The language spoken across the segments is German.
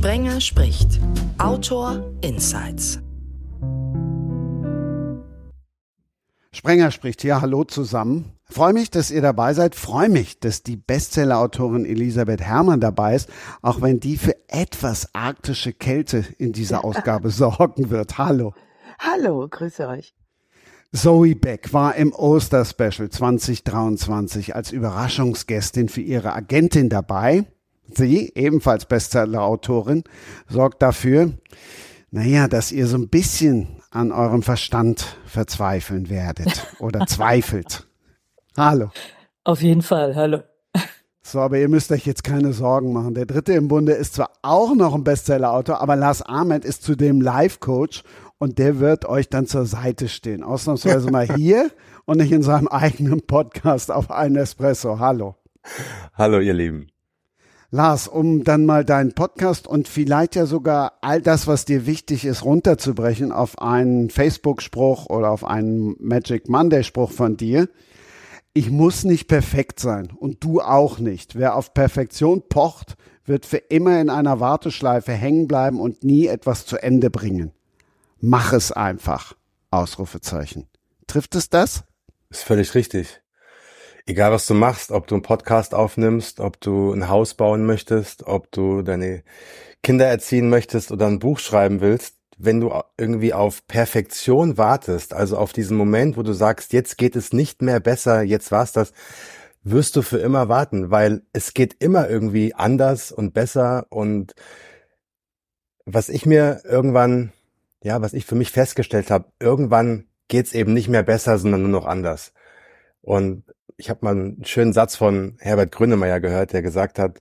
Sprenger spricht. Autor Insights. Sprenger spricht hier. Hallo zusammen. Freue mich, dass ihr dabei seid. Freue mich, dass die Bestsellerautorin Elisabeth Herrmann dabei ist, auch wenn die für etwas arktische Kälte in dieser Ausgabe sorgen wird. Hallo. Hallo, grüße euch. Zoe Beck war im Osterspecial 2023 als Überraschungsgästin für ihre Agentin dabei. Sie, ebenfalls Bestsellerautorin, sorgt dafür, naja, dass ihr so ein bisschen an eurem Verstand verzweifeln werdet oder zweifelt. Hallo. Auf jeden Fall, hallo. So, aber ihr müsst euch jetzt keine Sorgen machen. Der dritte im Bunde ist zwar auch noch ein Bestsellerautor, aber Lars Ahmed ist zudem Life-Coach und der wird euch dann zur Seite stehen. Ausnahmsweise mal hier und nicht in seinem eigenen Podcast auf einen Espresso. Hallo. Hallo, ihr Lieben. Lars, um dann mal deinen Podcast und vielleicht ja sogar all das, was dir wichtig ist, runterzubrechen auf einen Facebook-Spruch oder auf einen Magic Monday-Spruch von dir. Ich muss nicht perfekt sein und du auch nicht. Wer auf Perfektion pocht, wird für immer in einer Warteschleife hängen bleiben und nie etwas zu Ende bringen. Mach es einfach. Ausrufezeichen. Trifft es das? Ist völlig richtig egal was du machst, ob du einen Podcast aufnimmst, ob du ein Haus bauen möchtest, ob du deine Kinder erziehen möchtest oder ein Buch schreiben willst, wenn du irgendwie auf Perfektion wartest, also auf diesen Moment, wo du sagst, jetzt geht es nicht mehr besser, jetzt war's das, wirst du für immer warten, weil es geht immer irgendwie anders und besser und was ich mir irgendwann, ja, was ich für mich festgestellt habe, irgendwann geht's eben nicht mehr besser, sondern nur noch anders. Und ich habe mal einen schönen Satz von Herbert Grönemeyer gehört, der gesagt hat,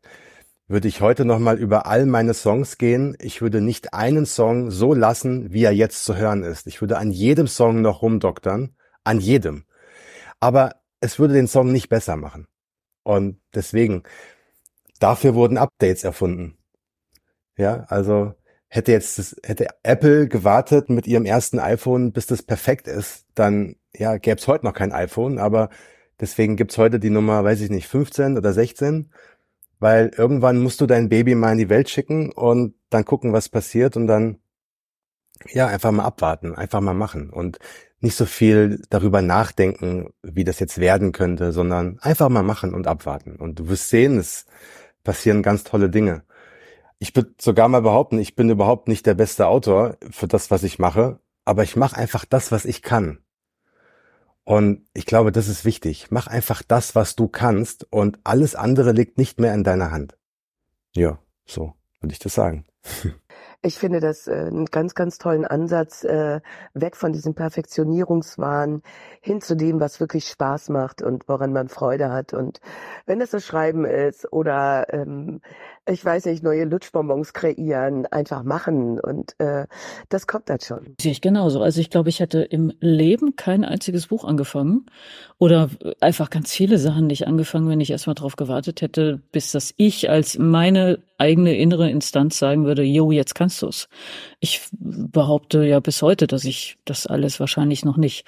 würde ich heute nochmal über all meine Songs gehen, ich würde nicht einen Song so lassen, wie er jetzt zu hören ist. Ich würde an jedem Song noch rumdoktern, an jedem. Aber es würde den Song nicht besser machen. Und deswegen, dafür wurden Updates erfunden. Ja, also hätte jetzt das, hätte Apple gewartet mit ihrem ersten iPhone, bis das perfekt ist, dann ja, gäbe es heute noch kein iPhone, aber Deswegen gibt's heute die Nummer, weiß ich nicht, 15 oder 16, weil irgendwann musst du dein Baby mal in die Welt schicken und dann gucken, was passiert und dann ja einfach mal abwarten, einfach mal machen und nicht so viel darüber nachdenken, wie das jetzt werden könnte, sondern einfach mal machen und abwarten. Und du wirst sehen, es passieren ganz tolle Dinge. Ich würde sogar mal behaupten, ich bin überhaupt nicht der beste Autor für das, was ich mache, aber ich mache einfach das, was ich kann. Und ich glaube, das ist wichtig. Mach einfach das, was du kannst und alles andere liegt nicht mehr in deiner Hand. Ja, so würde ich das sagen. Ich finde das äh, einen ganz, ganz tollen Ansatz, äh, weg von diesem Perfektionierungswahn hin zu dem, was wirklich Spaß macht und woran man Freude hat. Und wenn es das Schreiben ist oder ähm, ich weiß nicht, neue Lutschbonbons kreieren, einfach machen und äh, das kommt dann schon. Sehe ich genauso. Also ich glaube, ich hätte im Leben kein einziges Buch angefangen oder einfach ganz viele Sachen nicht angefangen, wenn ich erstmal drauf gewartet hätte, bis das ich als meine eigene innere Instanz sagen würde, jo, jetzt kannst du's. Ich behaupte ja bis heute, dass ich das alles wahrscheinlich noch nicht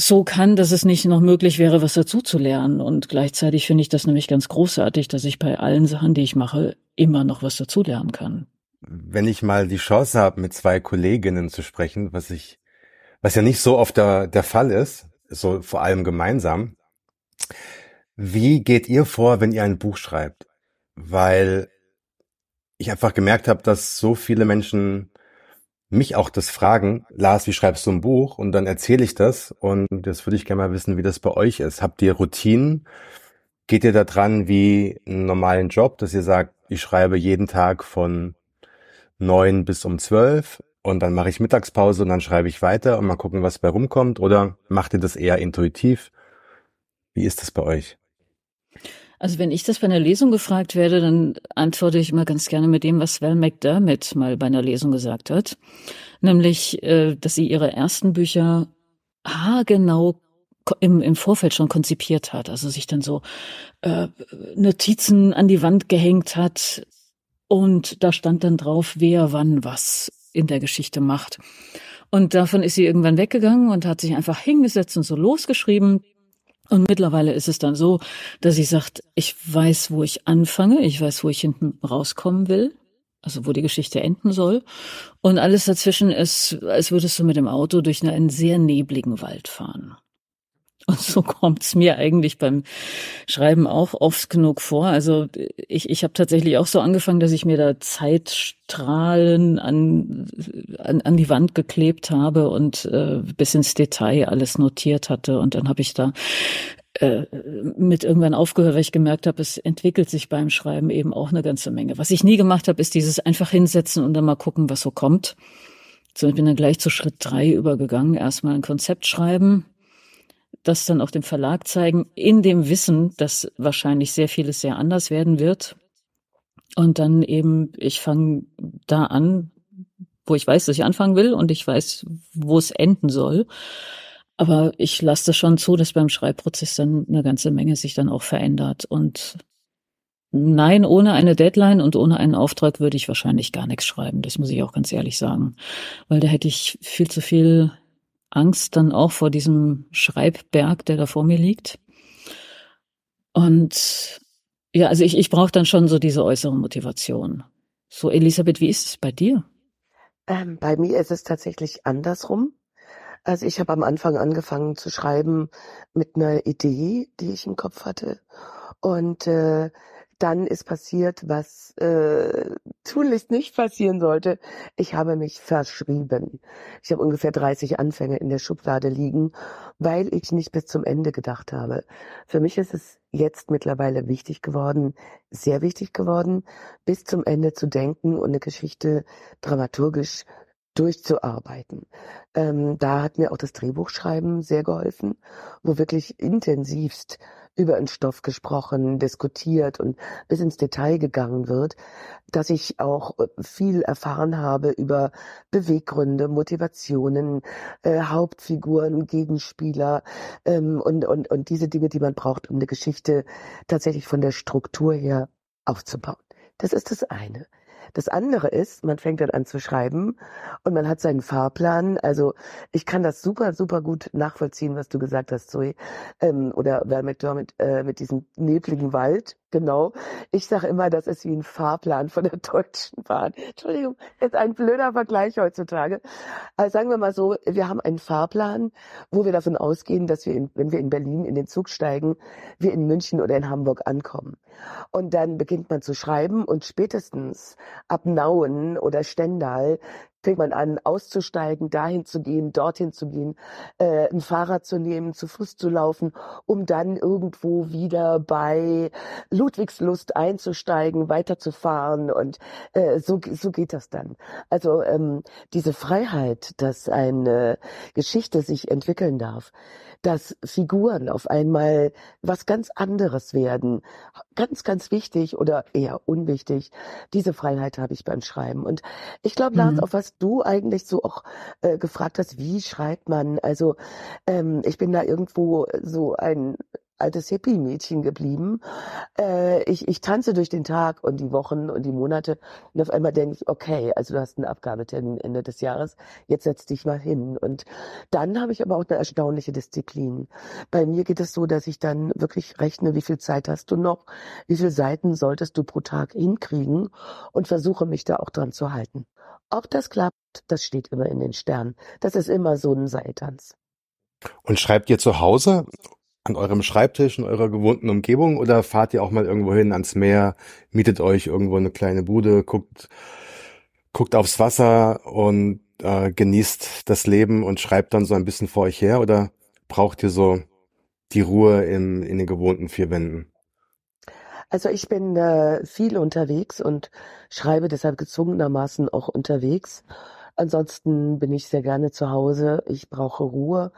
so kann, dass es nicht noch möglich wäre, was dazu zu lernen. Und gleichzeitig finde ich das nämlich ganz großartig, dass ich bei allen Sachen, die ich mache, immer noch was dazu lernen kann. Wenn ich mal die Chance habe, mit zwei Kolleginnen zu sprechen, was ich, was ja nicht so oft der, der Fall ist, so vor allem gemeinsam, wie geht ihr vor, wenn ihr ein Buch schreibt? Weil ich einfach gemerkt habe, dass so viele Menschen mich auch das fragen, Lars, wie schreibst du ein Buch? Und dann erzähle ich das und das würde ich gerne mal wissen, wie das bei euch ist. Habt ihr Routinen? Geht ihr da dran wie einen normalen Job, dass ihr sagt, ich schreibe jeden Tag von neun bis um zwölf und dann mache ich Mittagspause und dann schreibe ich weiter und mal gucken, was bei rumkommt? Oder macht ihr das eher intuitiv? Wie ist das bei euch? Also wenn ich das bei einer Lesung gefragt werde, dann antworte ich immer ganz gerne mit dem, was Val McDermott mal bei einer Lesung gesagt hat. Nämlich, äh, dass sie ihre ersten Bücher haargenau im, im Vorfeld schon konzipiert hat. Also sich dann so äh, Notizen an die Wand gehängt hat und da stand dann drauf, wer wann was in der Geschichte macht. Und davon ist sie irgendwann weggegangen und hat sich einfach hingesetzt und so losgeschrieben. Und mittlerweile ist es dann so, dass sie sagt, ich weiß, wo ich anfange, ich weiß, wo ich hinten rauskommen will. also wo die Geschichte enden soll. Und alles dazwischen ist, als würdest du mit dem Auto durch einen sehr nebligen Wald fahren. Und so kommt's mir eigentlich beim Schreiben auch oft genug vor. Also ich, ich habe tatsächlich auch so angefangen, dass ich mir da Zeitstrahlen an, an, an die Wand geklebt habe und äh, bis ins Detail alles notiert hatte. Und dann habe ich da äh, mit irgendwann aufgehört, weil ich gemerkt habe, es entwickelt sich beim Schreiben eben auch eine ganze Menge. Was ich nie gemacht habe, ist dieses einfach hinsetzen und dann mal gucken, was so kommt. So, ich bin dann gleich zu Schritt drei übergegangen. Erstmal ein Konzept schreiben, das dann auch dem Verlag zeigen, in dem Wissen, dass wahrscheinlich sehr vieles sehr anders werden wird. Und dann eben, ich fange da an, wo ich weiß, dass ich anfangen will und ich weiß, wo es enden soll. Aber ich lasse das schon zu, dass beim Schreibprozess dann eine ganze Menge sich dann auch verändert. Und nein, ohne eine Deadline und ohne einen Auftrag würde ich wahrscheinlich gar nichts schreiben. Das muss ich auch ganz ehrlich sagen. Weil da hätte ich viel zu viel Angst dann auch vor diesem Schreibberg, der da vor mir liegt. Und ja, also ich, ich brauche dann schon so diese äußere Motivation. So, Elisabeth, wie ist es bei dir? Ähm, bei mir ist es tatsächlich andersrum. Also ich habe am Anfang angefangen zu schreiben mit einer Idee, die ich im Kopf hatte. Und äh, dann ist passiert, was äh, tunlichst nicht passieren sollte. Ich habe mich verschrieben. Ich habe ungefähr 30 Anfänge in der Schublade liegen, weil ich nicht bis zum Ende gedacht habe. Für mich ist es jetzt mittlerweile wichtig geworden, sehr wichtig geworden, bis zum Ende zu denken und eine Geschichte dramaturgisch durchzuarbeiten. Ähm, da hat mir auch das Drehbuchschreiben sehr geholfen, wo wirklich intensivst über einen Stoff gesprochen, diskutiert und bis ins Detail gegangen wird, dass ich auch äh, viel erfahren habe über Beweggründe, Motivationen, äh, Hauptfiguren, Gegenspieler ähm, und, und, und diese Dinge, die man braucht, um eine Geschichte tatsächlich von der Struktur her aufzubauen. Das ist das eine. Das andere ist, man fängt dann an zu schreiben und man hat seinen Fahrplan. Also ich kann das super, super gut nachvollziehen, was du gesagt hast, Zoe. Ähm, oder Val McDermott äh, mit diesem nebligen Wald. Genau. Ich sage immer, das ist wie ein Fahrplan von der Deutschen Bahn. Entschuldigung, ist ein blöder Vergleich heutzutage. Also sagen wir mal so, wir haben einen Fahrplan, wo wir davon ausgehen, dass wir, in, wenn wir in Berlin in den Zug steigen, wir in München oder in Hamburg ankommen. Und dann beginnt man zu schreiben und spätestens ab Nauen oder Stendal fängt man an, auszusteigen, dahin zu gehen, dorthin zu gehen, äh, ein Fahrrad zu nehmen, zu Fuß zu laufen, um dann irgendwo wieder bei Ludwigslust einzusteigen, weiterzufahren und äh, so, so geht das dann. Also ähm, diese Freiheit, dass eine Geschichte sich entwickeln darf, dass Figuren auf einmal was ganz anderes werden. Ganz, ganz wichtig oder eher unwichtig. Diese Freiheit habe ich beim Schreiben. Und ich glaube, Lars, mhm. auf was du eigentlich so auch äh, gefragt hast, wie schreibt man? Also ähm, ich bin da irgendwo so ein altes Hippie-Mädchen geblieben. Äh, ich, ich tanze durch den Tag und die Wochen und die Monate und auf einmal denke ich, okay, also du hast einen Abgabetermin Ende des Jahres, jetzt setz dich mal hin. Und dann habe ich aber auch eine erstaunliche Disziplin. Bei mir geht es so, dass ich dann wirklich rechne, wie viel Zeit hast du noch, wie viele Seiten solltest du pro Tag hinkriegen und versuche mich da auch dran zu halten. Ob das klappt, das steht immer in den Sternen. Das ist immer so ein Seiltanz. Und schreibt ihr zu Hause an eurem Schreibtisch in eurer gewohnten Umgebung oder fahrt ihr auch mal irgendwo hin ans Meer, mietet euch irgendwo eine kleine Bude, guckt, guckt aufs Wasser und äh, genießt das Leben und schreibt dann so ein bisschen vor euch her oder braucht ihr so die Ruhe in, in den gewohnten vier Wänden? Also ich bin äh, viel unterwegs und schreibe deshalb gezwungenermaßen auch unterwegs. Ansonsten bin ich sehr gerne zu Hause. Ich brauche Ruhe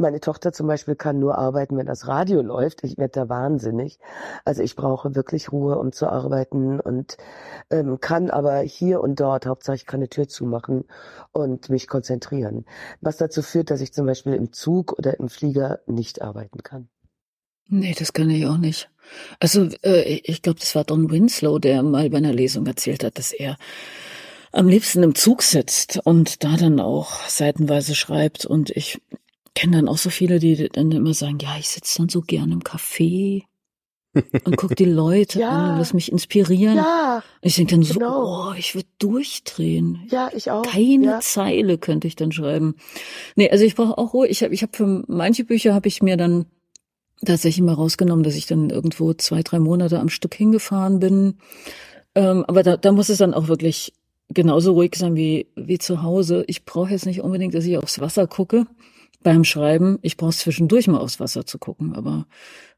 meine Tochter zum Beispiel kann nur arbeiten, wenn das Radio läuft. Ich werde da wahnsinnig. Also ich brauche wirklich Ruhe, um zu arbeiten und ähm, kann aber hier und dort, Hauptsache ich kann eine Tür zumachen und mich konzentrieren. Was dazu führt, dass ich zum Beispiel im Zug oder im Flieger nicht arbeiten kann. Nee, das kann ich auch nicht. Also äh, ich glaube, das war Don Winslow, der mal bei einer Lesung erzählt hat, dass er am liebsten im Zug sitzt und da dann auch seitenweise schreibt. Und ich kenne dann auch so viele, die dann immer sagen, ja, ich sitze dann so gern im Café. und guck die Leute Ja. an und lass mich inspirieren. Ja, Und ich denke dann so, Genau. oh, ich würde durchdrehen. ja, ich auch. Keine ja. Zeile könnte ich dann schreiben. Nee, also ich brauche auch Ruhe. Ich habe ich hab für manche Bücher habe ich mir dann tatsächlich mal rausgenommen, dass ich dann irgendwo zwei, drei Monate am Stück hingefahren bin. Ähm, aber da, da muss es dann auch wirklich genauso ruhig sein wie, wie zu Hause. Ich brauche jetzt nicht unbedingt, dass ich aufs Wasser gucke beim Schreiben. Ich brauche zwischendurch mal aufs Wasser zu gucken. Aber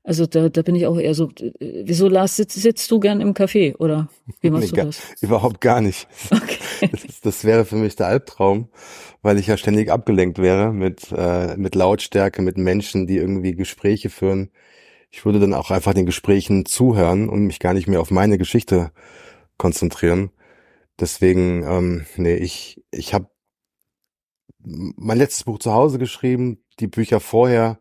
also da, da bin ich auch eher so, äh, wieso Lars, sitzt, sitzt du gern im Café oder wie machst Nee, du gar- das? Überhaupt gar nicht. Okay. Das, das wäre für mich der Albtraum, weil ich ja ständig abgelenkt wäre mit, äh, mit Lautstärke, mit Menschen, die irgendwie Gespräche führen. Ich würde dann auch einfach den Gesprächen zuhören und mich gar nicht mehr auf meine Geschichte konzentrieren. Deswegen, ähm, nee, ich, ich habe mein letztes Buch zu Hause geschrieben, die Bücher vorher,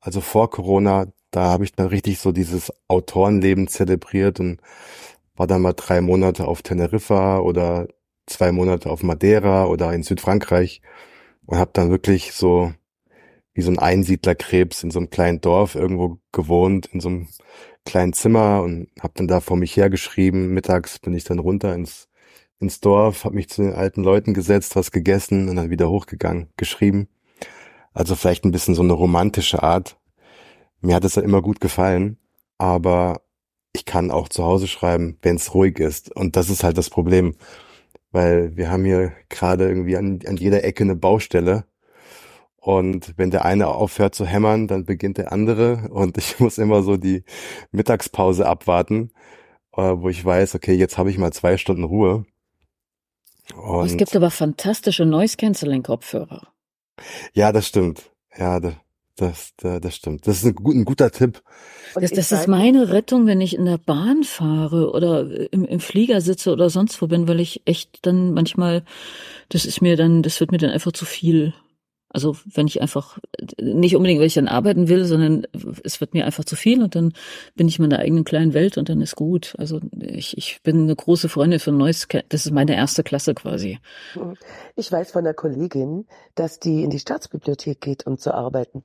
also vor Corona, da habe ich dann richtig so dieses Autorenleben zelebriert und war dann mal drei Monate auf Teneriffa oder zwei Monate auf Madeira oder in Südfrankreich und habe dann wirklich so wie so ein Einsiedlerkrebs in so einem kleinen Dorf irgendwo gewohnt, in so einem kleinen Zimmer und habe dann da vor mich hergeschrieben. Mittags bin ich dann runter ins ins Dorf, habe mich zu den alten Leuten gesetzt, was gegessen und dann wieder hochgegangen, geschrieben. Also vielleicht ein bisschen so eine romantische Art. Mir hat es ja immer gut gefallen, aber ich kann auch zu Hause schreiben, wenn es ruhig ist. Und das ist halt das Problem, weil wir haben hier gerade irgendwie an, an jeder Ecke eine Baustelle. Und wenn der eine aufhört zu hämmern, dann beginnt der andere. Und ich muss immer so die Mittagspause abwarten, äh, wo ich weiß, okay, jetzt habe ich mal zwei Stunden Ruhe. Und es gibt aber fantastische Noise-Canceling-Kopfhörer. ja, das stimmt. Ja, das, das, das, stimmt. Das ist ein, gut, ein guter Tipp. Das, das ist meine Rettung, wenn ich in der Bahn fahre oder im, im Flieger sitze oder sonst wo bin, weil ich echt dann manchmal, das ist mir dann, das wird mir dann einfach zu viel. Also wenn ich einfach, nicht unbedingt, weil ich dann arbeiten will, sondern es wird mir einfach zu viel und dann bin ich in meiner eigenen kleinen Welt und dann ist gut. Also ich, ich bin eine große Freundin von Can- das ist meine erste Klasse quasi. Ich weiß von einer Kollegin, dass die in die Staatsbibliothek geht, um zu arbeiten.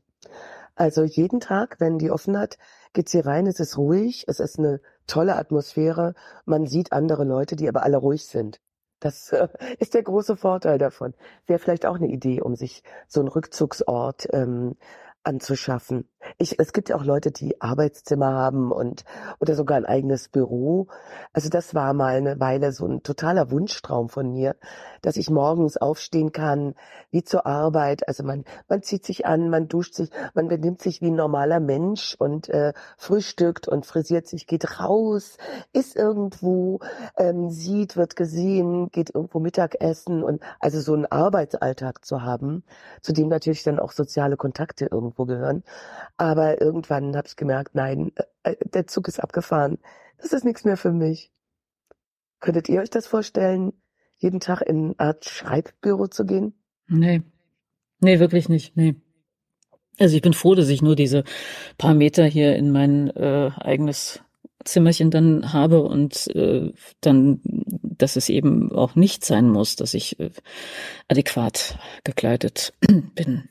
Also jeden Tag, wenn die offen hat, geht sie rein, es ist ruhig, es ist eine tolle Atmosphäre, man sieht andere Leute, die aber alle ruhig sind. Das äh, ist der große Vorteil davon. Wäre vielleicht auch eine Idee, um sich so einen Rückzugsort ähm, anzuschaffen. Ich, es gibt ja auch Leute, die Arbeitszimmer haben und oder sogar ein eigenes Büro. Also das war mal eine Weile so ein totaler Wunschtraum von mir, dass ich morgens aufstehen kann, wie zur Arbeit. Also man, man zieht sich an, man duscht sich, man benimmt sich wie ein normaler Mensch und äh, frühstückt und frisiert sich, geht raus, ist irgendwo, ähm, sieht, wird gesehen, geht irgendwo Mittagessen und also so einen Arbeitsalltag zu haben, zu dem natürlich dann auch soziale Kontakte irgendwo gehören. Aber irgendwann habe ich gemerkt, nein, äh, der Zug ist abgefahren. Das ist nichts mehr für mich. Könntet ihr euch das vorstellen, jeden Tag in eine Art Schreibbüro zu gehen? Nee. Nee, wirklich nicht. Nee. Also ich bin froh, dass ich nur diese paar Meter hier in mein äh, eigenes Zimmerchen dann habe und äh, dann, dass es eben auch nicht sein muss, dass ich äh, adäquat gekleidet bin.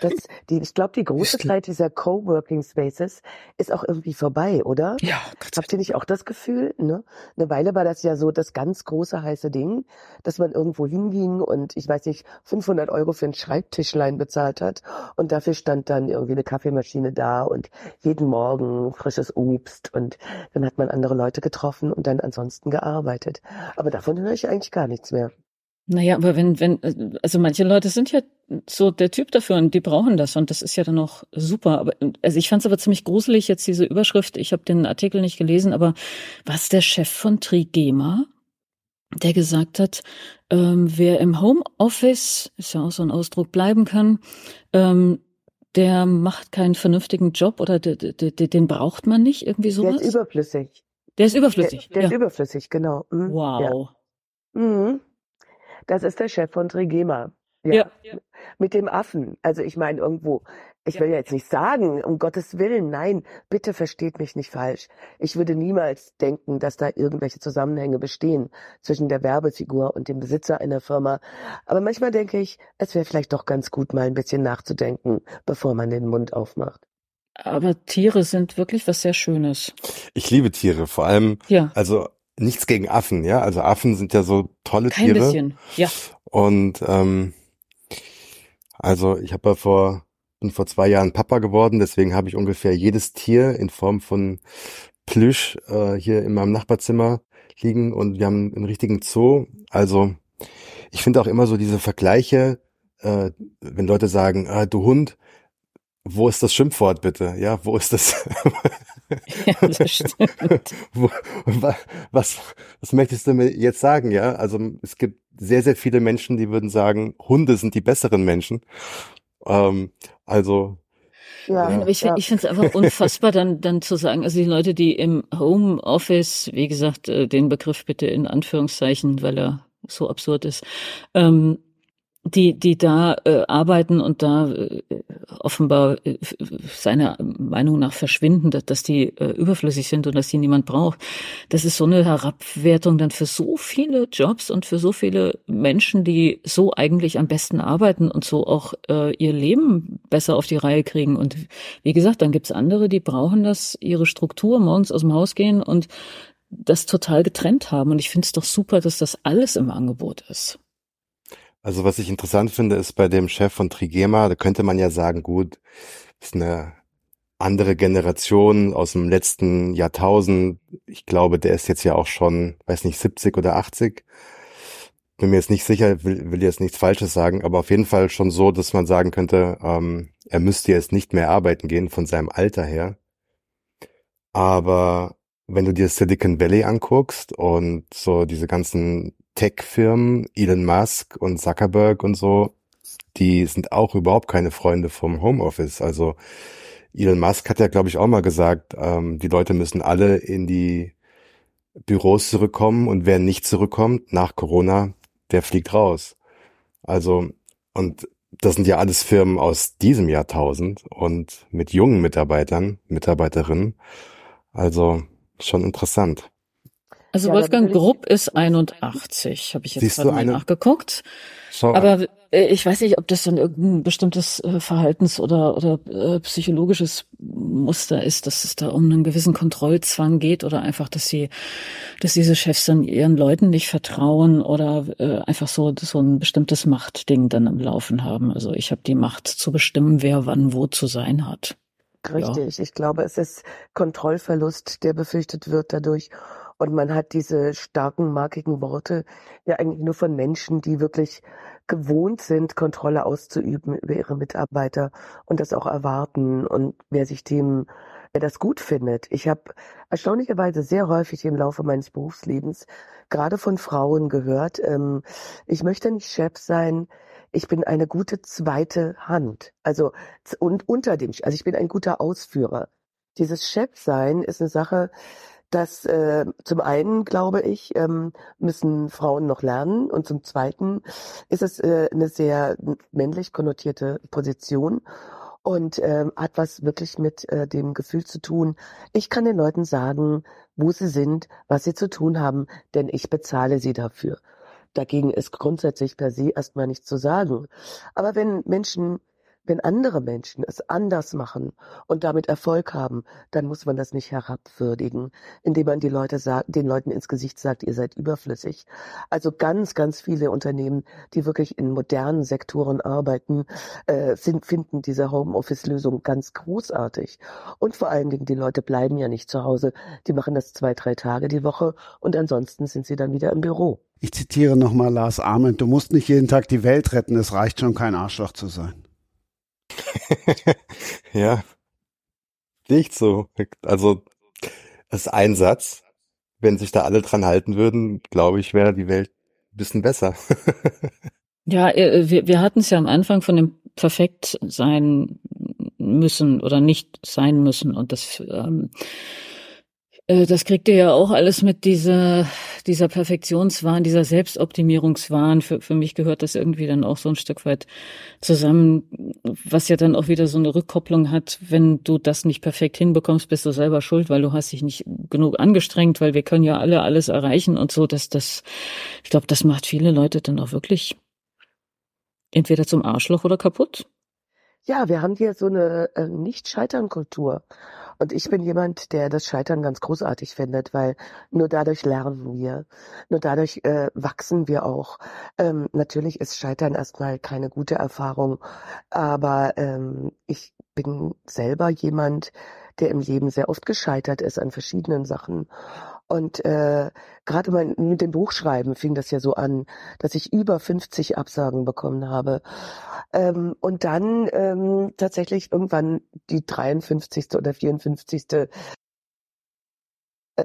Das, die, ich glaube, die große Zeit dieser Coworking Spaces ist auch irgendwie vorbei, oder? Ja, Gott Habt ihr nicht auch das Gefühl? Ne? Eine Weile war das ja so das ganz große heiße Ding, dass man irgendwo hinging und ich weiß nicht 500 Euro für ein Schreibtischlein bezahlt hat und dafür stand dann irgendwie eine Kaffeemaschine da und jeden Morgen frisches Obst und dann hat man andere Leute getroffen und dann ansonsten gearbeitet. Aber davon höre ich eigentlich gar nichts mehr. Naja, aber wenn, wenn, also manche Leute sind ja so der Typ dafür und die brauchen das und das ist ja dann auch super. Aber also ich fand es aber ziemlich gruselig jetzt diese Überschrift. Ich habe den Artikel nicht gelesen, aber was der Chef von Trigema, der gesagt hat, ähm, wer im Homeoffice, ist ja auch so ein Ausdruck, bleiben kann, ähm, der macht keinen vernünftigen Job oder de, de, de, den braucht man nicht, irgendwie Der sowas. ist überflüssig. Der ist Der, überflüssig. der ist ja. überflüssig, genau. Mhm. Wow. Ja. Mhm. Das ist der Chef von Trigema. Ja. Mit dem Affen. Also ich meine irgendwo, ich will ja jetzt nicht sagen, um Gottes Willen, nein, bitte versteht mich nicht falsch. Ich würde niemals denken, dass da irgendwelche Zusammenhänge bestehen zwischen der Werbefigur und dem Besitzer einer Firma. Aber manchmal denke ich, es wäre vielleicht doch ganz gut, mal ein bisschen nachzudenken, bevor man den Mund aufmacht. Aber Tiere sind wirklich was sehr Schönes. Ich liebe Tiere, vor allem, Ja, also nichts gegen Affen, ja. Also Affen sind ja so tolle kein Tiere. bisschen. Ja, Und ähm, also ich habe ja vor bin vor zwei Jahren Papa geworden, deswegen habe ich ungefähr jedes Tier in Form von Plüsch äh, hier in meinem Nachbarzimmer liegen und wir haben einen richtigen Zoo. Also ich finde auch immer so diese Vergleiche, äh, wenn Leute sagen, ah, du Hund, wo ist das Schimpfwort bitte? Ja, wo ist das? ja, das stimmt. Wo, wa- was, was möchtest du mir jetzt sagen? Ja, also es gibt sehr, sehr viele Menschen, die würden sagen, Hunde sind die besseren Menschen. Ähm, also, Ja, aber ich, ja. ich finde es einfach unfassbar, dann, dann zu sagen, also die Leute, die im Homeoffice, wie gesagt, äh, den Begriff bitte in Anführungszeichen, weil er so absurd ist, ähm, die, die da äh, arbeiten und da äh, offenbar äh, seiner Meinung nach verschwinden, dass, dass die äh, überflüssig sind und dass die niemand braucht. Das ist so eine Herabwertung dann für so viele Jobs und für so viele Menschen, die so eigentlich am besten arbeiten und so auch äh, ihr Leben besser auf die Reihe kriegen. Und wie gesagt, dann gibt's andere, die brauchen das, ihre Struktur, morgens aus dem Haus gehen und das total getrennt haben. Und ich finde es doch super, dass das alles im Angebot ist. Also was ich interessant finde, ist bei dem Chef von Trigema, da könnte man ja sagen, gut, ist eine andere Generation aus dem letzten Jahrtausend. Ich glaube, der ist jetzt ja auch schon, weiß nicht, 70 oder 80. Bin mir jetzt nicht sicher, will, will jetzt nichts Falsches sagen, aber auf jeden Fall schon so, dass man sagen könnte, ähm, er müsste jetzt nicht mehr arbeiten gehen von seinem Alter her. Aber wenn du dir Silicon Valley anguckst und so diese ganzen Tech-Firmen, Elon Musk und Zuckerberg und so, die sind auch überhaupt keine Freunde vom Homeoffice. Also Elon Musk hat ja, glaube ich, auch mal gesagt, ähm, die Leute müssen alle in die Büros zurückkommen und wer nicht zurückkommt nach Corona, der fliegt raus. Also, und das sind ja alles Firmen aus diesem Jahrtausend und mit jungen Mitarbeitern, Mitarbeiterinnen. Also schon interessant. Also Ja, Wolfgang Grupp ist 81, habe ich jetzt gerade mal eine- nachgeguckt. Schau, Aber äh, ich weiß nicht, ob das dann irgendein bestimmtes äh, Verhaltens- oder, oder äh, psychologisches Muster ist, dass es da um einen gewissen Kontrollzwang geht oder einfach, dass sie, dass diese Chefs dann ihren Leuten nicht vertrauen oder einfach so, so ein bestimmtes Machtding dann am Laufen haben. Also ich habe die Macht zu bestimmen, wer wann wo zu sein hat. Richtig. Ich glaube, es ist Kontrollverlust, der befürchtet wird dadurch. Und man hat diese starken, markigen Worte ja eigentlich nur von Menschen, die wirklich gewohnt sind, Kontrolle auszuüben über ihre Mitarbeiter und das auch erwarten und wer sich dem, wer das gut findet. Ich habe erstaunlicherweise sehr häufig im Laufe meines Berufslebens gerade von Frauen gehört, ähm, ich möchte nicht Chef sein, ich bin eine gute zweite Hand. Also und unter dem, also ich bin ein guter Ausführer. Dieses Chefsein ist eine Sache, das äh, zum einen, glaube ich, ähm, müssen Frauen noch lernen und zum zweiten ist es äh, eine sehr männlich konnotierte Position und ähm, hat was wirklich mit äh, dem Gefühl zu tun. Ich kann den Leuten sagen, wo sie sind, was sie zu tun haben, denn ich bezahle sie dafür. Dagegen ist grundsätzlich per se erstmal nichts zu sagen. Aber wenn Menschen, wenn andere Menschen es anders machen und damit Erfolg haben, dann muss man das nicht herabwürdigen, indem man die Leute sagt, den Leuten ins Gesicht sagt, ihr seid überflüssig. Also ganz, ganz viele Unternehmen, die wirklich in modernen Sektoren arbeiten, äh, sind, finden diese Homeoffice-Lösung ganz großartig. Und vor allen Dingen, die Leute bleiben ja nicht zu Hause. Die machen das zwei, drei Tage die Woche und ansonsten sind sie dann wieder im Büro. Ich zitiere nochmal Lars Ahmed, du musst nicht jeden Tag die Welt retten, es reicht schon kein Arschloch zu sein. ja, nicht so. Also, das ist ein Satz. Wenn sich da alle dran halten würden, glaube ich, wäre die Welt ein bisschen besser. Ja, äh, wir, wir hatten es ja am Anfang von dem perfekt sein müssen oder nicht sein müssen und das ähm, äh, das kriegt ihr ja auch alles mit dieser dieser Perfektionswahn, dieser Selbstoptimierungswahn. Für, für mich gehört das irgendwie dann auch so ein Stück weit zusammen, was ja dann auch wieder so eine Rückkopplung hat, wenn du das nicht perfekt hinbekommst, bist du selber schuld, weil du hast dich nicht genug angestrengt, weil wir können ja alle alles erreichen und so, dass das, ich glaube, das macht viele Leute dann auch wirklich entweder zum Arschloch oder kaputt. ja, wir haben hier so eine äh, Nicht-Scheitern-Kultur. Und ich bin jemand, der das Scheitern ganz großartig findet, weil nur dadurch lernen wir, nur dadurch äh, wachsen wir auch. Ähm, natürlich ist Scheitern erstmal keine gute Erfahrung, aber ähm, ich bin selber jemand, der im Leben sehr oft gescheitert ist an verschiedenen Sachen. Und äh, gerade mit dem Buchschreiben fing das ja so an, dass ich über 50 Absagen bekommen habe. Ähm, und dann ähm, tatsächlich irgendwann die 53. oder 54. Äh,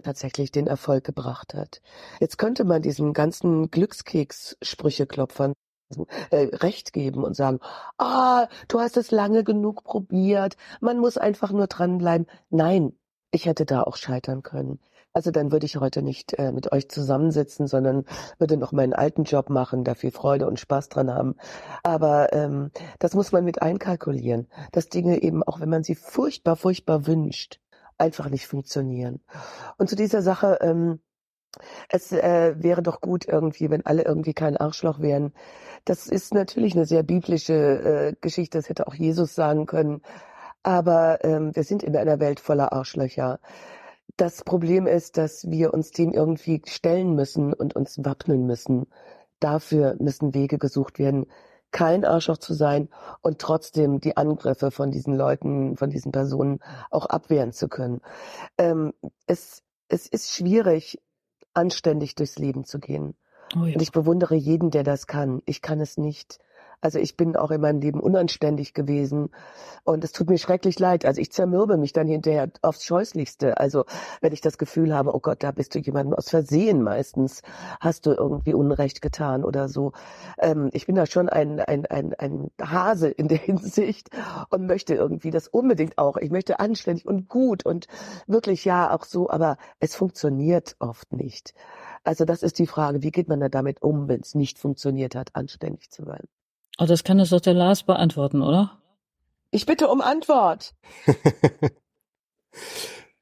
tatsächlich den Erfolg gebracht hat. Jetzt könnte man diesen ganzen Glückskeks-Sprücheklopfern äh, recht geben und sagen, ah, du hast es lange genug probiert, man muss einfach nur dranbleiben. Nein, ich hätte da auch scheitern können. Also dann würde ich heute nicht äh, mit euch zusammensitzen, sondern würde noch meinen alten Job machen, da viel Freude und Spaß dran haben. Aber ähm, das muss man mit einkalkulieren, dass Dinge eben, auch wenn man sie furchtbar, furchtbar wünscht, einfach nicht funktionieren. Und zu dieser Sache, ähm, es äh, wäre doch gut irgendwie, wenn alle irgendwie kein Arschloch wären. Das ist natürlich eine sehr biblische äh, Geschichte, das hätte auch Jesus sagen können. Aber ähm, wir sind in einer Welt voller Arschlöcher. Das Problem ist, dass wir uns dem irgendwie stellen müssen und uns wappnen müssen. Dafür müssen Wege gesucht werden, kein Arschloch zu sein und trotzdem die Angriffe von diesen Leuten, von diesen Personen auch abwehren zu können. Ähm, es, es ist schwierig, anständig durchs Leben zu gehen. Oh ja. Und ich bewundere jeden, der das kann. Ich kann es nicht. Also ich bin auch in meinem Leben unanständig gewesen und es tut mir schrecklich leid. Also ich zermürbe mich dann hinterher aufs Scheußlichste. Also wenn ich das Gefühl habe, oh Gott, da bist du jemandem aus Versehen meistens, hast du irgendwie Unrecht getan oder so. Ähm, ich bin da schon ein, ein, ein, ein Hase in der Hinsicht und möchte irgendwie das unbedingt auch. Ich möchte anständig und gut und wirklich ja auch so, aber es funktioniert oft nicht. Also das ist die Frage, wie geht man da damit um, wenn es nicht funktioniert hat, anständig zu sein? Oh, das kann es doch der Lars beantworten, oder? Ich bitte um Antwort.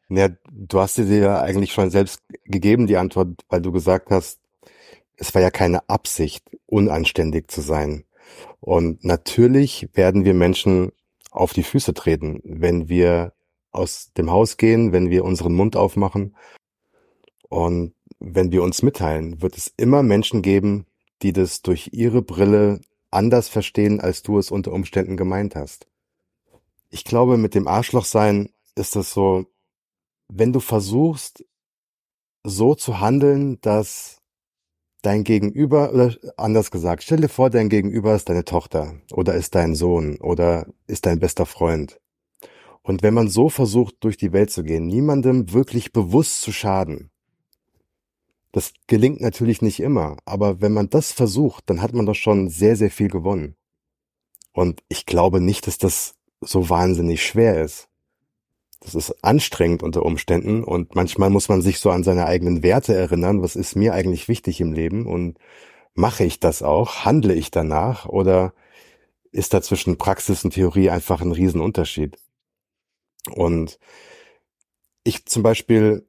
ja, du hast dir ja eigentlich schon selbst gegeben, die Antwort, weil du gesagt hast, es war ja keine Absicht, unanständig zu sein. Und natürlich werden wir Menschen auf die Füße treten, wenn wir aus dem Haus gehen, wenn wir unseren Mund aufmachen. Und wenn wir uns mitteilen, wird es immer Menschen geben, die das durch ihre Brille anders verstehen, als du es unter Umständen gemeint hast. Ich glaube, mit dem Arschlochsein ist es so, wenn du versuchst, so zu handeln, dass dein Gegenüber, oder anders gesagt, stell dir vor, dein Gegenüber ist deine Tochter oder ist dein Sohn oder ist dein bester Freund. Und wenn man so versucht, durch die Welt zu gehen, niemandem wirklich bewusst zu schaden, das gelingt natürlich nicht immer, aber wenn man das versucht, dann hat man doch schon sehr, sehr viel gewonnen. Und ich glaube nicht, dass das so wahnsinnig schwer ist. Das ist anstrengend unter Umständen und manchmal muss man sich so an seine eigenen Werte erinnern, was ist mir eigentlich wichtig im Leben und mache ich das auch, handle ich danach oder ist da zwischen Praxis und Theorie einfach ein Riesenunterschied. Und ich zum Beispiel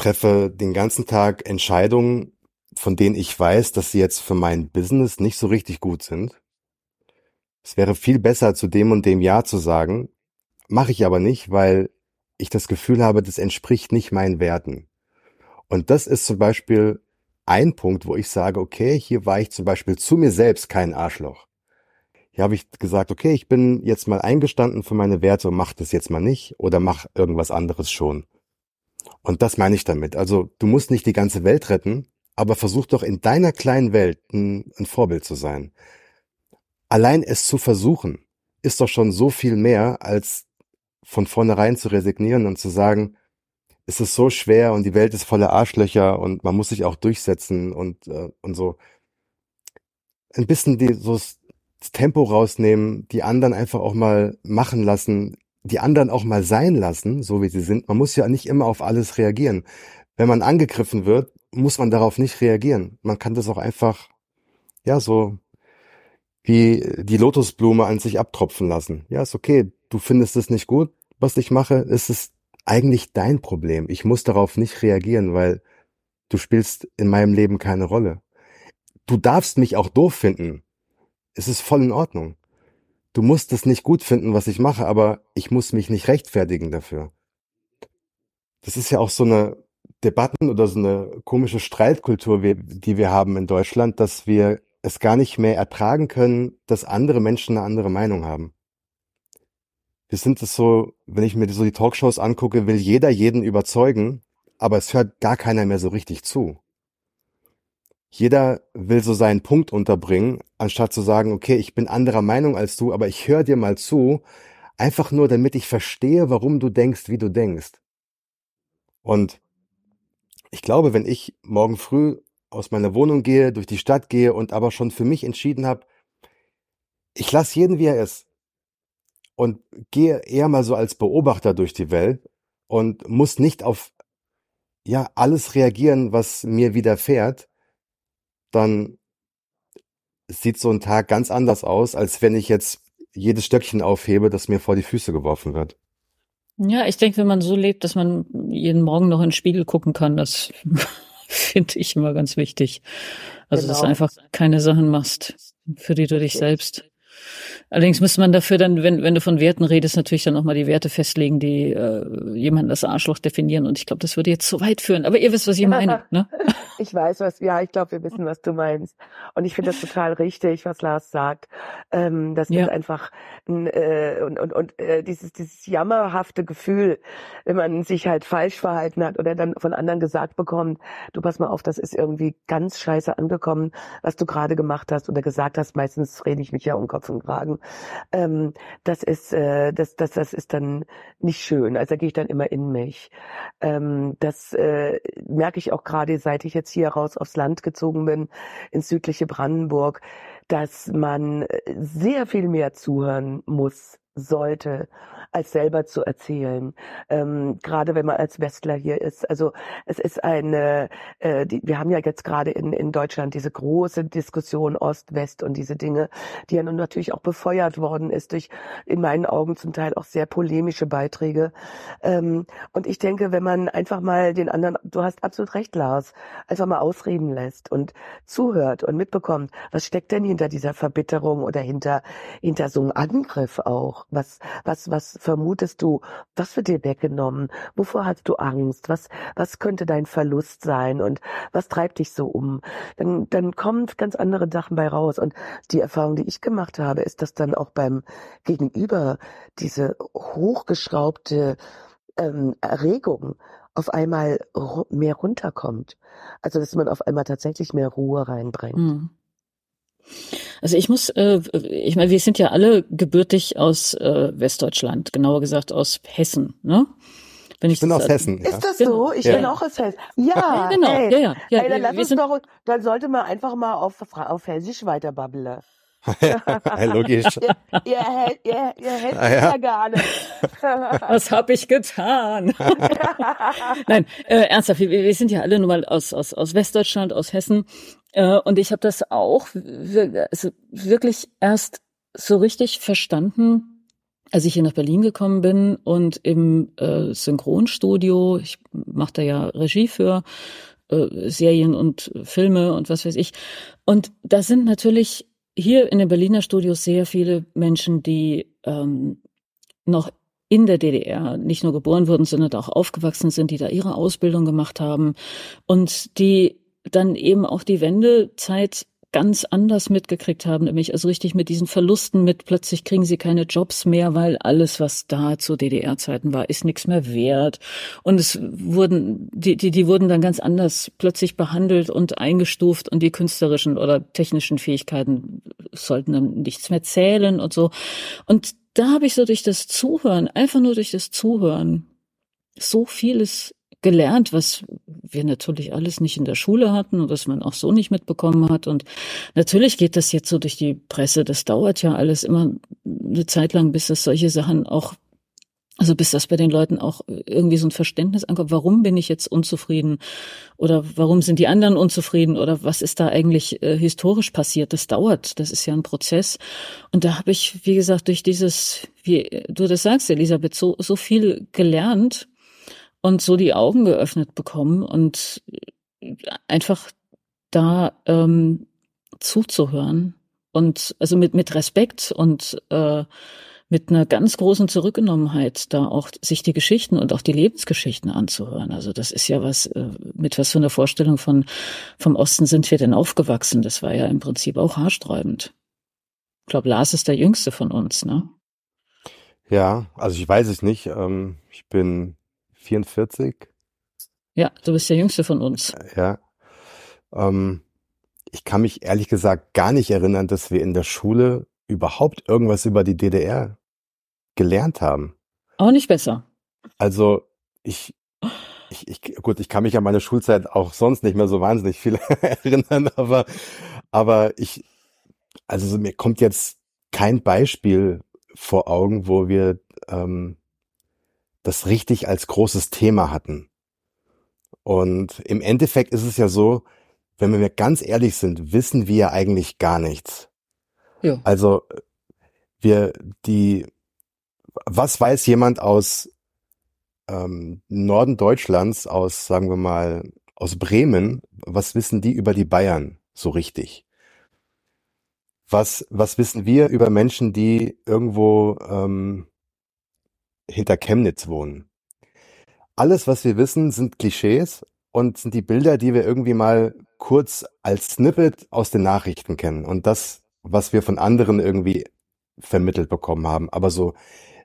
treffe den ganzen Tag Entscheidungen, von denen ich weiß, dass sie jetzt für mein Business nicht so richtig gut sind. Es wäre viel besser, zu dem und dem Ja zu sagen, mache ich aber nicht, weil ich das Gefühl habe, das entspricht nicht meinen Werten. Und das ist zum Beispiel ein Punkt, wo ich sage, okay, hier war ich zum Beispiel zu mir selbst kein Arschloch. Hier habe ich gesagt, okay, ich bin jetzt mal eingestanden für meine Werte und mach das jetzt mal nicht oder mach irgendwas anderes schon. Und das meine ich damit. Also du musst nicht die ganze Welt retten, aber versuch doch in deiner kleinen Welt ein, ein Vorbild zu sein. Allein es zu versuchen, ist doch schon so viel mehr, als von vornherein zu resignieren und zu sagen, es ist so schwer und die Welt ist voller Arschlöcher und man muss sich auch durchsetzen und, äh, und so. Ein bisschen die, so das Tempo rausnehmen, die anderen einfach auch mal machen lassen, die anderen auch mal sein lassen, so wie sie sind. Man muss ja nicht immer auf alles reagieren. Wenn man angegriffen wird, muss man darauf nicht reagieren. Man kann das auch einfach, ja, so wie die Lotusblume an sich abtropfen lassen. Ja, ist okay. Du findest es nicht gut, was ich mache. Es ist eigentlich dein Problem. Ich muss darauf nicht reagieren, weil du spielst in meinem Leben keine Rolle. Du darfst mich auch doof finden. Es ist voll in Ordnung. Du musst es nicht gut finden, was ich mache, aber ich muss mich nicht rechtfertigen dafür. Das ist ja auch so eine Debatten oder so eine komische Streitkultur, die wir haben in Deutschland, dass wir es gar nicht mehr ertragen können, dass andere Menschen eine andere Meinung haben. Wir sind es so, wenn ich mir so die Talkshows angucke, will jeder jeden überzeugen, aber es hört gar keiner mehr so richtig zu. Jeder will so seinen Punkt unterbringen, anstatt zu sagen, okay, ich bin anderer Meinung als du, aber ich höre dir mal zu, einfach nur damit ich verstehe, warum du denkst, wie du denkst. Und ich glaube, wenn ich morgen früh aus meiner Wohnung gehe, durch die Stadt gehe und aber schon für mich entschieden habe, ich lasse jeden, wie er ist und gehe eher mal so als Beobachter durch die Welt und muss nicht auf ja alles reagieren, was mir widerfährt, dann sieht so ein Tag ganz anders aus, als wenn ich jetzt jedes Stöckchen aufhebe, das mir vor die Füße geworfen wird. Ja, ich denke, wenn man so lebt, dass man jeden Morgen noch in den Spiegel gucken kann, das finde ich immer ganz wichtig. Also, genau. dass du genau. einfach keine Sachen machst, für die du dich selbst Allerdings müsste man dafür dann, wenn, wenn du von Werten redest, natürlich dann auch mal die Werte festlegen, die äh, jemanden das Arschloch definieren. Und ich glaube, das würde jetzt zu weit führen. Aber ihr wisst, was ich meine. Ne? ich weiß, was, ja, ich glaube, wir wissen, was du meinst. Und ich finde das total richtig, was Lars sagt. Ähm, das ja. ist einfach ein, äh, und, und, und äh, dieses, dieses jammerhafte Gefühl, wenn man sich halt falsch verhalten hat oder dann von anderen gesagt bekommt, du pass mal auf, das ist irgendwie ganz scheiße angekommen, was du gerade gemacht hast oder gesagt hast. Meistens rede ich mich ja um Kopf und Kragen. Ähm, das ist, äh, das, das, das ist dann nicht schön. Also da gehe ich dann immer in mich. Ähm, das äh, merke ich auch gerade, seit ich jetzt hier raus aufs Land gezogen bin, ins südliche Brandenburg, dass man sehr viel mehr zuhören muss, sollte, als selber zu erzählen. Ähm, gerade wenn man als Westler hier ist. Also es ist eine, äh, die, wir haben ja jetzt gerade in, in Deutschland diese große Diskussion Ost-West und diese Dinge, die ja nun natürlich auch befeuert worden ist durch in meinen Augen zum Teil auch sehr polemische Beiträge. Ähm, und ich denke, wenn man einfach mal den anderen, du hast absolut recht, Lars, einfach mal ausreden lässt und zuhört und mitbekommt, was steckt denn hinter dieser Verbitterung oder hinter, hinter so einem Angriff auch? Was, was, was vermutest du? Was wird dir weggenommen? Wovor hast du Angst? Was, was könnte dein Verlust sein? Und was treibt dich so um? Dann, dann kommen ganz andere Sachen bei raus. Und die Erfahrung, die ich gemacht habe, ist, dass dann auch beim Gegenüber diese hochgeschraubte ähm, Erregung auf einmal mehr runterkommt. Also dass man auf einmal tatsächlich mehr Ruhe reinbringt. Mhm. Also ich muss, äh, ich meine, wir sind ja alle gebürtig aus äh, Westdeutschland, genauer gesagt aus Hessen, ne? Wenn ich, ich bin aus Hessen. Ist ja. das so? Genau. Ich ja. bin auch aus Hessen. Ja, ja genau. Ey. Ja, ja. ja ey, dann, lass uns doch, dann sollte man einfach mal auf, auf Hessisch weiter babbeln. Logisch. ihr, ihr, ihr, ihr hättet ah, ja. ja gar nicht. Was habe ich getan? Nein, äh, ernsthaft, wir, wir sind ja alle nun mal aus, aus, aus Westdeutschland, aus Hessen. Äh, und ich habe das auch also wirklich erst so richtig verstanden, als ich hier nach Berlin gekommen bin und im äh, Synchronstudio, ich mache da ja Regie für äh, Serien und Filme und was weiß ich. Und da sind natürlich hier in den Berliner Studios sehr viele Menschen, die ähm, noch in der DDR nicht nur geboren wurden, sondern auch aufgewachsen sind, die da ihre Ausbildung gemacht haben und die dann eben auch die Wendezeit ganz anders mitgekriegt haben, nämlich also richtig mit diesen Verlusten mit, plötzlich kriegen sie keine Jobs mehr, weil alles, was da zu DDR-Zeiten war, ist nichts mehr wert. Und es wurden, die, die, die wurden dann ganz anders plötzlich behandelt und eingestuft und die künstlerischen oder technischen Fähigkeiten sollten dann nichts mehr zählen und so. Und da habe ich so durch das Zuhören, einfach nur durch das Zuhören, so vieles gelernt, was wir natürlich alles nicht in der Schule hatten und was man auch so nicht mitbekommen hat. Und natürlich geht das jetzt so durch die Presse. Das dauert ja alles immer eine Zeit lang, bis das solche Sachen auch also bis das bei den Leuten auch irgendwie so ein Verständnis ankommt, warum bin ich jetzt unzufrieden oder warum sind die anderen unzufrieden oder was ist da eigentlich äh, historisch passiert? Das dauert, das ist ja ein Prozess. Und da habe ich, wie gesagt, durch dieses, wie du das sagst, Elisabeth, so, so viel gelernt und so die Augen geöffnet bekommen und einfach da ähm, zuzuhören und also mit mit Respekt und äh, mit einer ganz großen Zurückgenommenheit, da auch sich die Geschichten und auch die Lebensgeschichten anzuhören. Also das ist ja was, äh, mit was für einer Vorstellung von vom Osten sind wir denn aufgewachsen? Das war ja im Prinzip auch haarsträubend. Ich glaube, Lars ist der Jüngste von uns, ne? Ja, also ich weiß es nicht. Ähm, ich bin 44. Ja, du bist der Jüngste von uns. Ja. Ähm, ich kann mich ehrlich gesagt gar nicht erinnern, dass wir in der Schule überhaupt irgendwas über die DDR gelernt haben. Auch nicht besser. Also ich, ich, ich, gut, ich kann mich an meine Schulzeit auch sonst nicht mehr so wahnsinnig viel erinnern, aber, aber ich, also mir kommt jetzt kein Beispiel vor Augen, wo wir ähm, das richtig als großes Thema hatten. Und im Endeffekt ist es ja so, wenn wir ganz ehrlich sind, wissen wir ja eigentlich gar nichts. Ja. Also wir die was weiß jemand aus ähm, Norden Deutschlands, aus sagen wir mal aus Bremen, was wissen die über die Bayern so richtig? Was was wissen wir über Menschen, die irgendwo ähm, hinter Chemnitz wohnen? Alles, was wir wissen, sind Klischees und sind die Bilder, die wir irgendwie mal kurz als Snippet aus den Nachrichten kennen. Und das, was wir von anderen irgendwie vermittelt bekommen haben. Aber so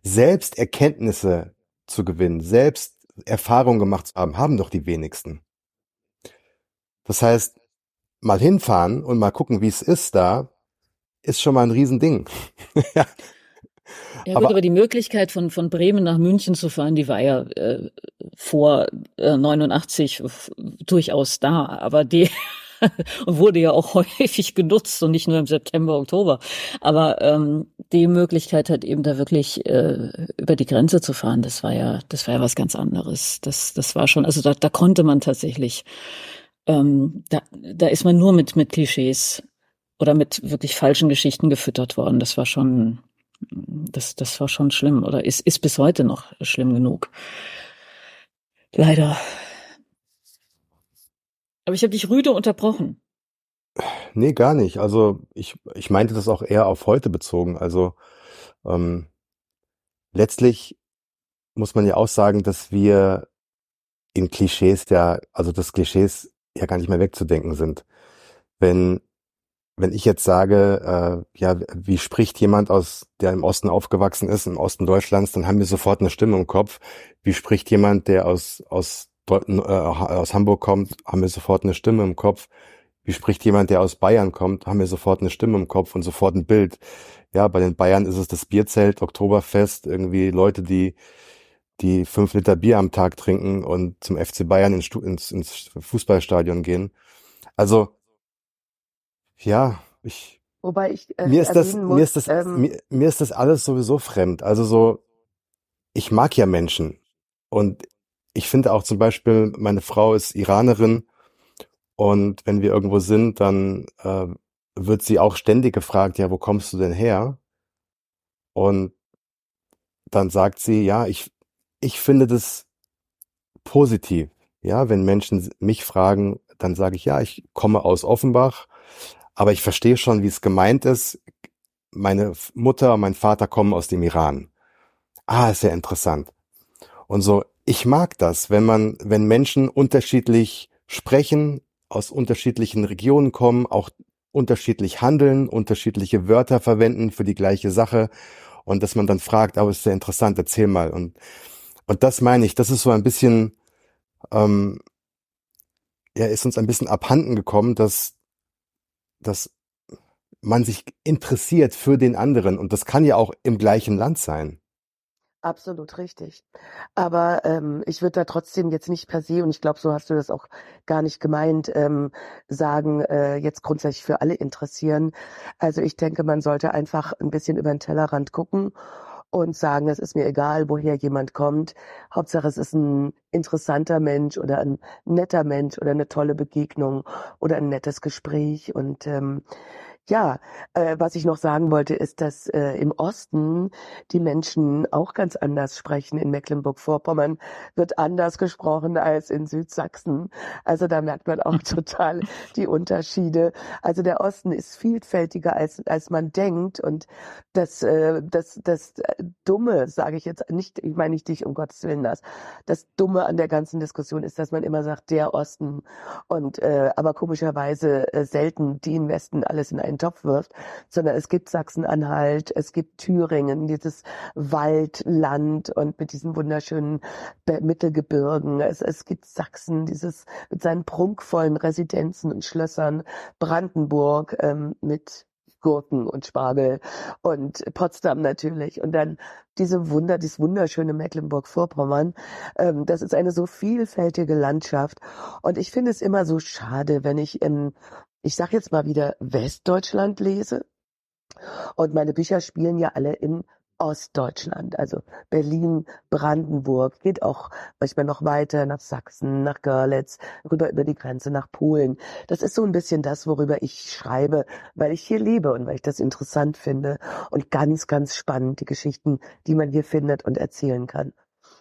selbst Erkenntnisse zu gewinnen, selbst Erfahrungen gemacht zu haben, haben doch die wenigsten. Das heißt, mal hinfahren und mal gucken, wie es ist da, ist schon mal ein Riesending. Ja gut, aber, aber, die Möglichkeit von, von Bremen nach München zu fahren, die war ja äh, vor äh, 89 durchaus da. Aber die, und wurde ja auch häufig genutzt und nicht nur im September, Oktober. Aber ähm, die Möglichkeit hat eben da wirklich äh, über die Grenze zu fahren, das war ja, das war ja was ganz anderes. Das, das war schon, also da, da konnte man tatsächlich, ähm, da, da ist man nur mit mit Klischees oder mit wirklich falschen Geschichten gefüttert worden. Das war schon, das, das war schon schlimm oder ist, ist bis heute noch schlimm genug. Leider. Aber ich habe dich rüde unterbrochen. Nee, gar nicht. Also ich, ich meinte das auch eher auf heute bezogen. Also ähm, letztlich muss man ja auch sagen, dass wir in Klischees ja, also dass Klischees ja gar nicht mehr wegzudenken sind. Wenn, wenn ich jetzt sage, äh, ja, wie spricht jemand aus, der im Osten aufgewachsen ist, im Osten Deutschlands, dann haben wir sofort eine Stimme im Kopf. Wie spricht jemand, der aus, aus äh, aus Hamburg kommt, haben wir sofort eine Stimme im Kopf. Wie spricht jemand, der aus Bayern kommt, haben wir sofort eine Stimme im Kopf und sofort ein Bild. Ja, bei den Bayern ist es das Bierzelt, Oktoberfest, irgendwie Leute, die die fünf Liter Bier am Tag trinken und zum FC Bayern ins, ins, ins Fußballstadion gehen. Also ja, ich Wobei ich äh, mir ist das muss, mir ist das ähm, mir, mir ist das alles sowieso fremd. Also so ich mag ja Menschen und ich finde auch zum Beispiel, meine Frau ist Iranerin und wenn wir irgendwo sind, dann äh, wird sie auch ständig gefragt, ja, wo kommst du denn her? Und dann sagt sie, ja, ich, ich finde das positiv. Ja, wenn Menschen mich fragen, dann sage ich, ja, ich komme aus Offenbach, aber ich verstehe schon, wie es gemeint ist. Meine Mutter und mein Vater kommen aus dem Iran. Ah, ist ja interessant. Und so, ich mag das, wenn man, wenn Menschen unterschiedlich sprechen, aus unterschiedlichen Regionen kommen, auch unterschiedlich handeln, unterschiedliche Wörter verwenden für die gleiche Sache und dass man dann fragt, aber oh, ist sehr interessant, erzähl mal. Und, und das meine ich, das ist so ein bisschen, ähm, ja, ist uns ein bisschen abhanden gekommen, dass, dass man sich interessiert für den anderen und das kann ja auch im gleichen Land sein. Absolut richtig. Aber ähm, ich würde da trotzdem jetzt nicht per se, und ich glaube, so hast du das auch gar nicht gemeint, ähm, sagen, äh, jetzt grundsätzlich für alle interessieren. Also ich denke, man sollte einfach ein bisschen über den Tellerrand gucken und sagen, es ist mir egal, woher jemand kommt. Hauptsache, es ist ein interessanter Mensch oder ein netter Mensch oder eine tolle Begegnung oder ein nettes Gespräch. Und ähm, Ja, äh, was ich noch sagen wollte, ist, dass äh, im Osten die Menschen auch ganz anders sprechen. In Mecklenburg-Vorpommern wird anders gesprochen als in Südsachsen. Also da merkt man auch total die Unterschiede. Also der Osten ist vielfältiger als als man denkt und das äh, das das Dumme, sage ich jetzt nicht, ich meine nicht dich um Gottes willen das. Das Dumme an der ganzen Diskussion ist, dass man immer sagt der Osten und äh, aber komischerweise äh, selten die im Westen alles in einen einen Topf wirft, sondern es gibt Sachsen-Anhalt, es gibt Thüringen, dieses Waldland und mit diesen wunderschönen Mittelgebirgen. Es, es gibt Sachsen, dieses mit seinen prunkvollen Residenzen und Schlössern, Brandenburg ähm, mit Gurken und Spargel und Potsdam natürlich und dann diese Wunder, dieses wunderschöne Mecklenburg-Vorpommern. Ähm, das ist eine so vielfältige Landschaft und ich finde es immer so schade, wenn ich im ich sage jetzt mal wieder Westdeutschland lese. Und meine Bücher spielen ja alle in Ostdeutschland, also Berlin, Brandenburg, geht auch manchmal noch weiter nach Sachsen, nach Görlitz, rüber über die Grenze nach Polen. Das ist so ein bisschen das, worüber ich schreibe, weil ich hier lebe und weil ich das interessant finde und ganz, ganz spannend, die Geschichten, die man hier findet und erzählen kann.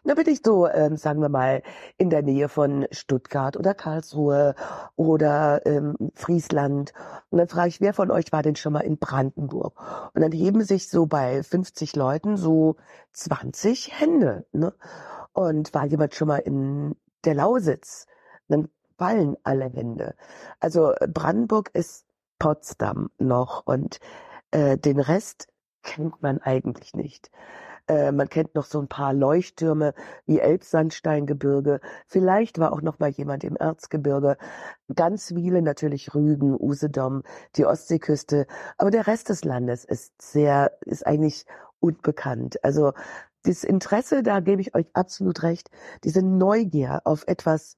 Da bin ich so, ähm, sagen wir mal, in der Nähe von Stuttgart oder Karlsruhe oder ähm, Friesland. Und dann frage ich, wer von euch war denn schon mal in Brandenburg? Und dann heben sich so bei 50 Leuten so 20 Hände. Ne? Und war jemand schon mal in der Lausitz? dann fallen alle Hände. Also Brandenburg ist Potsdam noch und äh, den Rest kennt man eigentlich nicht. Äh, man kennt noch so ein paar Leuchttürme wie Elbsandsteingebirge. Vielleicht war auch noch mal jemand im Erzgebirge. Ganz viele natürlich Rügen, Usedom, die Ostseeküste. Aber der Rest des Landes ist sehr, ist eigentlich unbekannt. Also das Interesse, da gebe ich euch absolut recht, diese Neugier auf etwas,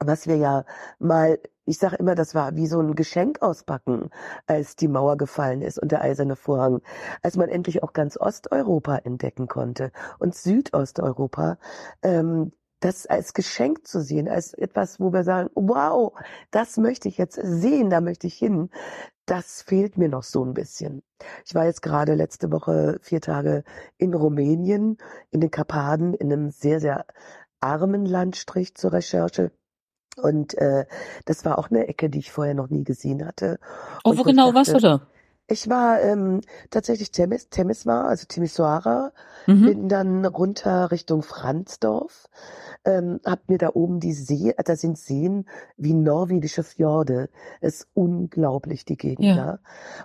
was wir ja mal ich sage immer, das war wie so ein Geschenk auspacken, als die Mauer gefallen ist und der eiserne Vorhang, als man endlich auch ganz Osteuropa entdecken konnte und Südosteuropa. Ähm, das als Geschenk zu sehen, als etwas, wo wir sagen, wow, das möchte ich jetzt sehen, da möchte ich hin, das fehlt mir noch so ein bisschen. Ich war jetzt gerade letzte Woche vier Tage in Rumänien, in den Karpaten, in einem sehr, sehr armen Landstrich zur Recherche und äh, das war auch eine Ecke, die ich vorher noch nie gesehen hatte. Oh, wo genau dachte, warst du da? Ich war ähm, tatsächlich Temis, Temis war, also Timisoara, mhm. bin dann runter Richtung Franzdorf, ähm, hab mir da oben die See, da sind Seen wie norwegische Fjorde. ist unglaublich, die Gegend ja. da.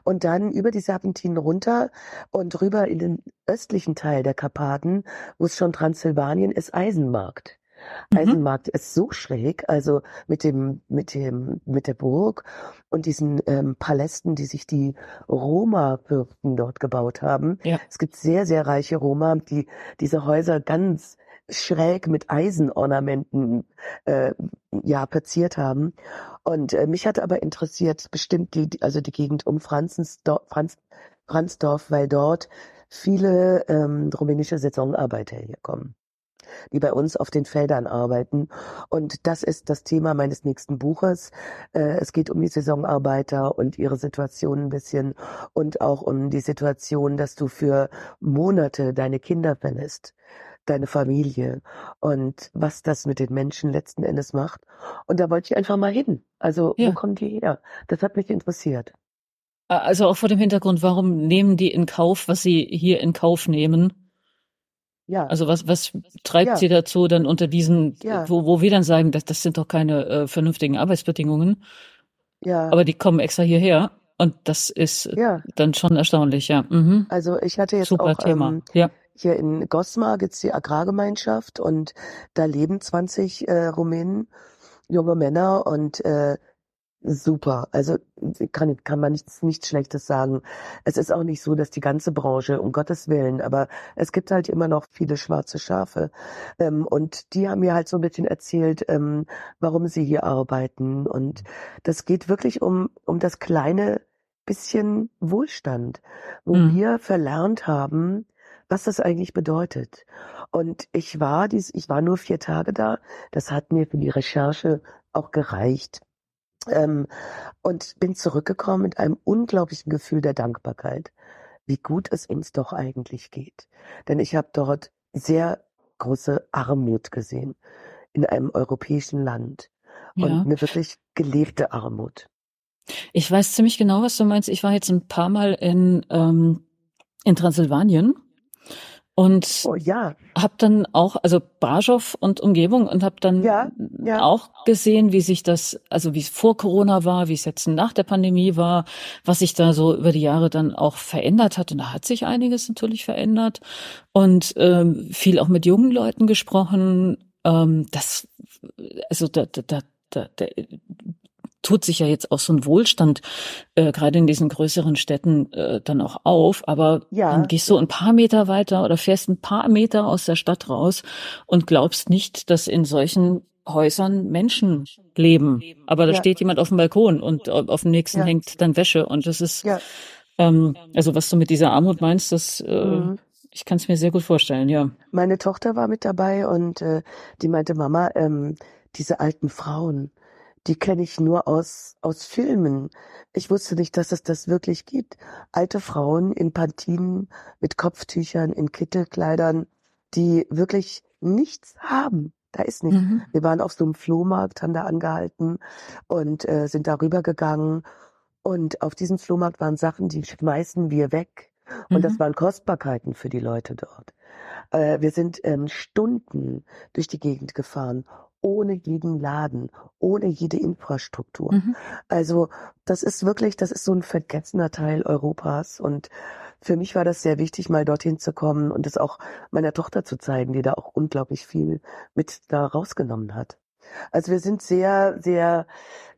Und dann über die Serpentinen runter und rüber in den östlichen Teil der Karpaten, wo es schon Transsilvanien ist, Eisenmarkt. Mhm. Eisenmarkt ist so schräg, also mit dem, mit dem, mit der Burg und diesen ähm, Palästen, die sich die Roma-Fürsten dort gebaut haben. Ja. Es gibt sehr, sehr reiche Roma, die diese Häuser ganz schräg mit Eisenornamenten äh, ja verziert haben. Und äh, mich hat aber interessiert bestimmt die, also die Gegend um Franzensdorf, Franz, Franzdorf, weil dort viele ähm, rumänische Saisonarbeiter hier kommen die bei uns auf den Feldern arbeiten. Und das ist das Thema meines nächsten Buches. Äh, es geht um die Saisonarbeiter und ihre Situation ein bisschen und auch um die Situation, dass du für Monate deine Kinder verlässt deine Familie und was das mit den Menschen letzten Endes macht. Und da wollte ich einfach mal hin. Also, ja. wo kommen die her? Das hat mich interessiert. Also auch vor dem Hintergrund, warum nehmen die in Kauf, was sie hier in Kauf nehmen? Ja. Also was, was treibt ja. Sie dazu, dann unter diesen, ja. wo, wo wir dann sagen, das, das sind doch keine äh, vernünftigen Arbeitsbedingungen. Ja. Aber die kommen extra hierher. Und das ist ja. dann schon erstaunlich, ja. Mhm. Also ich hatte jetzt Super auch Thema. Ähm, ja. hier in Gosmar gibt's die Agrargemeinschaft und da leben 20 äh, Rumänen, junge Männer und äh, super. Also kann, kann man nichts, nichts Schlechtes sagen. Es ist auch nicht so, dass die ganze Branche, um Gottes Willen, aber es gibt halt immer noch viele schwarze Schafe. Ähm, und die haben mir halt so ein bisschen erzählt, ähm, warum sie hier arbeiten. Und das geht wirklich um, um das kleine bisschen Wohlstand, wo mhm. wir verlernt haben, was das eigentlich bedeutet. Und ich war dies, ich war nur vier Tage da. Das hat mir für die Recherche auch gereicht. Ähm, und bin zurückgekommen mit einem unglaublichen Gefühl der Dankbarkeit, wie gut es uns doch eigentlich geht. Denn ich habe dort sehr große Armut gesehen in einem europäischen Land und Ja. eine wirklich gelebte Armut. Ich weiß ziemlich genau, was du meinst. Ich war jetzt ein paar Mal in, ähm, in Transsilvanien und Oh ja, habe dann auch, also Brasov und Umgebung und habe dann Ja, ja. auch gesehen, wie sich das, also wie es vor Corona war, wie es jetzt nach der Pandemie war, was sich da so über die Jahre dann auch verändert hat. Und da hat sich einiges natürlich verändert und ähm, viel auch mit jungen Leuten gesprochen. Ähm, das, also da, da, da, da tut sich ja jetzt auch so ein Wohlstand äh, gerade in diesen größeren Städten äh, dann auch auf, aber Ja. dann gehst du ein paar Meter weiter oder fährst ein paar Meter aus der Stadt raus und glaubst nicht, dass in solchen Häusern Menschen leben. Aber da Ja. steht jemand auf dem Balkon und auf dem nächsten Ja. hängt dann Wäsche und das ist ähm, also was du mit dieser Armut meinst, das äh, Mhm. ich kann es mir sehr gut vorstellen, ja. Meine Tochter war mit dabei und äh, die meinte, Mama, ähm, diese alten Frauen, die kenne ich nur aus, aus Filmen. Ich wusste nicht, dass es das wirklich gibt. Alte Frauen in Pantinen mit Kopftüchern, in Kittelkleidern, die wirklich nichts haben. Da ist nichts. Mhm. Wir waren auf so einem Flohmarkt, haben da angehalten und äh, sind darüber gegangen. Und auf diesem Flohmarkt waren Sachen, die schmeißen wir weg. Und das Mhm. waren Kostbarkeiten für die Leute dort. Äh, wir sind ähm, Stunden durch die Gegend gefahren, ohne jeden Laden, ohne jede Infrastruktur. Mhm. Also das ist wirklich, das ist so ein vergessener Teil Europas. Und für mich war das sehr wichtig, mal dorthin zu kommen und es auch meiner Tochter zu zeigen, die da auch unglaublich viel mit da rausgenommen hat. Also wir sind sehr, sehr,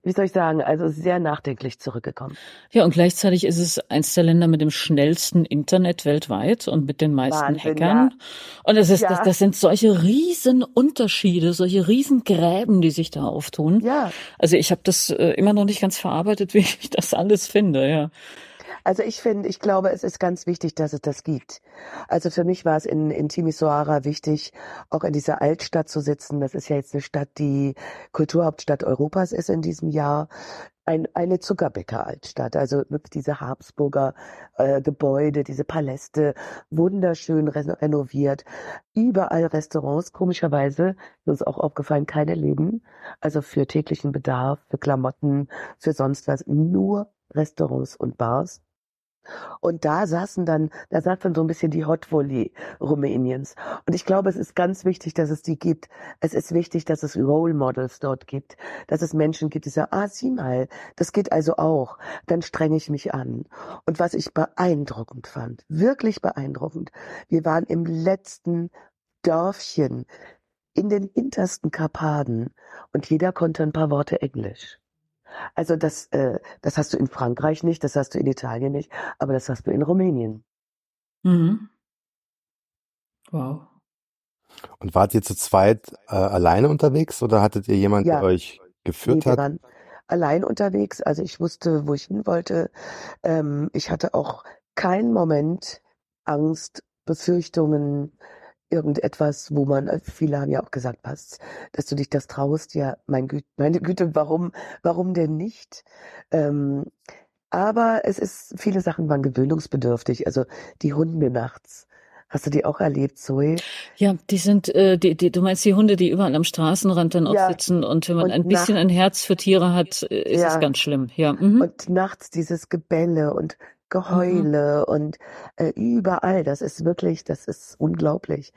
wie soll ich sagen, also sehr nachdenklich zurückgekommen. Ja, und gleichzeitig ist es eins der Länder mit dem schnellsten Internet weltweit und mit den meisten Wahnsinn, Hackern. Und es ist, Ja. das, das sind solche riesen Unterschiede, solche riesen Gräben, die sich da auftun. Ja, Also ich habe das äh, immer noch nicht ganz verarbeitet, wie ich das alles finde, ja. Also ich finde, ich glaube, es ist ganz wichtig, dass es das gibt. Also für mich war es in, in Timisoara wichtig, auch in dieser Altstadt zu sitzen. Das ist ja jetzt eine Stadt, die Kulturhauptstadt Europas ist in diesem Jahr. Ein, eine Zuckerbäcker-Altstadt, also diese Habsburger äh, Gebäude, diese Paläste, wunderschön re renoviert. Überall Restaurants, komischerweise, ist uns auch aufgefallen, keine Läden. Also für täglichen Bedarf, für Klamotten, für sonst was, nur Restaurants und Bars. Und da saßen dann, da saß dann so ein bisschen die Hot Volley Rumäniens. Und ich glaube, es ist ganz wichtig, dass es die gibt. Es ist wichtig, dass es Role Models dort gibt, dass es Menschen gibt, die sagen, ah, sieh mal, das geht also auch. Dann strenge ich mich an. Und was ich beeindruckend fand, wirklich beeindruckend, wir waren im letzten Dörfchen in den hintersten Karpaten und jeder konnte ein paar Worte Englisch. Also das, äh, das hast du in Frankreich nicht, das hast du in Italien nicht, aber das hast du in Rumänien. Mhm. Wow. Und wart ihr zu zweit äh, alleine unterwegs oder hattet ihr jemand, Ja. der euch Nee, geführt wir hat? waren allein unterwegs, also ich wusste, wo ich hin wollte. Ähm, ich hatte auch keinen Moment Angst, Befürchtungen, irgendetwas, wo man, äh, viele haben ja auch gesagt, was, dass du dich das traust, ja, mein Gü meine Güte, warum, warum denn nicht? Ähm, aber es ist, viele Sachen waren gewöhnungsbedürftig, also die Hunde nachts. Hast du die auch erlebt, Zoe? Ja, die sind, äh, die, die, du meinst die Hunde, die überall am Straßenrand dann auch Ja. sitzen und wenn man Und ein bisschen ein Herz für Tiere hat, äh, ist Ja. es ganz schlimm. Ja. Mhm. Und nachts dieses Gebälle und Geheule und äh, überall. Das ist wirklich, das ist unglaublich.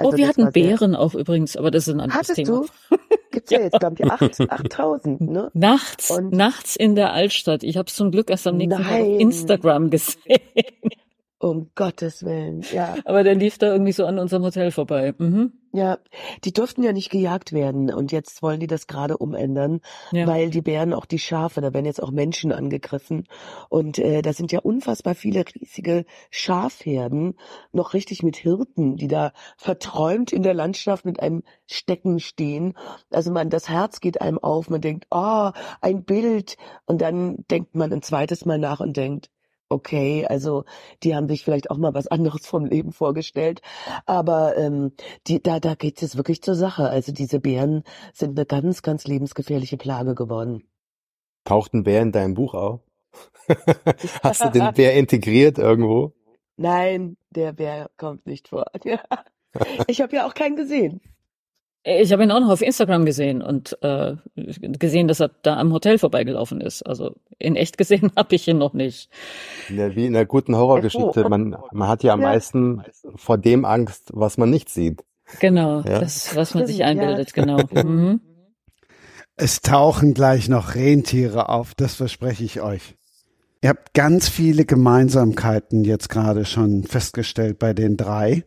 oh, wir das hatten war sehr- Bären auch übrigens, aber das ist ein anderes Hattest Thema. du? Gibt's ja jetzt, glaube ich, acht, 8000, ne? Nachts, Und- nachts in der Altstadt. Ich habe zum Glück erst am nächsten Tag auf. Instagram gesehen. Um Gottes Willen, ja. Aber der lief da irgendwie so an unserem Hotel vorbei. Mhm. Ja, die durften ja nicht gejagt werden und jetzt wollen die das gerade umändern, Ja. weil die Bären auch die Schafe, da werden jetzt auch Menschen angegriffen und äh, da sind ja unfassbar viele riesige Schafherden, noch richtig mit Hirten, die da verträumt in der Landschaft mit einem Stecken stehen. Also man, das Herz geht einem auf, man denkt, oh, ein Bild und dann denkt man ein zweites Mal nach und denkt, okay, also die haben sich vielleicht auch mal was anderes vom Leben vorgestellt, aber ähm, die, da, da geht es jetzt wirklich zur Sache. Also diese Bären sind eine ganz, ganz lebensgefährliche Plage geworden. Taucht ein Bär in deinem Buch auf? Hast du den Bär integriert irgendwo? Nein, der Bär kommt nicht vor. Ich habe ja auch keinen gesehen. Ich habe ihn auch noch auf Instagram gesehen und äh, gesehen, dass er da am Hotel vorbeigelaufen ist. Also in echt gesehen habe ich ihn noch nicht. Ja, wie in einer guten Horrorgeschichte. Man, man hat ja am ja. meisten vor dem Angst, was man nicht sieht. Genau, ja? das, was man sich einbildet, ja. genau. Mhm. Es tauchen gleich noch Rentiere auf, das verspreche ich euch. Ihr habt ganz viele Gemeinsamkeiten jetzt gerade schon festgestellt bei den drei,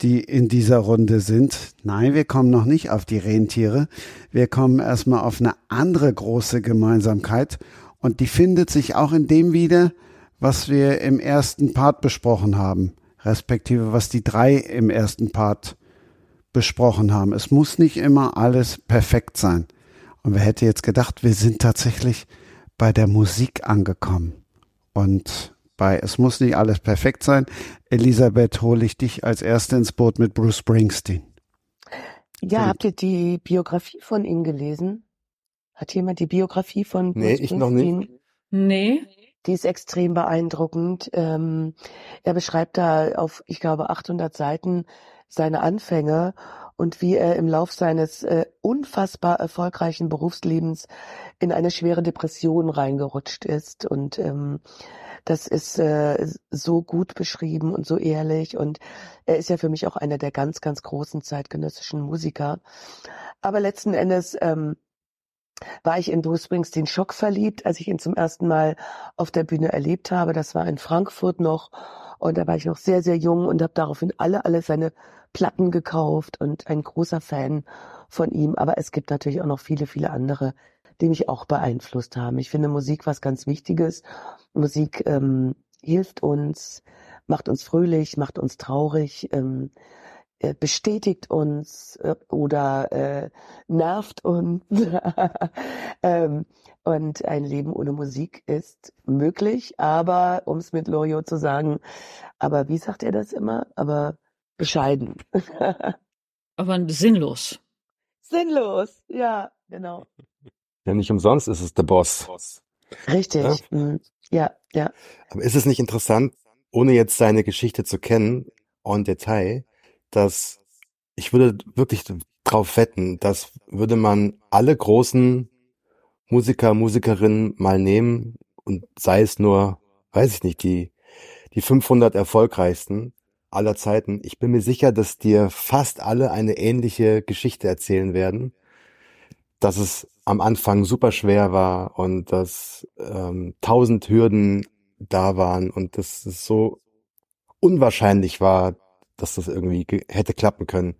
die in dieser Runde sind. Nein, wir kommen noch nicht auf die Rentiere. Wir kommen erstmal auf eine andere große Gemeinsamkeit und die findet sich auch in dem wieder, was wir im ersten Part besprochen haben, respektive was die drei im ersten Part besprochen haben. Es muss nicht immer alles perfekt sein. Und wer hätte jetzt gedacht, wir sind tatsächlich bei der Musik angekommen. Und bei Es muss nicht alles perfekt sein. Elisabeth, hole ich dich als Erste ins Boot mit Bruce Springsteen. Ja, habt ihr die Biografie von ihm gelesen? Hat jemand die Biografie von Bruce nee, Springsteen? Nee, ich noch nicht. Nee. Die ist extrem beeindruckend. Ähm, er beschreibt da auf, ich glaube, 800 Seiten seine Anfänge und wie er im Lauf seines äh, unfassbar erfolgreichen Berufslebens in eine schwere Depression reingerutscht ist. Und ähm, das ist äh, so gut beschrieben und so ehrlich. Und er ist ja für mich auch einer der ganz, ganz großen zeitgenössischen Musiker. Aber letzten Endes ähm, war ich in Bruce Springsteen Schock verliebt, als ich ihn zum ersten Mal auf der Bühne erlebt habe. Das war in Frankfurt noch. Und da war ich noch sehr, sehr jung und habe daraufhin alle, alle seine Platten gekauft und ein großer Fan von ihm. Aber es gibt natürlich auch noch viele, viele andere, die mich auch beeinflusst haben. Ich finde Musik was ganz Wichtiges. Musik ähm, hilft uns, macht uns fröhlich, macht uns traurig, ähm, äh, bestätigt uns äh, oder äh, nervt uns. ähm, und ein Leben ohne Musik ist möglich, aber um es mit Loriot zu sagen, aber wie sagt er das immer? Aber bescheiden. Aber sinnlos. Sinnlos, ja, genau. Ja, nicht umsonst ist es der Boss. Richtig, ja? Mhm. ja, ja. Aber ist es nicht interessant, ohne jetzt seine Geschichte zu kennen, en Detail, dass ich würde wirklich drauf wetten, dass würde man alle großen Musiker, Musikerinnen mal nehmen und sei es nur, weiß ich nicht, die, die 500 erfolgreichsten, aller Zeiten. Ich bin mir sicher, dass dir fast alle eine ähnliche Geschichte erzählen werden, dass es am Anfang super schwer war und dass ähm, tausend Hürden da waren und dass es so unwahrscheinlich war, dass das irgendwie hätte klappen können.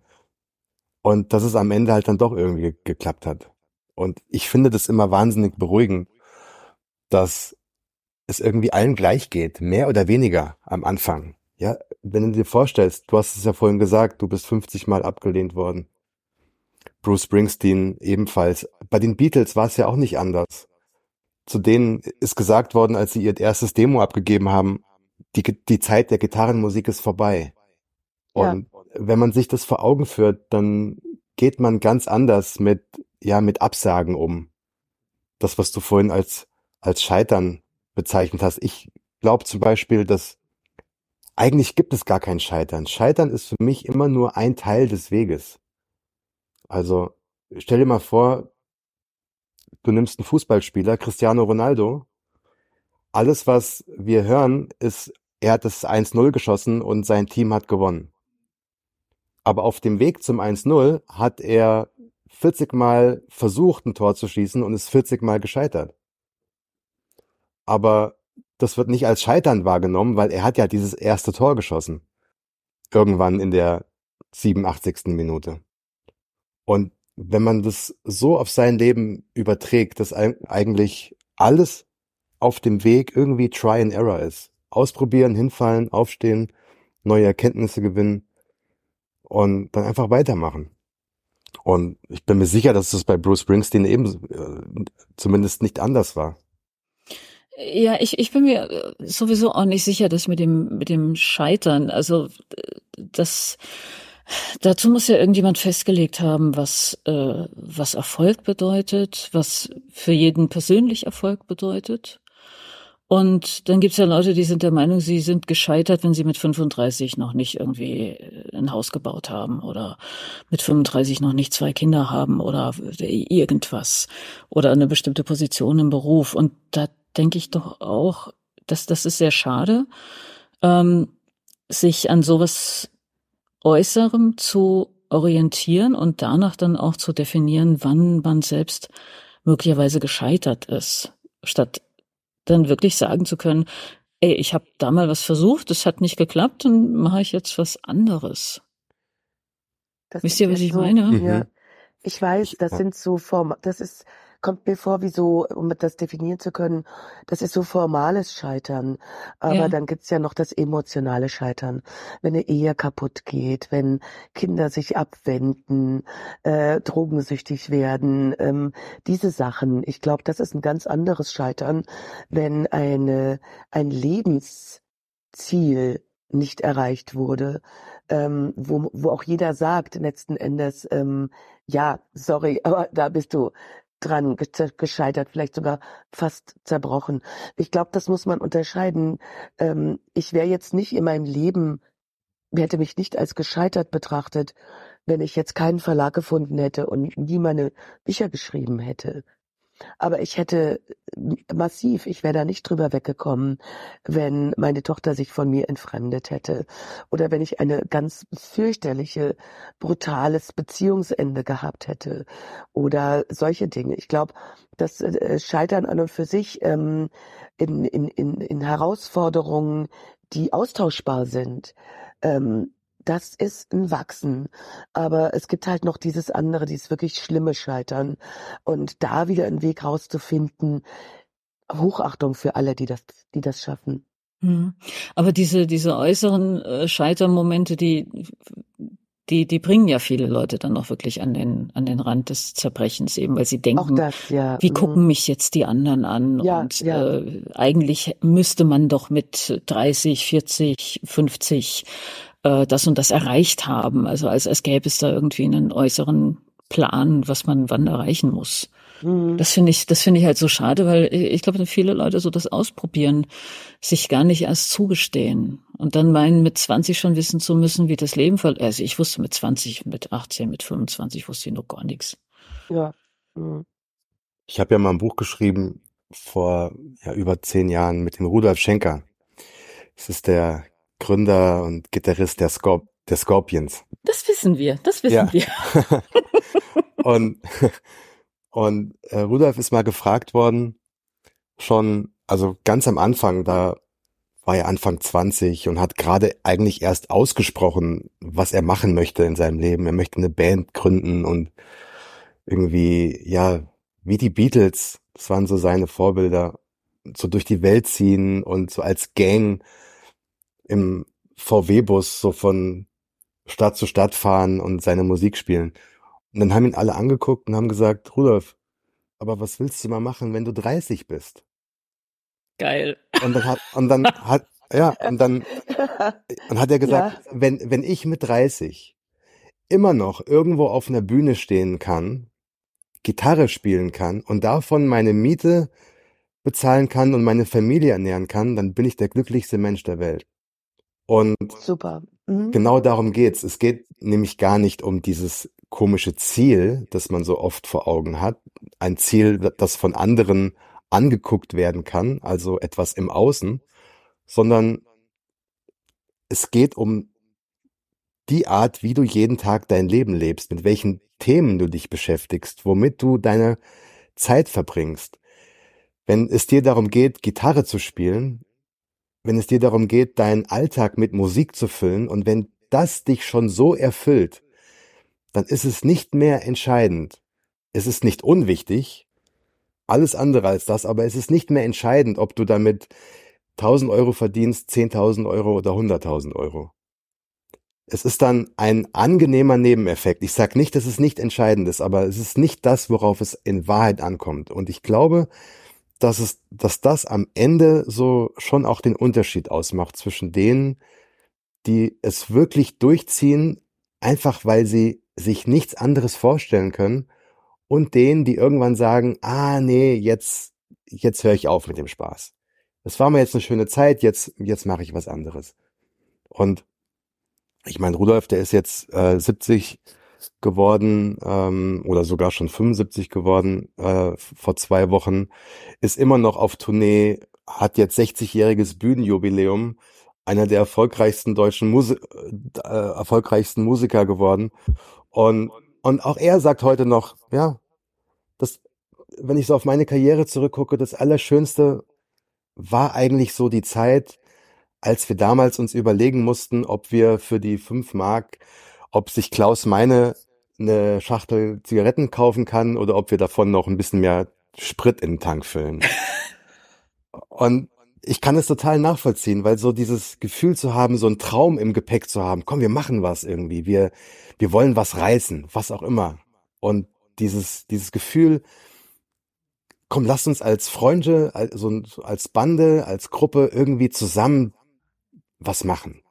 Und dass es am Ende halt dann doch irgendwie geklappt hat. Und ich finde das immer wahnsinnig beruhigend, dass es irgendwie allen gleich geht, mehr oder weniger am Anfang. Ja, wenn du dir vorstellst, du hast es ja vorhin gesagt, du bist 50 Mal abgelehnt worden. Bruce Springsteen ebenfalls. Bei den Beatles war es ja auch nicht anders. Zu denen ist gesagt worden, als sie ihr erstes Demo abgegeben haben, die, die Zeit der Gitarrenmusik ist vorbei. Und ja. wenn man sich das vor Augen führt, dann geht man ganz anders mit, ja, mit Absagen um. Das, was du vorhin als, als Scheitern bezeichnet hast. Ich glaube zum Beispiel, dass eigentlich gibt es gar kein Scheitern. Scheitern ist für mich immer nur ein Teil des Weges. Also stell dir mal vor, du nimmst einen Fußballspieler, Cristiano Ronaldo. Alles, was wir hören, ist, er hat das 1-0 geschossen und sein Team hat gewonnen. Aber auf dem Weg zum 1-0 hat er 40 Mal versucht, ein Tor zu schießen und ist 40 Mal gescheitert. Aber das wird nicht als Scheitern wahrgenommen, weil er hat ja dieses erste Tor geschossen. Irgendwann in der 87. Minute. Und wenn man das so auf sein Leben überträgt, dass eigentlich alles auf dem Weg irgendwie Try and Error ist. Ausprobieren, hinfallen, aufstehen, neue Erkenntnisse gewinnen und dann einfach weitermachen. Und ich bin mir sicher, dass das bei Bruce Springsteen eben äh, zumindest nicht anders war. Ja, ich, ich bin mir äh, sowieso auch nicht sicher, dass mit dem, mit dem Scheitern, also das, Dazu muss ja irgendjemand festgelegt haben, was, äh, was Erfolg bedeutet, was für jeden persönlich Erfolg bedeutet. Und dann gibt's ja Leute, die sind der Meinung, sie sind gescheitert, wenn sie mit 35 noch nicht irgendwie ein Haus gebaut haben oder mit 35 noch nicht zwei Kinder haben oder irgendwas oder eine bestimmte Position im Beruf. Und da denke ich doch auch, dass das ist sehr schade, ähm, sich an sowas Äußerem zu orientieren und danach dann auch zu definieren, wann man selbst möglicherweise gescheitert ist, statt dann wirklich sagen zu können, ey, ich habe da mal was versucht, es hat nicht geklappt, dann mache ich jetzt was anderes. Das Wisst ihr, was ich so, meine? Ja. Ich weiß, das sind so Form, das ist kommt mir vor, wie so, um das definieren zu können, das ist so formales Scheitern. Aber ja. dann gibt's ja noch das emotionale Scheitern. Wenn eine Ehe kaputt geht, wenn Kinder sich abwenden, äh, drogensüchtig werden, ähm, diese Sachen. Ich glaube, das ist ein ganz anderes Scheitern, wenn eine, ein Lebensziel nicht erreicht wurde, ähm, wo, wo auch jeder sagt letzten Endes, ähm, ja, sorry, aber da bist du dran gescheitert, vielleicht sogar fast zerbrochen. Ich glaube, das muss man unterscheiden. Ähm, ich wäre jetzt nicht in meinem Leben, hätte mich nicht als gescheitert betrachtet, wenn ich jetzt keinen Verlag gefunden hätte und nie meine Bücher geschrieben hätte. Aber ich hätte massiv, ich wäre da nicht drüber weggekommen, wenn meine Tochter sich von mir entfremdet hätte oder wenn ich eine ganz fürchterliche, brutales Beziehungsende gehabt hätte oder solche Dinge. Ich glaube, das äh, Scheitern an und für sich ähm, in, in, in, in Herausforderungen, die austauschbar sind, ähm, das ist ein Wachsen. Aber es gibt halt noch dieses andere, dieses wirklich schlimme Scheitern. Und da wieder einen Weg rauszufinden, Hochachtung für alle, die das, die das schaffen. Hm. Aber diese, diese äußeren äh, Scheitermomente, die, die, die bringen ja viele Leute dann auch wirklich an den, an den Rand des Zerbrechens eben, weil sie denken, das, ja. wie mhm. gucken mich jetzt die anderen an? Ja, und ja. Äh, eigentlich müsste man doch mit 30, 40, 50 äh, das und das erreicht haben. Also als, als gäbe es da irgendwie einen äußeren Plan, was man wann erreichen muss. Mhm. Das finde ich, das finde ich halt so schade, weil ich glaube, viele Leute so das ausprobieren, sich gar nicht erst zugestehen und dann meinen, mit 20 schon wissen zu müssen, wie das Leben verläuft. Also ich wusste mit 20, mit 18, mit 25 wusste ich noch gar nichts. Ja. Mhm. Ich habe ja mal ein Buch geschrieben vor ja, über zehn Jahren mit dem Rudolf Schenker. Es ist der Gründer und Gitarrist der, Scorp der Scorpions. Das wissen wir, das wissen ja. wir. und und äh, Rudolf ist mal gefragt worden, schon, also ganz am Anfang, da war er Anfang 20 und hat gerade eigentlich erst ausgesprochen, was er machen möchte in seinem Leben. Er möchte eine Band gründen und irgendwie, ja, wie die Beatles, das waren so seine Vorbilder, so durch die Welt ziehen und so als Gang im VW-Bus so von Stadt zu Stadt fahren und seine Musik spielen. Und dann haben ihn alle angeguckt und haben gesagt, Rudolf, aber was willst du mal machen, wenn du 30 bist? Geil. Und dann hat, und dann hat, ja, und dann, und hat er gesagt, ja. wenn, wenn ich mit 30 immer noch irgendwo auf einer Bühne stehen kann, Gitarre spielen kann und davon meine Miete bezahlen kann und meine Familie ernähren kann, dann bin ich der glücklichste Mensch der Welt. Und Super. Mhm. genau darum geht's. Es geht nämlich gar nicht um dieses komische Ziel, das man so oft vor Augen hat. Ein Ziel, das von anderen angeguckt werden kann, also etwas im Außen, sondern es geht um die Art, wie du jeden Tag dein Leben lebst, mit welchen Themen du dich beschäftigst, womit du deine Zeit verbringst. Wenn es dir darum geht, Gitarre zu spielen, wenn es dir darum geht, deinen Alltag mit Musik zu füllen und wenn das dich schon so erfüllt, dann ist es nicht mehr entscheidend. Es ist nicht unwichtig, alles andere als das, aber es ist nicht mehr entscheidend, ob du damit 1000 Euro verdienst, 10.000 Euro oder 100.000 Euro. Es ist dann ein angenehmer Nebeneffekt. Ich sage nicht, dass es nicht entscheidend ist, aber es ist nicht das, worauf es in Wahrheit ankommt. Und ich glaube, dass es, dass das am Ende so schon auch den Unterschied ausmacht zwischen denen, die es wirklich durchziehen, einfach weil sie sich nichts anderes vorstellen können und denen, die irgendwann sagen, ah nee, jetzt, jetzt höre ich auf mit dem Spaß. Das war mir jetzt eine schöne Zeit, jetzt, jetzt mache ich was anderes. Und ich meine, Rudolf, der ist jetzt äh, 70 geworden ähm, oder sogar schon 75 geworden äh, vor zwei Wochen, ist immer noch auf Tournee, hat jetzt 60-jähriges Bühnenjubiläum, einer der erfolgreichsten deutschen Musi äh, erfolgreichsten Musiker geworden. Und, und auch er sagt heute noch, ja, das, wenn ich so auf meine Karriere zurückgucke, das Allerschönste war eigentlich so die Zeit, als wir damals uns überlegen mussten, ob wir für die fünf Mark, ob sich Klaus meine eine Schachtel Zigaretten kaufen kann oder ob wir davon noch ein bisschen mehr Sprit in den Tank füllen. Und ich kann es total nachvollziehen, weil so dieses Gefühl zu haben, so einen Traum im Gepäck zu haben, komm, wir machen was irgendwie, wir, wir wollen was reißen, was auch immer. Und dieses, dieses Gefühl, komm, lass uns als Freunde, also als Bande, als Gruppe irgendwie zusammen was machen.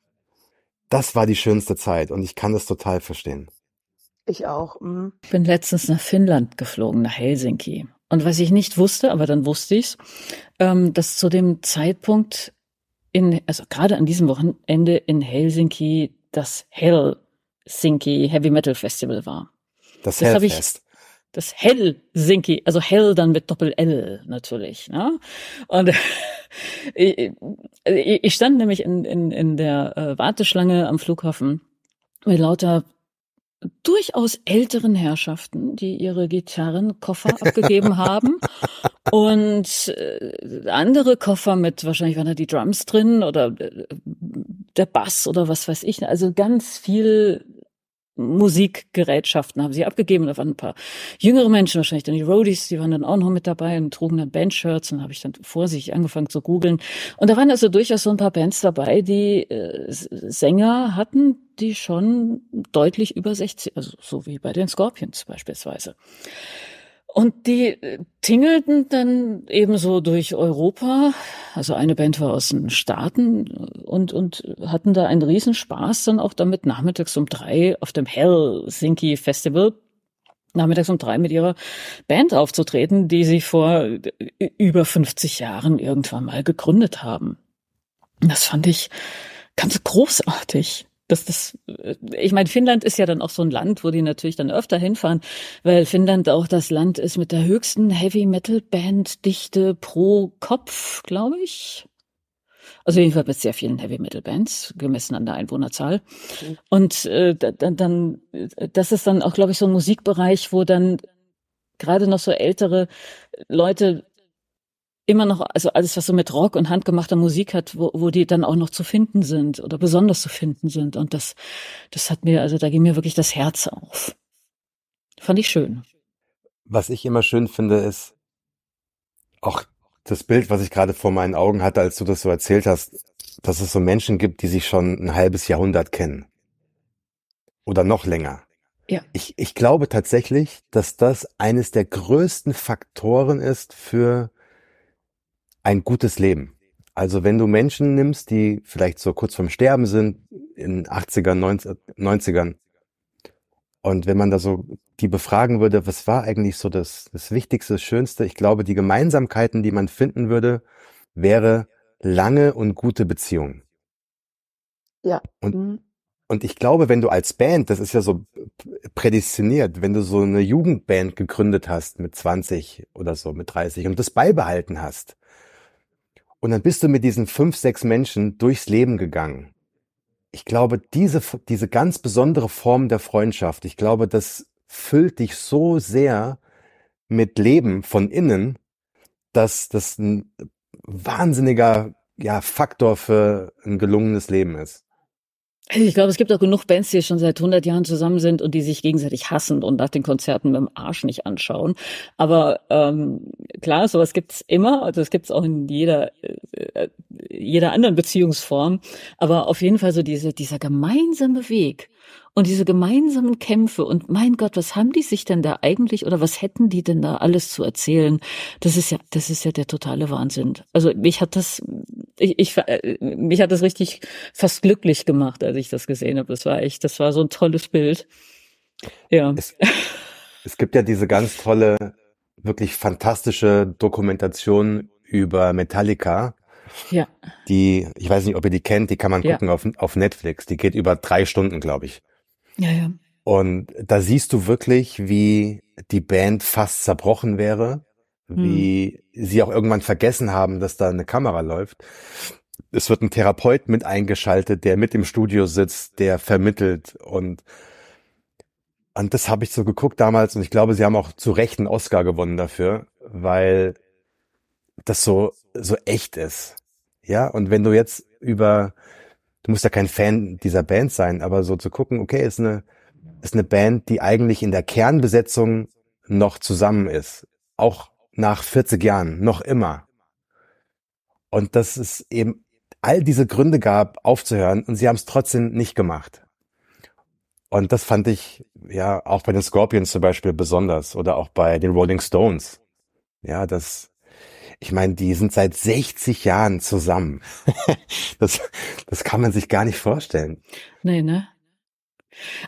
Das war die schönste Zeit und ich kann das total verstehen. Ich auch. Mhm. Ich bin letztens nach Finnland geflogen, nach Helsinki. Und was ich nicht wusste, aber dann wusste ich's, ähm, dass zu dem Zeitpunkt in, also gerade an diesem Wochenende in Helsinki das Helsinki Heavy Metal Festival war. Das, das Hellfest. Das Helsinki, also Hell dann mit Doppel-L natürlich. Ne? Und ich, ich stand nämlich in, in, in der äh, Warteschlange am Flughafen mit lauter durchaus älteren Herrschaften, die ihre Gitarrenkoffer abgegeben haben und äh, andere Koffer mit wahrscheinlich waren da die Drums drin oder äh, der Bass oder was weiß ich, also ganz viel Musikgerätschaften haben sie abgegeben. Da waren ein paar jüngere Menschen, wahrscheinlich dann die Roadies, die waren dann auch noch mit dabei und trugen dann Bandshirts und habe ich dann vorsichtig angefangen zu googeln. Und da waren also durchaus so ein paar Bands dabei, die äh, Sänger hatten, die schon deutlich über 60, also so wie bei den Scorpions beispielsweise. Und die äh, tingelten dann ebenso durch Europa. Also eine Band war aus den Staaten und, und hatten da einen Riesenspaß dann auch damit nachmittags um drei auf dem Helsinki Festival nachmittags um drei mit ihrer Band aufzutreten, die sie vor äh, über 50 Jahren irgendwann mal gegründet haben. Das fand ich ganz großartig dass das, äh, ich meine, Finnland ist ja dann auch so ein Land, wo die natürlich dann öfter hinfahren, weil Finnland auch das Land ist mit der höchsten Heavy Metal Band Dichte pro Kopf, glaube ich. Also jedenfalls mit sehr vielen Heavy Metal Bands, gemessen an der Einwohnerzahl. Mhm. Und äh, dann, dann, das ist dann auch, glaube ich, so ein Musikbereich, wo dann gerade noch so ältere Leute immer noch, also alles, was so mit Rock und handgemachter Musik hat, wo, wo die dann auch noch zu finden sind oder besonders zu finden sind. Und das, das hat mir, also da ging mir wirklich das Herz auf. Fand ich schön. Was ich immer schön finde, ist auch das Bild, was ich gerade vor meinen Augen hatte, als du das so erzählt hast, dass es so Menschen gibt, die sich schon ein halbes Jahrhundert kennen. Oder noch länger. Ja. Ich, ich glaube tatsächlich, dass das eines der größten Faktoren ist für ein gutes Leben. Also wenn du Menschen nimmst, die vielleicht so kurz vorm Sterben sind, in 80ern, 90ern, und wenn man da so die befragen würde, was war eigentlich so das, das Wichtigste, das Schönste? Ich glaube, die Gemeinsamkeiten, die man finden würde, wäre lange und gute Beziehungen. Ja. Und, mhm. und ich glaube, wenn du als Band, das ist ja so prädestiniert, wenn du so eine Jugendband gegründet hast mit 20 oder so, mit 30 und das beibehalten hast, und dann bist du mit diesen fünf, sechs Menschen durchs Leben gegangen. Ich glaube, diese, diese ganz besondere Form der Freundschaft, ich glaube, das füllt dich so sehr mit Leben von innen, dass das ein wahnsinniger ja, Faktor für ein gelungenes Leben ist. Ich glaube, es gibt auch genug Bands, die schon seit 100 Jahren zusammen sind und die sich gegenseitig hassen und nach den Konzerten mit dem Arsch nicht anschauen. Aber ähm, klar, sowas gibt's immer. Also es gibt's auch in jeder äh, jeder anderen Beziehungsform. Aber auf jeden Fall so diese dieser gemeinsame Weg und diese gemeinsamen Kämpfe und mein Gott, was haben die sich denn da eigentlich oder was hätten die denn da alles zu erzählen? Das ist ja das ist ja der totale Wahnsinn. Also mich hat das ich, ich, äh, mich hat das richtig fast glücklich gemacht, als ich das gesehen habe. Das war echt, das war so ein tolles Bild. Ja. Es, es gibt ja diese ganz tolle, wirklich fantastische Dokumentation über Metallica. Ja. Die, ich weiß nicht, ob ihr die kennt, die kann man Ja. gucken auf, auf Netflix. Die geht über drei Stunden, glaube ich. Ja, ja. Und da siehst du wirklich, wie die Band fast zerbrochen wäre, wie sie auch irgendwann vergessen haben, dass da eine Kamera läuft. Es wird ein Therapeut mit eingeschaltet, der mit im Studio sitzt, der vermittelt und und das habe ich so geguckt damals und ich glaube, sie haben auch zu Recht einen Oscar gewonnen dafür, weil das so so echt ist. Ja, und wenn du jetzt über du musst ja kein Fan dieser Band sein, aber so zu gucken, okay, ist eine ist eine Band, die eigentlich in der Kernbesetzung noch zusammen ist. Auch nach 40 Jahren, noch immer. Und dass es eben all diese Gründe gab, aufzuhören und sie haben es trotzdem nicht gemacht. Und das fand ich ja auch bei den Scorpions zum Beispiel besonders oder auch bei den Rolling Stones. Ja, das, ich meine, die sind seit 60 Jahren zusammen. das, das kann man sich gar nicht vorstellen. Nee, ne?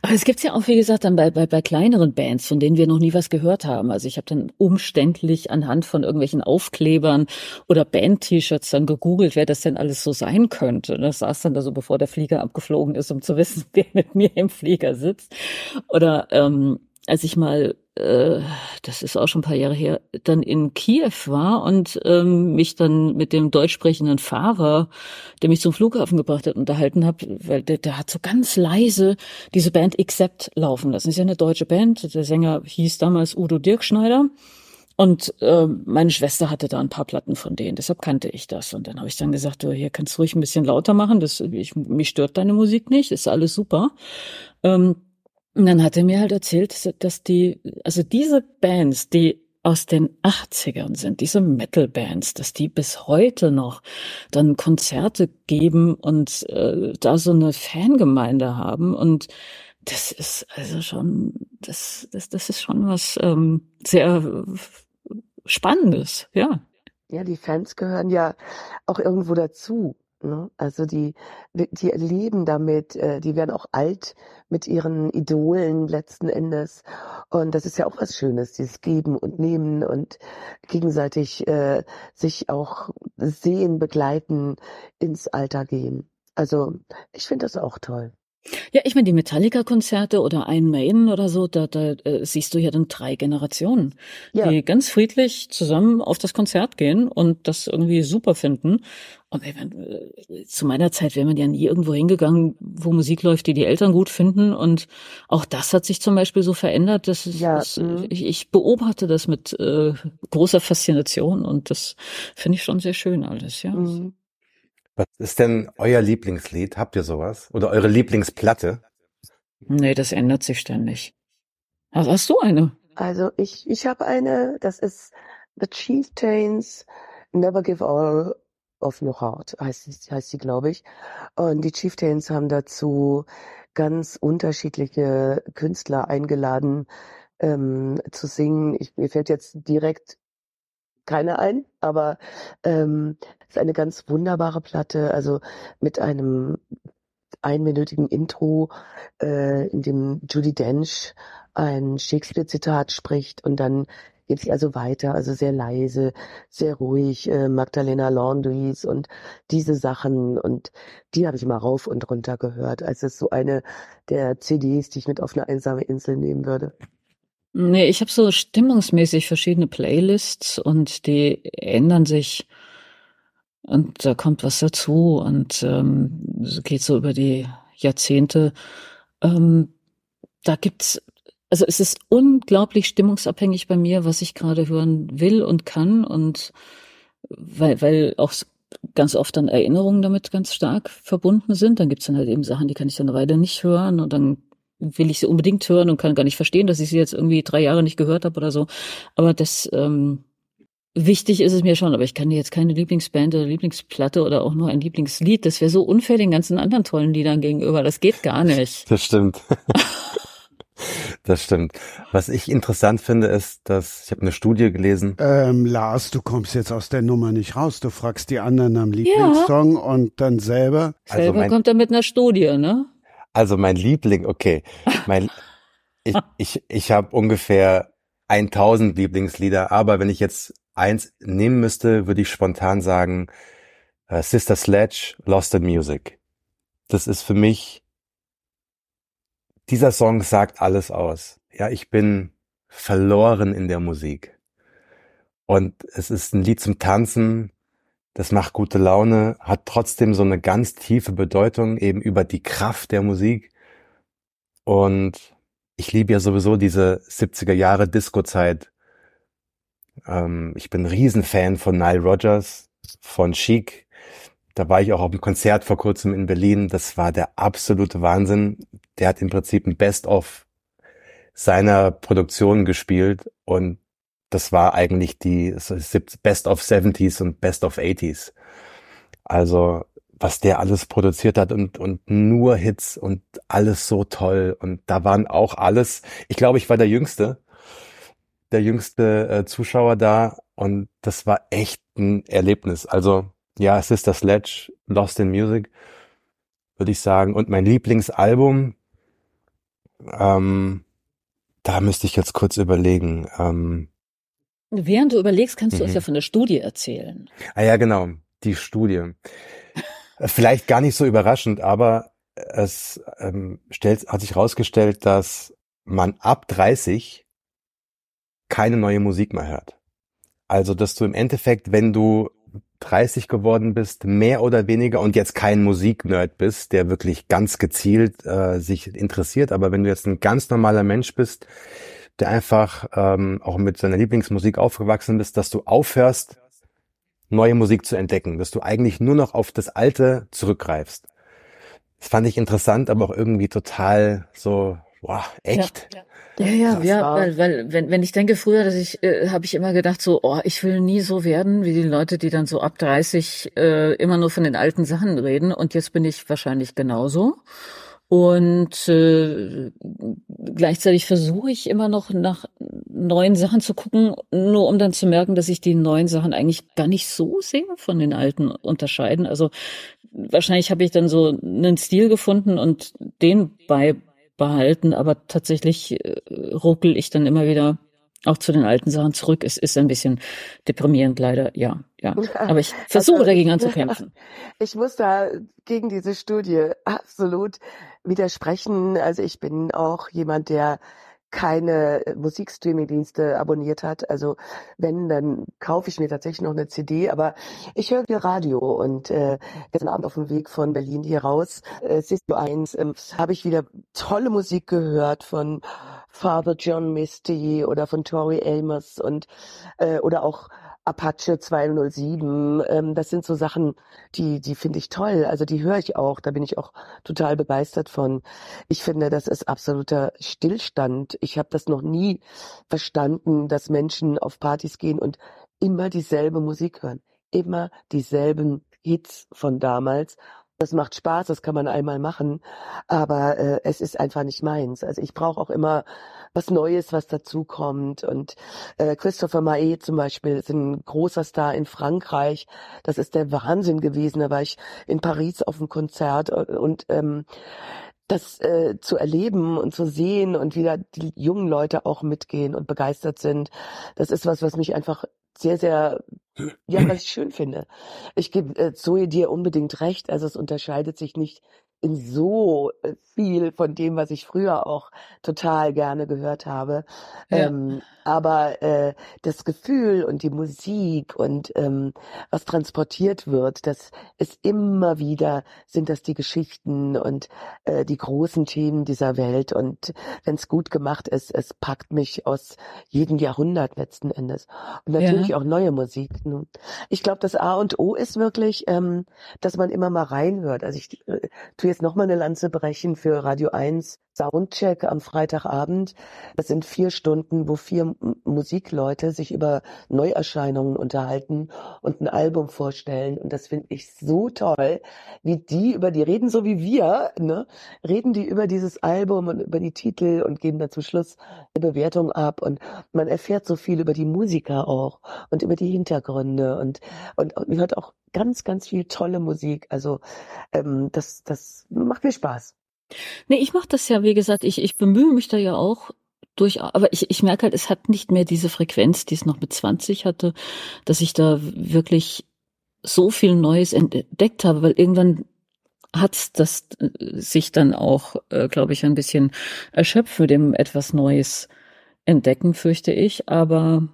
Aber es gibt's ja auch, wie gesagt, dann bei, bei, bei kleineren Bands, von denen wir noch nie was gehört haben. Also ich habe dann umständlich anhand von irgendwelchen Aufklebern oder Band-T-Shirts dann gegoogelt, wer das denn alles so sein könnte. Und das saß dann da so, bevor der Flieger abgeflogen ist, um zu wissen, wer mit mir im Flieger sitzt. Oder ähm, als ich mal, äh, das ist auch schon ein paar Jahre her, dann in Kiew war und ähm, mich dann mit dem deutsch sprechenden Fahrer, der mich zum Flughafen gebracht hat, unterhalten habe, weil der, der hat so ganz leise diese Band Accept laufen lassen. Das ist ja eine deutsche Band. Der Sänger hieß damals Udo Dirkschneider. Und äh, meine Schwester hatte da ein paar Platten von denen, deshalb kannte ich das. Und dann habe ich dann gesagt, du, hier kannst du ruhig ein bisschen lauter machen, das, ich, mich stört deine Musik nicht, ist alles super. Ähm, und dann hat er mir halt erzählt, dass die, also diese Bands, die aus den 80ern sind, diese Metal-Bands, dass die bis heute noch dann Konzerte geben und äh, da so eine Fangemeinde haben und das ist also schon, das, das, das ist schon was ähm, sehr Spannendes, ja. Ja, die Fans gehören ja auch irgendwo dazu. Ne? Also die, die leben damit, äh, die werden auch alt mit ihren Idolen letzten Endes. Und das ist ja auch was Schönes, dieses Geben und Nehmen und gegenseitig äh, sich auch sehen, begleiten, ins Alter gehen. Also ich finde das auch toll. Ja, ich meine, die Metallica-Konzerte oder Iron Maiden oder so, da, da äh, siehst du ja dann drei Generationen, Ja. die ganz friedlich zusammen auf das Konzert gehen und das irgendwie super finden. Und ich mein, äh, zu meiner Zeit wäre man ja nie irgendwo hingegangen, wo Musik läuft, die die Eltern gut finden. Und auch das hat sich zum Beispiel so verändert. dass es, Ja, es, mhm. ich, ich beobachte das mit äh, großer Faszination und das finde ich schon sehr schön alles, ja. Mhm. Was ist denn euer Lieblingslied? Habt ihr sowas? Oder eure Lieblingsplatte? Nee, das ändert sich ständig. Also hast du eine? Also ich, ich habe eine, das ist The Chieftains Never Give All of Your Heart, heißt, sie- heißt sie, glaube ich. Und die Chieftains haben dazu ganz unterschiedliche Künstler eingeladen ähm, zu singen. Ich, mir fällt jetzt direkt keine ein, aber ähm, ist eine ganz wunderbare Platte, also mit einem einminütigen Intro, äh, in dem Judy Dench ein Shakespeare-Zitat spricht und dann geht sie also weiter, also sehr leise, sehr ruhig, äh, Magdalena Laundries und diese Sachen und die habe ich mal rauf und runter gehört. Also es so eine der CDs, die ich mit auf eine einsame Insel nehmen würde. Nee, ich habe so stimmungsmäßig verschiedene Playlists und die ändern sich und da kommt was dazu und ähm, geht so über die Jahrzehnte. Ähm, da gibt's, also es ist unglaublich stimmungsabhängig bei mir, was ich gerade hören will und kann und weil, weil auch ganz oft dann Erinnerungen damit ganz stark verbunden sind. Dann gibt's dann halt eben Sachen, die kann ich dann eine Weile nicht hören und dann will ich sie unbedingt hören und kann gar nicht verstehen, dass ich sie jetzt irgendwie drei Jahre nicht gehört habe oder so. Aber das ähm, wichtig ist es mir schon, aber ich kann dir jetzt keine Lieblingsband oder Lieblingsplatte oder auch nur ein Lieblingslied. Das wäre so unfair den ganzen anderen tollen Liedern gegenüber. Das geht gar nicht. Das stimmt. Das stimmt. Was ich interessant finde, ist, dass ich habe eine Studie gelesen. Ähm, Lars, du kommst jetzt aus der Nummer nicht raus. Du fragst die anderen am Lieblingssong ja. und dann selber. Also selber mein, kommt er mit einer Studie, ne? Also mein Liebling, okay. Mein, ich ich, ich habe ungefähr 1000 Lieblingslieder, aber wenn ich jetzt eins nehmen müsste, würde ich spontan sagen, uh, Sister Sledge, Lost in Music. Das ist für mich dieser Song sagt alles aus. Ja, ich bin verloren in der Musik. Und es ist ein Lied zum Tanzen, das macht gute Laune, hat trotzdem so eine ganz tiefe Bedeutung eben über die Kraft der Musik. Und ich liebe ja sowieso diese 70er Jahre Disco-Zeit. Ähm, ich bin Riesenfan von Nile Rodgers, von Chic, da war ich auch auf einem Konzert vor kurzem in Berlin. Das war der absolute Wahnsinn. Der hat im Prinzip ein Best-of seiner Produktion gespielt und das war eigentlich die Best of 70s und Best of 80s. Also was der alles produziert hat und, und nur Hits und alles so toll. Und da waren auch alles, ich glaube, ich war der Jüngste, der jüngste äh, Zuschauer da und das war echt ein Erlebnis. Also ja, es ist das Sledge, Lost in Music, würde ich sagen. Und mein Lieblingsalbum, ähm, da müsste ich jetzt kurz überlegen. Ähm, Während du überlegst, kannst du uns mhm. ja von der Studie erzählen. Ah ja, genau, die Studie. Vielleicht gar nicht so überraschend, aber es ähm, stellt, hat sich herausgestellt, dass man ab 30 keine neue Musik mehr hört. Also, dass du im Endeffekt, wenn du 30 geworden bist, mehr oder weniger und jetzt kein Musiknerd bist, der wirklich ganz gezielt äh, sich interessiert, aber wenn du jetzt ein ganz normaler Mensch bist, der einfach ähm, auch mit seiner Lieblingsmusik aufgewachsen bist, dass du aufhörst, neue Musik zu entdecken, dass du eigentlich nur noch auf das Alte zurückgreifst. Das fand ich interessant, aber auch irgendwie total so, wow, echt? Ja, ja. Ja, ja, ja, weil, weil wenn, wenn ich denke früher, dass ich, äh, habe ich immer gedacht so, oh, ich will nie so werden wie die Leute, die dann so ab 30 äh, immer nur von den alten Sachen reden. Und jetzt bin ich wahrscheinlich genauso. Und äh, gleichzeitig versuche ich immer noch nach neuen Sachen zu gucken, nur um dann zu merken, dass sich die neuen Sachen eigentlich gar nicht so sehr von den alten unterscheiden. Also wahrscheinlich habe ich dann so einen Stil gefunden und den bei behalten, aber tatsächlich äh, ruckel ich dann immer wieder auch zu den alten Sachen zurück. Es ist ein bisschen deprimierend leider, ja, ja. Aber ich versuche also, dagegen anzukämpfen. Ich muss da gegen diese Studie absolut widersprechen. Also ich bin auch jemand, der keine Musikstreaming-Dienste abonniert hat. Also wenn, dann kaufe ich mir tatsächlich noch eine CD, aber ich höre viel Radio und äh, gestern Abend auf dem Weg von Berlin hier raus, äh, Cisco 1, äh, habe ich wieder tolle Musik gehört von Father John Misty oder von Tori Amos und äh, oder auch Apache 207. Ähm, das sind so Sachen, die, die finde ich toll. Also die höre ich auch. Da bin ich auch total begeistert von. Ich finde, das ist absoluter Stillstand. Ich habe das noch nie verstanden, dass Menschen auf Partys gehen und immer dieselbe Musik hören. Immer dieselben Hits von damals das macht Spaß, das kann man einmal machen, aber äh, es ist einfach nicht meins. Also ich brauche auch immer was Neues, was dazukommt. Und äh, Christopher Mae zum Beispiel ist ein großer Star in Frankreich. Das ist der Wahnsinn gewesen. Da war ich in Paris auf dem Konzert äh, und ähm, das äh, zu erleben und zu sehen und wieder die jungen Leute auch mitgehen und begeistert sind, das ist was, was mich einfach sehr, sehr, ja, was ich schön finde. Ich gebe äh, Zoe dir unbedingt recht. Also es unterscheidet sich nicht so äh, viel von dem, was ich früher auch total gerne gehört habe. Ja. Ähm, aber äh, das Gefühl und die Musik und ähm, was transportiert wird, das ist immer wieder, sind das die Geschichten und äh, die großen Themen dieser Welt. Und wenn es gut gemacht ist, es packt mich aus jedem Jahrhundert letzten Endes. Und natürlich ja. auch neue Musik. Ich glaube, das A und O ist wirklich, ähm, dass man immer mal reinhört. Also ich äh, tue jetzt nochmal eine Lanze brechen für Radio 1 Soundcheck am Freitagabend. Das sind vier Stunden, wo vier Musikleute sich über Neuerscheinungen unterhalten und ein Album vorstellen. Und das finde ich so toll, wie die über die reden, so wie wir, ne? Reden die über dieses Album und über die Titel und geben dann zum Schluss eine Bewertung ab. Und man erfährt so viel über die Musiker auch und über die Hintergründe und, und, und hört auch ganz, ganz viel tolle Musik. Also ähm, das, das macht mir Spaß. Nee, ich mache das ja, wie gesagt, ich, ich bemühe mich da ja auch durch, aber ich, ich merke halt, es hat nicht mehr diese Frequenz, die es noch mit 20 hatte, dass ich da wirklich so viel Neues entdeckt habe, weil irgendwann hat das äh, sich dann auch, äh, glaube ich, ein bisschen erschöpft mit dem etwas Neues entdecken, fürchte ich. Aber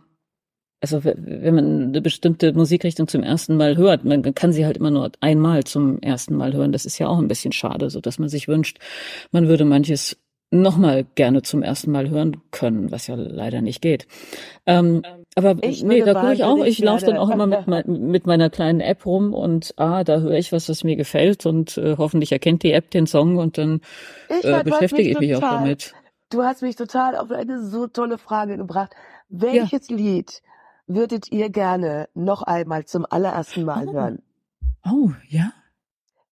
also wenn man eine bestimmte Musikrichtung zum ersten Mal hört, man kann sie halt immer nur einmal zum ersten Mal hören. Das ist ja auch ein bisschen schade, so dass man sich wünscht, man würde manches nochmal gerne zum ersten Mal hören können, was ja leider nicht geht. Ähm, aber ich nee, da gucke ich auch, ich laufe dann auch immer mit, mit, meiner kleinen App rum und ah, da höre ich was, was mir gefällt und äh, hoffentlich erkennt die App den Song und dann äh, beschäftige ich mich total, auch damit. Du hast mich total auf eine so tolle Frage gebracht. Welches ja. Lied würdet ihr gerne noch einmal zum allerersten Mal oh. hören? Oh, ja.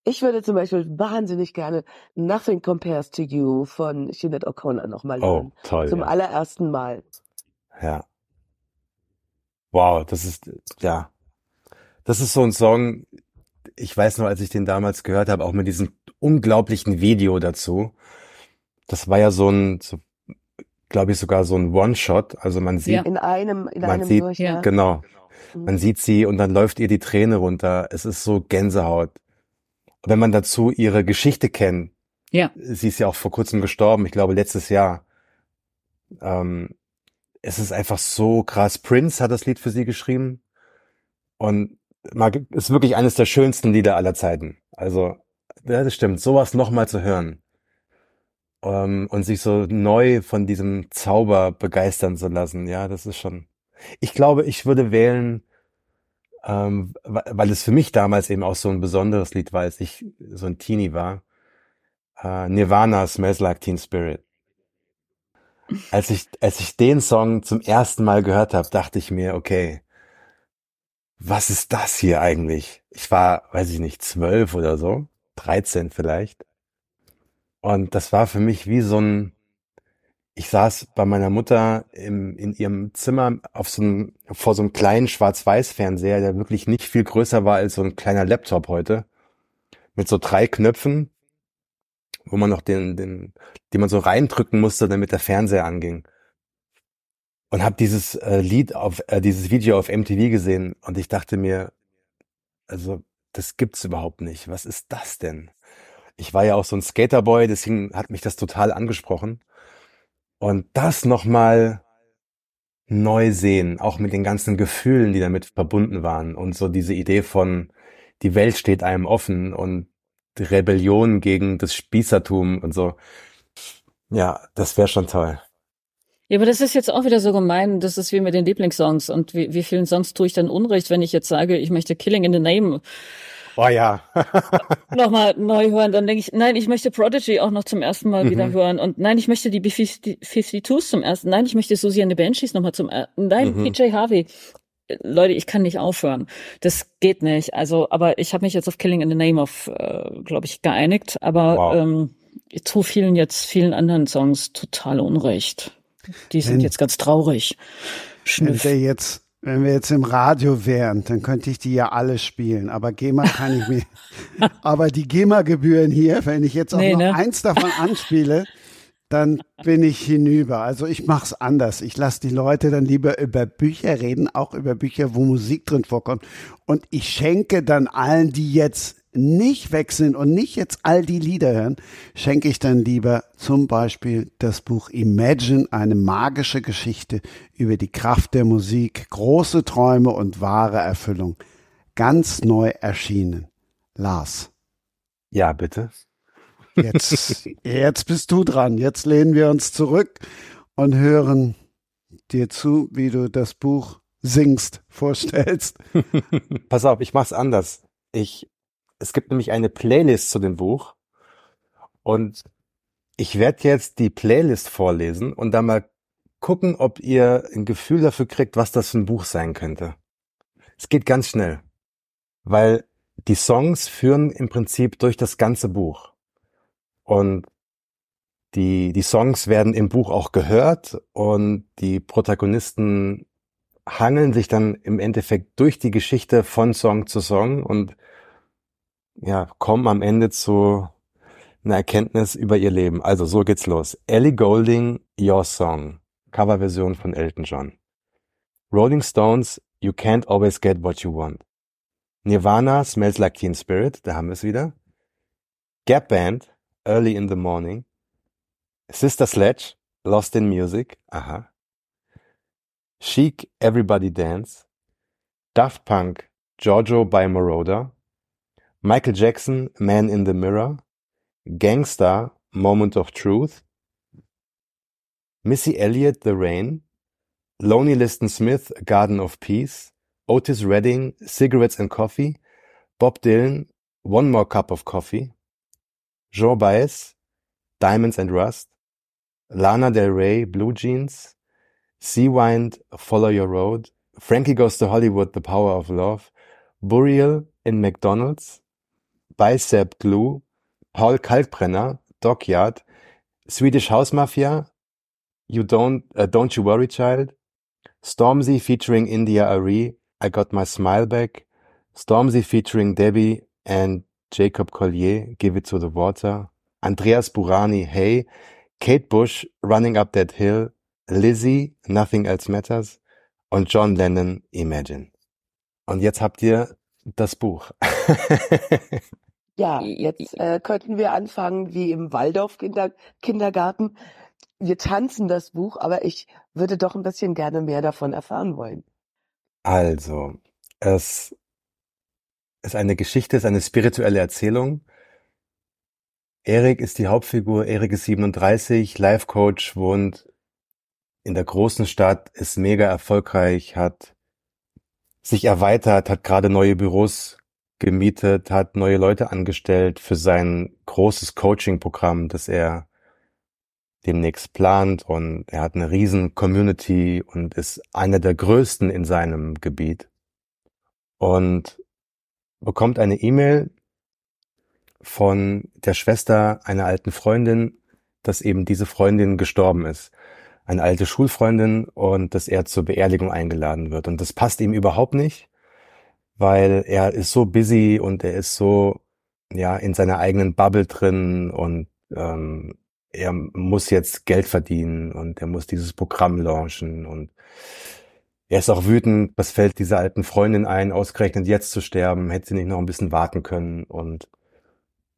Ich würde zum Beispiel wahnsinnig gerne Nothing Compares to You von Sinead O'Connor nochmal Oh, hören. toll. Zum Ja. allerersten Mal. ja. Wow, das ist, ja. Das ist so ein Song, ich weiß noch, als ich den damals gehört habe, auch mit diesem unglaublichen Video dazu. Das war ja so ein, so, glaube ich, sogar so ein One-Shot. Also man sieht, Ja. In einem, in Man einem sieht- durch, Ja. genau, Mhm. man sieht sie und dann läuft ihr die Träne runter. Es ist so Gänsehaut. Wenn man dazu ihre Geschichte kennt, Ja. sie ist ja auch vor kurzem gestorben, ich glaube letztes Jahr. Ähm, es ist einfach so krass. Prince hat das Lied für sie geschrieben und ist wirklich eines der schönsten Lieder aller Zeiten. Also, ja, das stimmt. Sowas nochmal zu hören ähm, und sich so neu von diesem Zauber begeistern zu lassen, ja, das ist schon. Ich glaube, ich würde wählen, ähm, weil es für mich damals eben auch so ein besonderes Lied war, als ich so ein Teenie war. Äh, Nirvana Smells Like Teen Spirit. Als ich, als ich den Song zum ersten Mal gehört habe, dachte ich mir, okay, was ist das hier eigentlich? Ich war, weiß ich nicht, zwölf oder so, 13 vielleicht. Und das war für mich wie so ein, ich saß bei meiner Mutter im, in ihrem Zimmer auf so einem, vor so einem kleinen Schwarz-Weiß-Fernseher, der wirklich nicht viel größer war als so ein kleiner Laptop heute, mit so drei Knöpfen, wo man noch den, den, die man so reindrücken musste, damit der Fernseher anging. Und habe dieses äh, Lied auf, äh, dieses Video auf MTV gesehen und ich dachte mir, also das gibt's überhaupt nicht. Was ist das denn? Ich war ja auch so ein Skaterboy, deswegen hat mich das total angesprochen. Und das nochmal neu sehen, auch mit den ganzen Gefühlen, die damit verbunden waren und so diese Idee von, die Welt steht einem offen und Rebellion gegen das Spießertum und so. Ja, das wäre schon toll. Ja, aber das ist jetzt auch wieder so gemein. Das ist wie mit den Lieblingssongs. Und wie, wie vielen Songs tue ich dann Unrecht, wenn ich jetzt sage, ich möchte Killing in the Name Oh ja. nochmal neu hören? Dann denke ich, nein, ich möchte Prodigy auch noch zum ersten Mal Mhm. wieder hören. Und nein, ich möchte die B-52s zum ersten. Nein, ich möchte Susie and the Banshees nochmal zum ersten. Nein, Mhm. PJ Harvey. Leute, ich kann nicht aufhören. Das geht nicht. Also, aber ich habe mich jetzt auf Killing in the Name of, äh, glaube ich, geeinigt. Aber Wow. ähm, ich tue vielen jetzt, vielen anderen Songs total Unrecht. Die sind Wenn- jetzt ganz traurig. Wenn Schnüff. wir jetzt, wenn wir jetzt im Radio wären, dann könnte ich die ja alle spielen. Aber GEMA kann ich mir, aber die GEMA-Gebühren hier, wenn ich jetzt auch Nee, noch ne? eins davon anspiele, dann bin ich hinüber. Also ich mach's anders. Ich lasse die Leute dann lieber über Bücher reden, auch über Bücher, wo Musik drin vorkommt. Und ich schenke dann allen, die jetzt nicht weg sind und nicht jetzt all die Lieder hören, schenke ich dann lieber zum Beispiel das Buch Imagine, eine magische Geschichte über die Kraft der Musik, große Träume und wahre Erfüllung. Ganz neu erschienen. Lars. Ja, bitte. Jetzt, jetzt bist du dran. Jetzt lehnen wir uns zurück und hören dir zu, wie du das Buch singst, vorstellst. Pass auf, ich mach's anders. Ich, es gibt nämlich eine Playlist zu dem Buch und Ich werde jetzt die Playlist vorlesen und dann mal gucken, ob ihr ein Gefühl dafür kriegt, was das für ein Buch sein könnte. Es geht ganz schnell, weil die Songs führen im Prinzip durch das ganze Buch. Und die, die Songs werden im Buch auch gehört und die Protagonisten hangeln sich dann im Endeffekt durch die Geschichte von Song zu Song und ja, kommen am Ende zu einer Erkenntnis über ihr Leben. Also so geht's los. Ellie Golding, Your Song. Coverversion von Elton John. Rolling Stones, You Can't Always Get What You Want. Nirvana, Smells Like Teen Spirit, da haben wir es wieder. Gap Band, Early in the Morning. Sister Sledge, Lost in Music, aha. Chic, Everybody Dance. Daft Punk, Giorgio by Moroder. Michael Jackson, Man in the Mirror. Gangsta, Moment of Truth. Missy Elliott, The Rain. Lonely Liston Smith, Garden of Peace. Otis Redding, Cigarettes and Coffee. Bob Dylan, One More Cup of Coffee. Jean Baez, Diamonds and Rust. Lana Del Rey, Blue Jeans. Seawind, Follow Your Road. Frankie Goes to Hollywood, The Power of Love. Burial in McDonald's. Bicep Glue. Paul Kalkbrenner, Dockyard. Swedish House Mafia. You Don't, uh, Don't You Worry Child. Stormzy featuring India Ari. I Got My Smile Back. Stormzy featuring Debbie and Jacob Collier, Give It to the Water. Andreas Burani, Hey. Kate Bush, Running Up That Hill. Lizzie, Nothing Else Matters. Und John Lennon, Imagine. Und jetzt habt ihr das Buch. Ja, jetzt äh, könnten wir anfangen wie im Waldorf-Kindergarten. Wir tanzen das Buch, aber ich würde doch ein bisschen gerne mehr davon erfahren wollen. Also, es ist eine Geschichte, es ist eine spirituelle Erzählung. Erik ist die Hauptfigur, Erik ist 37, Life Coach, wohnt in der großen Stadt, ist mega erfolgreich, hat sich erweitert, hat gerade neue Büros gemietet, hat neue Leute angestellt für sein großes Coaching-Programm, das er demnächst plant und er hat eine riesen Community und ist einer der größten in seinem Gebiet und bekommt eine E-Mail von der Schwester einer alten Freundin, dass eben diese Freundin gestorben ist. Eine alte Schulfreundin und dass er zur Beerdigung eingeladen wird. Und das passt ihm überhaupt nicht, weil er ist so busy und er ist so ja in seiner eigenen Bubble drin und ähm, er muss jetzt Geld verdienen und er muss dieses Programm launchen und er ist auch wütend, was fällt dieser alten Freundin ein, ausgerechnet jetzt zu sterben, hätte sie nicht noch ein bisschen warten können und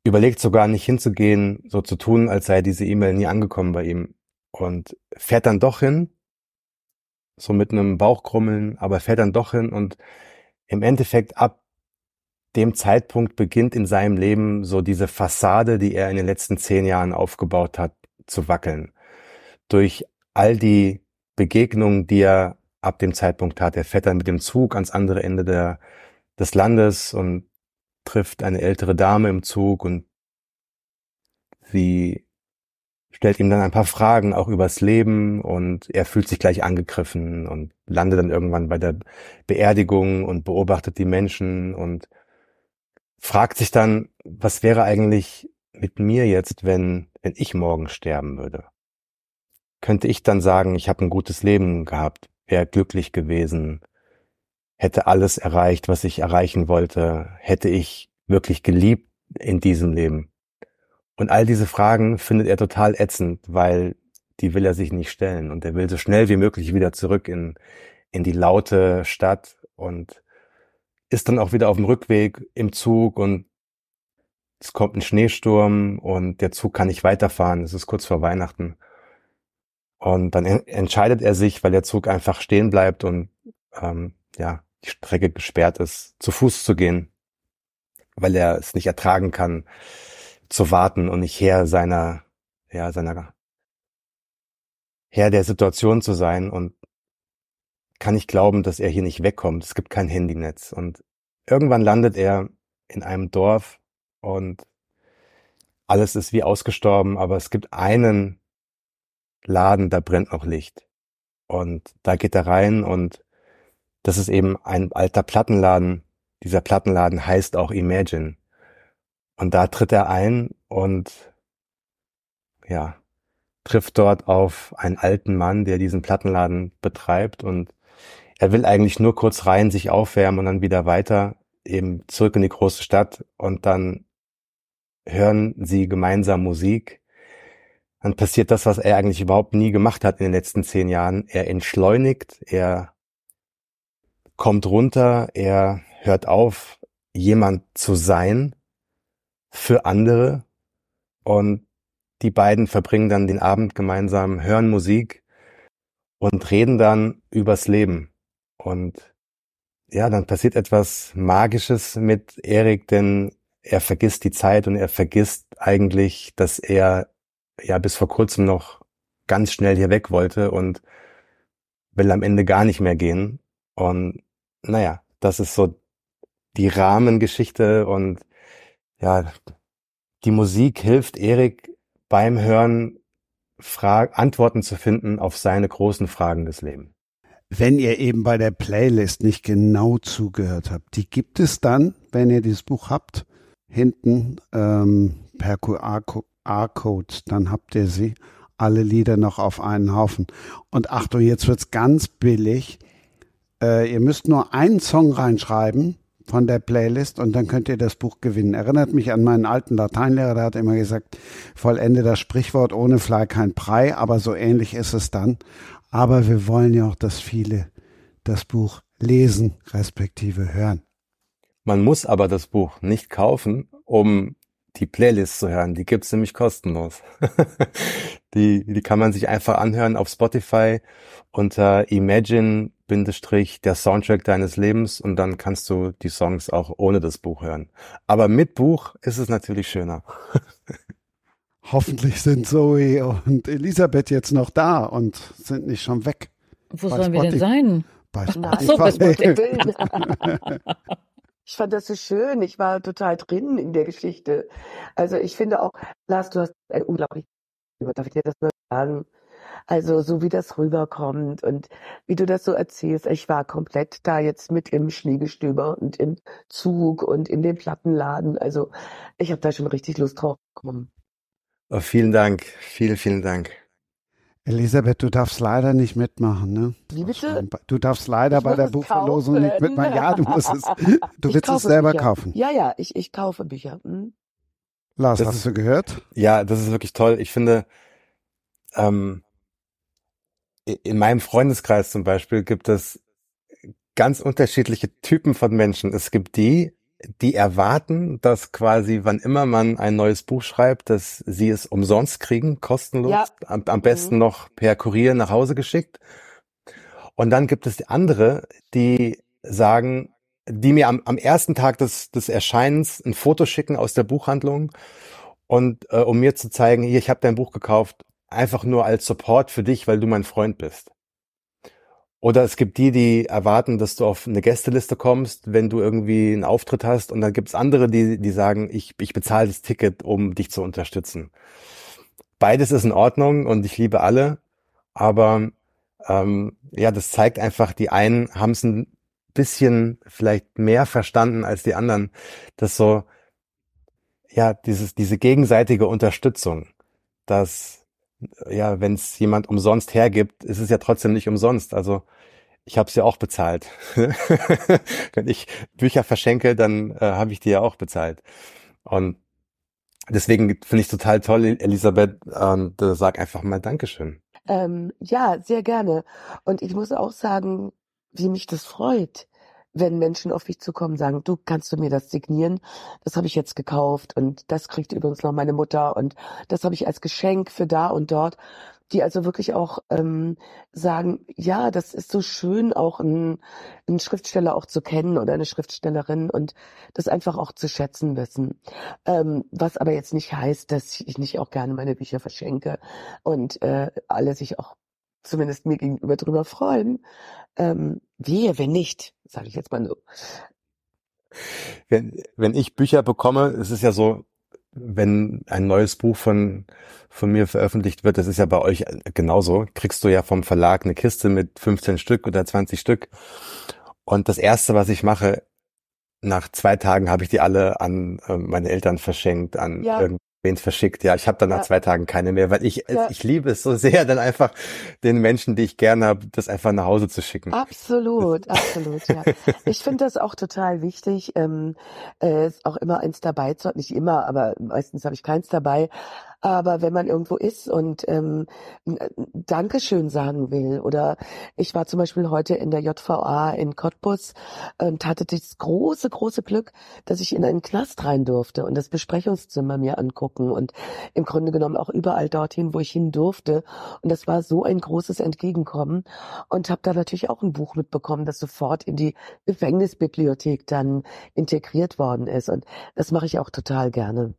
überlegt sogar nicht hinzugehen, so zu tun, als sei diese E-Mail nie angekommen bei ihm und fährt dann doch hin, so mit einem Bauchkrummeln, aber fährt dann doch hin und im Endeffekt ab dem Zeitpunkt beginnt in seinem Leben so diese Fassade, die er in den letzten zehn Jahren aufgebaut hat, zu wackeln. Durch all die Begegnungen, die er ab dem Zeitpunkt hat. Er fährt dann mit dem Zug ans andere Ende der, des Landes und trifft eine ältere Dame im Zug und sie stellt ihm dann ein paar Fragen auch übers Leben und er fühlt sich gleich angegriffen und landet dann irgendwann bei der Beerdigung und beobachtet die Menschen und fragt sich dann, was wäre eigentlich mit mir jetzt, wenn, wenn ich morgen sterben würde? Könnte ich dann sagen, ich habe ein gutes Leben gehabt, wäre glücklich gewesen, hätte alles erreicht, was ich erreichen wollte, hätte ich wirklich geliebt in diesem Leben? Und all diese Fragen findet er total ätzend, weil die will er sich nicht stellen und er will so schnell wie möglich wieder zurück in, in die laute Stadt und ist dann auch wieder auf dem Rückweg im Zug und es kommt ein Schneesturm und der Zug kann nicht weiterfahren. Es ist kurz vor Weihnachten. Und dann entscheidet er sich, weil der Zug einfach stehen bleibt und ähm, ja, die Strecke gesperrt ist, zu Fuß zu gehen, weil er es nicht ertragen kann, zu warten und nicht Herr seiner, ja, seiner Herr der Situation zu sein und kann nicht glauben, dass er hier nicht wegkommt. Es gibt kein Handynetz. Und irgendwann landet er in einem Dorf und alles ist wie ausgestorben, aber es gibt einen Laden, da brennt noch Licht. Und da geht er rein und das ist eben ein alter Plattenladen. Dieser Plattenladen heißt auch Imagine. Und da tritt er ein und ja, trifft dort auf einen alten Mann, der diesen Plattenladen betreibt und er will eigentlich nur kurz rein, sich aufwärmen und dann wieder weiter, eben zurück in die große Stadt und dann hören sie gemeinsam Musik. Dann passiert das, was er eigentlich überhaupt nie gemacht hat in den letzten zehn Jahren. Er entschleunigt, er kommt runter, er hört auf, jemand zu sein für andere und die beiden verbringen dann den Abend gemeinsam, hören Musik und reden dann übers Leben. Und ja, dann passiert etwas Magisches mit Erik, denn er vergisst die Zeit und er vergisst eigentlich, dass er ja bis vor kurzem noch ganz schnell hier weg wollte und will am Ende gar nicht mehr gehen. Und naja, das ist so die Rahmengeschichte und ja, die Musik hilft Erik beim Hören Fra Antworten zu finden auf seine großen Fragen des Lebens. Wenn ihr eben bei der Playlist nicht genau zugehört habt, die gibt es dann, wenn ihr dieses Buch habt, hinten ähm, per QR-Code, dann habt ihr sie alle Lieder noch auf einen Haufen. Und Achtung, jetzt wird's ganz billig. Äh, ihr müsst nur einen Song reinschreiben von der Playlist und dann könnt ihr das Buch gewinnen. Erinnert mich an meinen alten Lateinlehrer, der hat immer gesagt, vollende das Sprichwort ohne Fly kein Brei, aber so ähnlich ist es dann. Aber wir wollen ja auch, dass viele das Buch lesen, respektive hören. Man muss aber das Buch nicht kaufen, um die Playlist zu hören. Die gibt's nämlich kostenlos. die, die kann man sich einfach anhören auf Spotify unter Imagine Bindestrich der Soundtrack deines Lebens und dann kannst du die Songs auch ohne das Buch hören. Aber mit Buch ist es natürlich schöner. Hoffentlich sind Zoe und Elisabeth jetzt noch da und sind nicht schon weg. Wo sollen wir denn sein? Bei Ach so, bei Spotify. Ich fand das so schön. Ich war total drin in der Geschichte. Also ich finde auch, Lars, du hast ein unglaublich, darf ich dir das nur sagen? Also so wie das rüberkommt und wie du das so erzählst. Ich war komplett da jetzt mit im Schneegestöber und im Zug und in dem Plattenladen. Also ich habe da schon richtig Lust drauf bekommen. Oh, vielen Dank. Vielen, vielen Dank. Elisabeth, du darfst leider nicht mitmachen, ne? Wie bitte? Du darfst leider bei der Buchverlosung kaufen. nicht mitmachen. Ja, du musst es. Du Ich willst es selber Bücher. kaufen. Ja, ja, ich, ich kaufe Bücher. Hm? Lars, Das hast ist- du gehört? Ja, das ist wirklich toll. Ich finde, ähm, in meinem Freundeskreis zum Beispiel gibt es ganz unterschiedliche Typen von Menschen. Es gibt die, die erwarten, dass quasi, wann immer man ein neues Buch schreibt, dass sie es umsonst kriegen, kostenlos, Ja. am, am besten Mhm. noch per Kurier nach Hause geschickt. Und dann gibt es die andere, die sagen, die mir am, am ersten Tag des, des Erscheinens ein Foto schicken aus der Buchhandlung und äh, um mir zu zeigen, hier, ich habe dein Buch gekauft, einfach nur als Support für dich, weil du mein Freund bist. Oder es gibt die, die erwarten, dass du auf eine Gästeliste kommst, wenn du irgendwie einen Auftritt hast. Und dann gibt es andere, die, die sagen, ich, ich bezahle das Ticket, um dich zu unterstützen. Beides ist in Ordnung und ich liebe alle. Aber ähm, ja, das zeigt einfach, die einen haben es ein bisschen vielleicht mehr verstanden als die anderen, dass so, ja, dieses, diese gegenseitige Unterstützung, dass ja, wenn es jemand umsonst hergibt, ist es ja trotzdem nicht umsonst. Also ich habe es ja auch bezahlt. wenn ich Bücher verschenke, dann äh, habe ich die ja auch bezahlt. Und deswegen finde ich total toll, Elisabeth, und äh, sag einfach mal Dankeschön. Ähm, ja, sehr gerne. Und ich muss auch sagen, wie mich das freut, wenn Menschen auf mich zukommen sagen, du kannst du mir das signieren? Das habe ich jetzt gekauft und das kriegt übrigens noch meine Mutter und das habe ich als Geschenk für da und dort. Die also wirklich auch ähm, sagen, ja, das ist so schön, auch einen, einen Schriftsteller auch zu kennen oder eine Schriftstellerin und das einfach auch zu schätzen wissen. Ähm, was aber jetzt nicht heißt, dass ich nicht auch gerne meine Bücher verschenke und äh, alle sich auch zumindest mir gegenüber drüber freuen. Ähm, wehe, wenn nicht, sage ich jetzt mal so. Wenn, wenn ich Bücher bekomme, es ist ja so, wenn ein neues Buch von, von mir veröffentlicht wird, das ist ja bei euch genauso, kriegst du ja vom Verlag eine Kiste mit 15 Stück oder 20 Stück. Und das erste, was ich mache, nach zwei Tagen habe ich die alle an äh, meine Eltern verschenkt, an ja. Irgendwen verschickt. Ja, ich habe dann nach ja. zwei Tagen keine mehr, weil ich ja. ich liebe es so sehr, dann einfach den Menschen, die ich gerne habe, das einfach nach Hause zu schicken. Absolut, absolut. Ja, ich finde das auch total wichtig, ähm, äh, auch immer eins dabei zu, nicht immer, aber meistens habe ich keins dabei, aber wenn man irgendwo ist und ähm, Dankeschön sagen will oder ich war zum Beispiel heute in der JVA in Cottbus und hatte das große, große Glück, dass ich in einen Knast rein durfte und das Besprechungszimmer mir angucken und im Grunde genommen auch überall dorthin, wo ich hin durfte. Und das war so ein großes Entgegenkommen und habe da natürlich auch ein Buch mitbekommen, das sofort in die Gefängnisbibliothek dann integriert worden ist. Und das mache ich auch total gerne.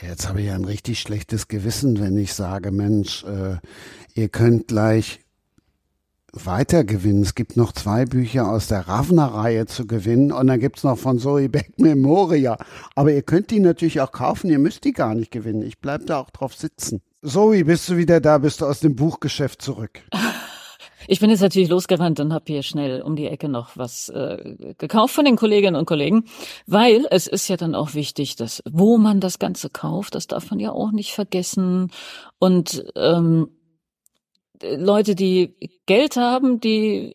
Jetzt habe ich ein richtig schlechtes Gewissen, wenn ich sage, Mensch, äh, ihr könnt gleich weiter gewinnen. Es gibt noch zwei Bücher aus der Ravner-Reihe zu gewinnen und dann gibt's noch von Zoe Beck Memoria. Aber ihr könnt die natürlich auch kaufen, ihr müsst die gar nicht gewinnen. Ich bleib da auch drauf sitzen. Zoe, bist du wieder da? Bist du aus dem Buchgeschäft zurück? Ich bin jetzt natürlich losgerannt und habe hier schnell um die Ecke noch was äh, gekauft von den Kolleginnen und Kollegen, weil es ist ja dann auch wichtig, dass wo man das Ganze kauft, das darf man ja auch nicht vergessen. Und ähm, Leute, die Geld haben, die,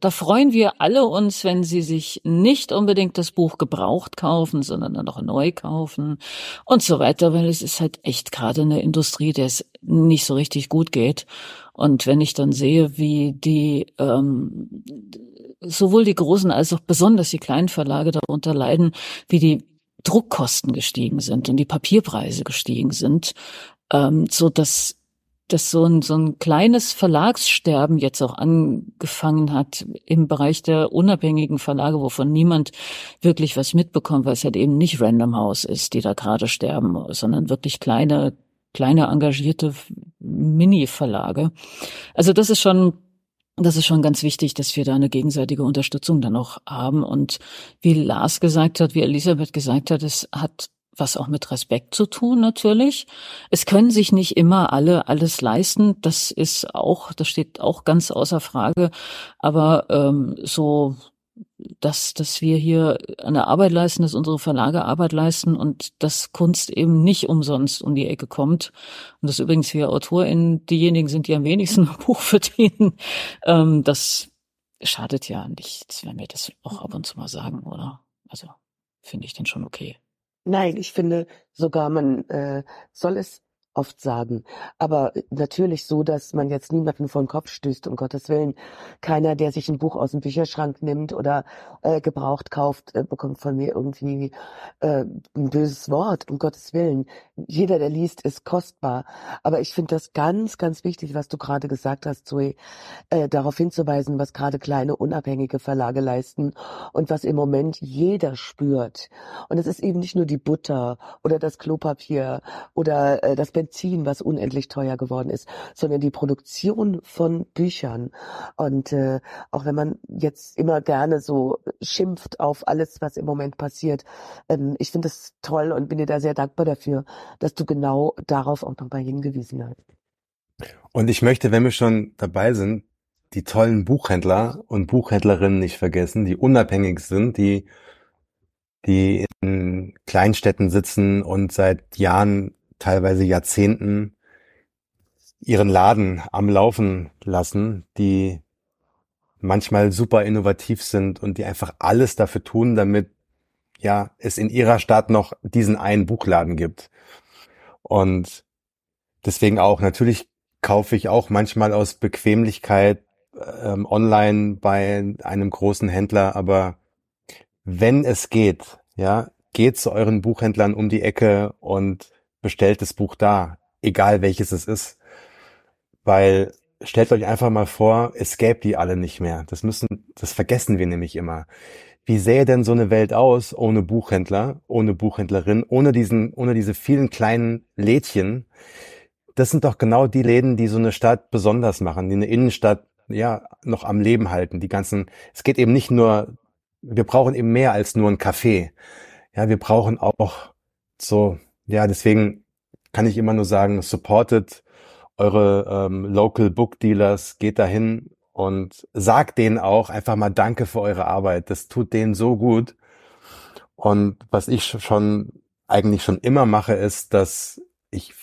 da freuen wir alle uns, wenn sie sich nicht unbedingt das Buch gebraucht kaufen, sondern dann noch neu kaufen und so weiter, weil es ist halt echt gerade eine Industrie, der es nicht so richtig gut geht. Und wenn ich dann sehe, wie die ähm, sowohl die großen als auch besonders die kleinen Verlage darunter leiden, wie die Druckkosten gestiegen sind und die Papierpreise gestiegen sind, ähm, so dass dass so ein, so ein kleines Verlagssterben jetzt auch angefangen hat im Bereich der unabhängigen Verlage, wovon niemand wirklich was mitbekommt, weil es halt eben nicht Random House ist, die da gerade sterben, sondern wirklich kleine, kleine engagierte Mini-Verlage. Also das ist schon das ist schon ganz wichtig, dass wir da eine gegenseitige Unterstützung dann auch haben. Und wie Lars gesagt hat, wie Elisabeth gesagt hat, es hat was auch mit Respekt zu tun natürlich. Es können sich nicht immer alle alles leisten. Das ist auch, das steht auch ganz außer Frage. Aber ähm, so, dass, dass wir hier eine Arbeit leisten, dass unsere Verlage Arbeit leisten und dass Kunst eben nicht umsonst um die Ecke kommt. Und dass übrigens wir AutorInnen diejenigen sind, die am wenigsten Buch verdienen. Ähm, das schadet ja nichts, wenn wir das auch ab und zu mal sagen, oder? Also finde ich dann schon okay. Nein, ich finde sogar, man äh, soll es oft sagen. Aber natürlich so, dass man jetzt niemanden vor den Kopf stößt, um Gottes Willen. Keiner, der sich ein Buch aus dem Bücherschrank nimmt oder äh, gebraucht kauft, äh, bekommt von mir irgendwie äh, ein böses Wort, um Gottes Willen. Jeder, der liest, ist kostbar. Aber ich finde das ganz, ganz wichtig, was du gerade gesagt hast, Zoe, äh, darauf hinzuweisen, was gerade kleine, unabhängige Verlage leisten und was im Moment jeder spürt. Und es ist eben nicht nur die Butter oder das Klopapier oder äh, das Benzin, Benzin, was unendlich teuer geworden ist, sondern die Produktion von Büchern. Und äh, auch wenn man jetzt immer gerne so schimpft auf alles, was im Moment passiert, ähm, ich finde es toll und bin dir da sehr dankbar dafür, dass du genau darauf auch nochmal hingewiesen hast. Und ich möchte, wenn wir schon dabei sind, die tollen Buchhändler und Buchhändlerinnen nicht vergessen, die unabhängig sind, die die in Kleinstädten sitzen und seit Jahren teilweise Jahrzehnten ihren Laden am Laufen lassen, die manchmal super innovativ sind und die einfach alles dafür tun, damit ja es in ihrer Stadt noch diesen einen Buchladen gibt. Und deswegen auch natürlich kaufe ich auch manchmal aus Bequemlichkeit ähm, online bei einem großen Händler, aber wenn es geht, ja, geht zu euren Buchhändlern um die Ecke und bestellt das Buch da, egal welches es ist. Weil stellt euch einfach mal vor, es gäbe die alle nicht mehr. Das müssen, das vergessen wir nämlich immer. Wie sähe denn so eine Welt aus ohne Buchhändler, ohne Buchhändlerin, ohne diesen, ohne diese vielen kleinen Lädchen? Das sind doch genau die Läden, die so eine Stadt besonders machen, die eine Innenstadt ja noch am Leben halten. Die ganzen, es geht eben nicht nur, wir brauchen eben mehr als nur ein Café. Ja, wir brauchen auch so ja, deswegen kann ich immer nur sagen, supportet eure ähm, Local Book Dealers, geht dahin und sagt denen auch einfach mal Danke für eure Arbeit. Das tut denen so gut. Und was ich schon eigentlich schon immer mache, ist, dass ich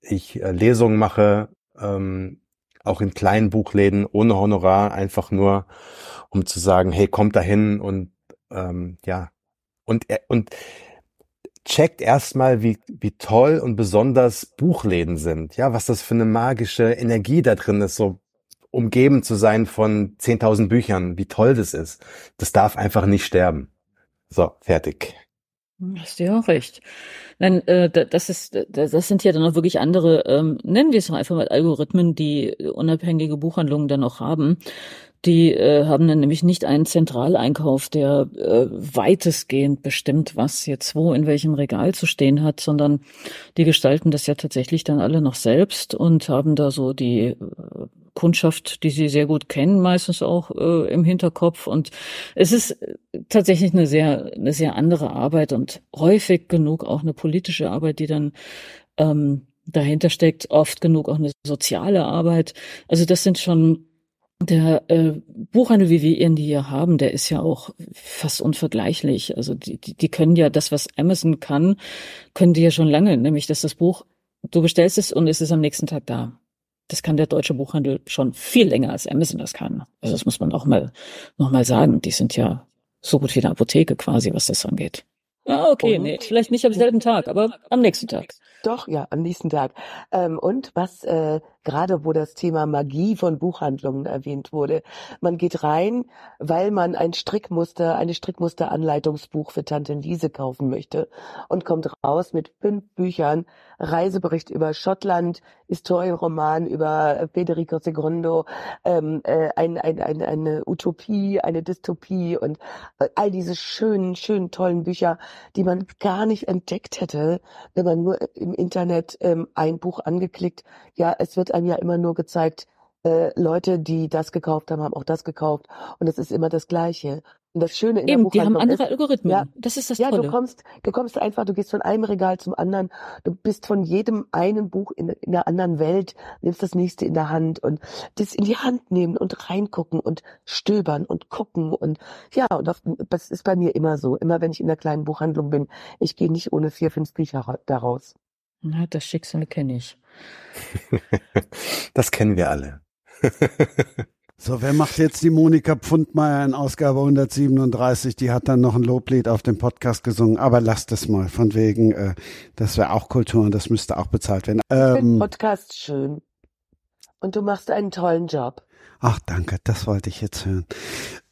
ich äh, Lesungen mache, ähm, auch in kleinen Buchläden ohne Honorar, einfach nur, um zu sagen, hey, kommt dahin und ähm, ja und äh, und checkt erstmal, wie, wie toll und besonders Buchläden sind. Ja, was das für eine magische Energie da drin ist, so umgeben zu sein von 10.000 Büchern, wie toll das ist. Das darf einfach nicht sterben. So, fertig. Hast du ja auch recht. Nein, äh, das ist, das sind ja dann auch wirklich andere, ähm, nennen wir es doch einfach mal Algorithmen, die unabhängige Buchhandlungen dann auch haben. Die äh, haben dann nämlich nicht einen Zentraleinkauf, der äh, weitestgehend bestimmt, was jetzt wo in welchem Regal zu stehen hat, sondern die gestalten das ja tatsächlich dann alle noch selbst und haben da so die äh, Kundschaft, die sie sehr gut kennen, meistens auch äh, im Hinterkopf. Und es ist tatsächlich eine sehr, eine sehr andere Arbeit und häufig genug auch eine politische Arbeit, die dann ähm, dahinter steckt, oft genug auch eine soziale Arbeit. Also das sind schon der äh, Buchhandel, wie wir ihn hier haben, der ist ja auch fast unvergleichlich. Also die, die, die können ja das, was Amazon kann, können die ja schon lange, nämlich dass das Buch, du bestellst es und es ist am nächsten Tag da. Das kann der deutsche Buchhandel schon viel länger als Amazon das kann. Also das muss man auch mal noch mal sagen. Die sind ja so gut wie eine Apotheke quasi, was das angeht. Ah, okay, und? nee, vielleicht nicht am selben Tag, aber am nächsten Tag. Doch, ja, am nächsten Tag. Ähm, und was äh, gerade wo das Thema Magie von Buchhandlungen erwähnt wurde. Man geht rein, weil man ein Strickmuster, eine Strickmusteranleitungsbuch für Tante Liese kaufen möchte und kommt raus mit fünf Büchern, Reisebericht über Schottland, Historienroman über Federico Segundo, ähm, äh, ein, ein, ein, eine Utopie, eine Dystopie und äh, all diese schönen, schönen, tollen Bücher, die man gar nicht entdeckt hätte, wenn man nur im Internet ähm, ein Buch angeklickt. Ja, es wird einem ja immer nur gezeigt, äh, Leute, die das gekauft haben, haben auch das gekauft. Und es ist immer das Gleiche. Und das Schöne in Eben, der die haben andere ist, Algorithmen. Ja, das ist das ja, Tolle. du kommst, du kommst einfach, du gehst von einem Regal zum anderen, du bist von jedem einen Buch in, in einer anderen Welt, nimmst das nächste in der Hand und das in die Hand nehmen und reingucken und stöbern und gucken und ja, und auf, das ist bei mir immer so. Immer wenn ich in der kleinen Buchhandlung bin, ich gehe nicht ohne vier, fünf Bücher daraus. Na, das Schicksal kenne ich. das kennen wir alle. so, wer macht jetzt die Monika Pfundmeier in Ausgabe 137? Die hat dann noch ein Loblied auf dem Podcast gesungen, aber lasst es mal, von wegen, äh, das wäre auch Kultur und das müsste auch bezahlt werden. Ähm, ich finde Podcast schön. Und du machst einen tollen Job. Ach, danke, das wollte ich jetzt hören.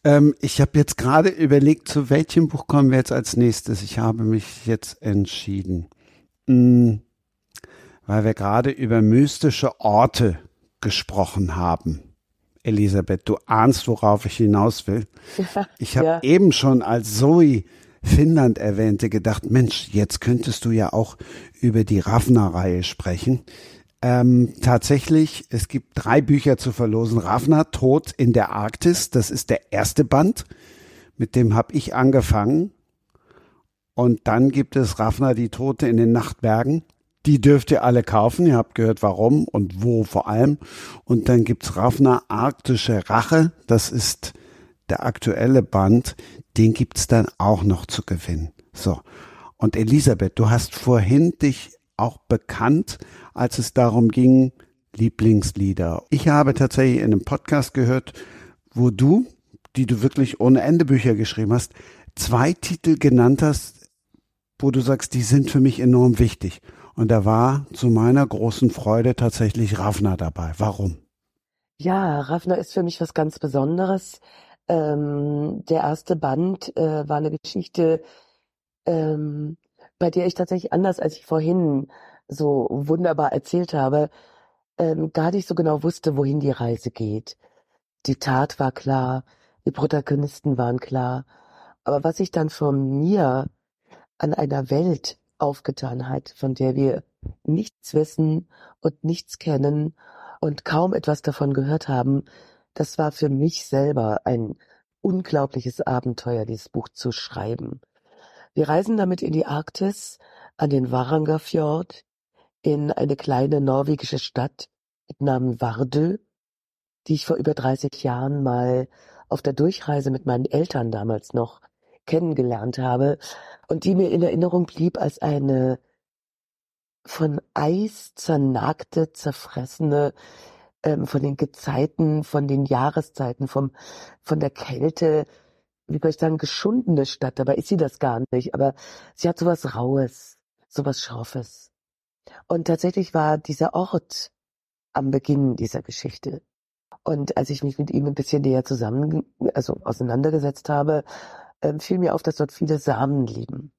Ähm, ich habe jetzt gerade überlegt, zu welchem Buch kommen wir jetzt als nächstes. Ich habe mich jetzt entschieden. Hm weil wir gerade über mystische Orte gesprochen haben. Elisabeth, du ahnst, worauf ich hinaus will. Ich habe ja. eben schon als Zoe Finnland erwähnte gedacht, Mensch, jetzt könntest du ja auch über die Ravna-Reihe sprechen. Ähm, tatsächlich, es gibt drei Bücher zu verlosen. Ravna, Tod in der Arktis, das ist der erste Band. Mit dem habe ich angefangen. Und dann gibt es Ravna, die Tote in den Nachtbergen. Die dürft ihr alle kaufen. Ihr habt gehört, warum und wo vor allem. Und dann gibt's Ravna Arktische Rache. Das ist der aktuelle Band. Den gibt's dann auch noch zu gewinnen. So. Und Elisabeth, du hast vorhin dich auch bekannt, als es darum ging, Lieblingslieder. Ich habe tatsächlich in einem Podcast gehört, wo du, die du wirklich ohne Ende Bücher geschrieben hast, zwei Titel genannt hast, wo du sagst, die sind für mich enorm wichtig. Und da war zu meiner großen Freude tatsächlich Ravna dabei. Warum? Ja, Ravna ist für mich was ganz Besonderes. Ähm, der erste Band äh, war eine Geschichte, ähm, bei der ich tatsächlich anders als ich vorhin so wunderbar erzählt habe, ähm, gar nicht so genau wusste, wohin die Reise geht. Die Tat war klar, die Protagonisten waren klar. Aber was ich dann von mir an einer Welt aufgetan hat, von der wir nichts wissen und nichts kennen und kaum etwas davon gehört haben, das war für mich selber ein unglaubliches Abenteuer, dieses Buch zu schreiben. Wir reisen damit in die Arktis, an den Varangerfjord in eine kleine norwegische Stadt mit Namen Vardø, die ich vor über 30 Jahren mal auf der Durchreise mit meinen Eltern damals noch kennengelernt habe und die mir in Erinnerung blieb als eine von Eis zernagte, zerfressene, ähm, von den Gezeiten, von den Jahreszeiten, vom, von der Kälte, wie soll ich sagen, geschundene Stadt. Dabei ist sie das gar nicht. Aber sie hat sowas Raues, sowas Schroffes. Und tatsächlich war dieser Ort am Beginn dieser Geschichte. Und als ich mich mit ihm ein bisschen näher zusammen, also auseinandergesetzt habe, fiel mir auf, dass dort viele Samen liegen.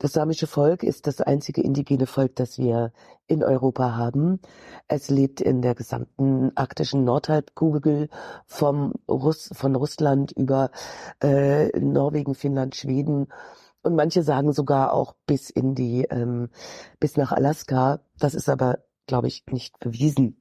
Das samische Volk ist das einzige indigene Volk, das wir in Europa haben. Es lebt in der gesamten arktischen Nordhalbkugel vom Russ, von Russland über äh, Norwegen, Finnland, Schweden und manche sagen sogar auch bis in die ähm, bis nach Alaska. Das ist aber, glaube ich, nicht bewiesen.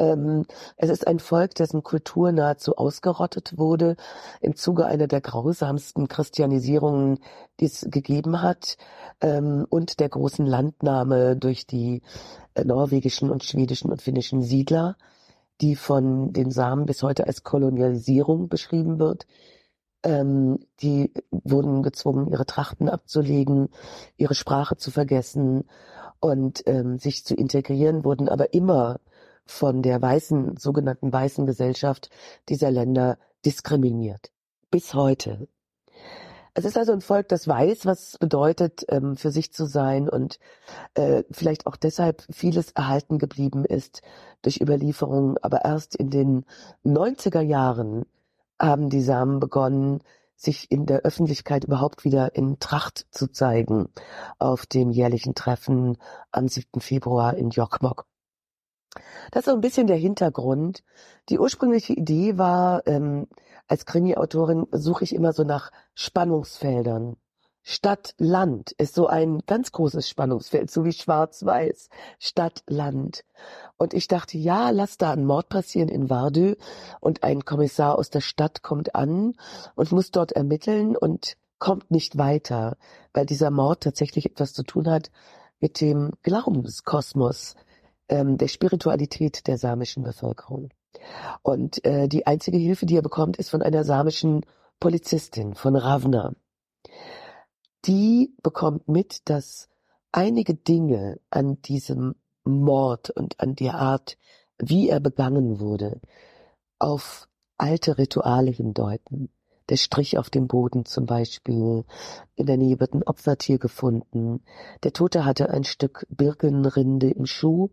Ähm, es ist ein Volk, dessen Kultur nahezu ausgerottet wurde im Zuge einer der grausamsten Christianisierungen, die es gegeben hat, ähm, und der großen Landnahme durch die äh, norwegischen und schwedischen und finnischen Siedler, die von den Samen bis heute als Kolonialisierung beschrieben wird. Ähm, die wurden gezwungen, ihre Trachten abzulegen, ihre Sprache zu vergessen und ähm, sich zu integrieren, wurden aber immer von der weißen, sogenannten weißen Gesellschaft dieser Länder diskriminiert. Bis heute. Es ist also ein Volk, das weiß, was es bedeutet, ähm, für sich zu sein und äh, vielleicht auch deshalb vieles erhalten geblieben ist durch Überlieferungen. Aber erst in den 90er Jahren haben die Samen begonnen, sich in der Öffentlichkeit überhaupt wieder in Tracht zu zeigen auf dem jährlichen Treffen am 7. Februar in Jokkmokk. Das ist so ein bisschen der Hintergrund. Die ursprüngliche Idee war, ähm, als Krimi-Autorin suche ich immer so nach Spannungsfeldern. Stadt, Land ist so ein ganz großes Spannungsfeld, so wie Schwarz-Weiß. Stadt, Land. Und ich dachte, ja, lass da ein Mord passieren in Wardö und ein Kommissar aus der Stadt kommt an und muss dort ermitteln und kommt nicht weiter, weil dieser Mord tatsächlich etwas zu tun hat mit dem Glaubenskosmos, ähm, der Spiritualität der samischen Bevölkerung. Und äh, die einzige Hilfe, die er bekommt, ist von einer samischen Polizistin, von Ravna. Die bekommt mit, dass einige Dinge an diesem Mord und an der Art, wie er begangen wurde, auf alte Rituale hindeuten. Der Strich auf dem Boden zum Beispiel. In der Nähe wird ein Opfertier gefunden. Der Tote hatte ein Stück Birkenrinde im Schuh,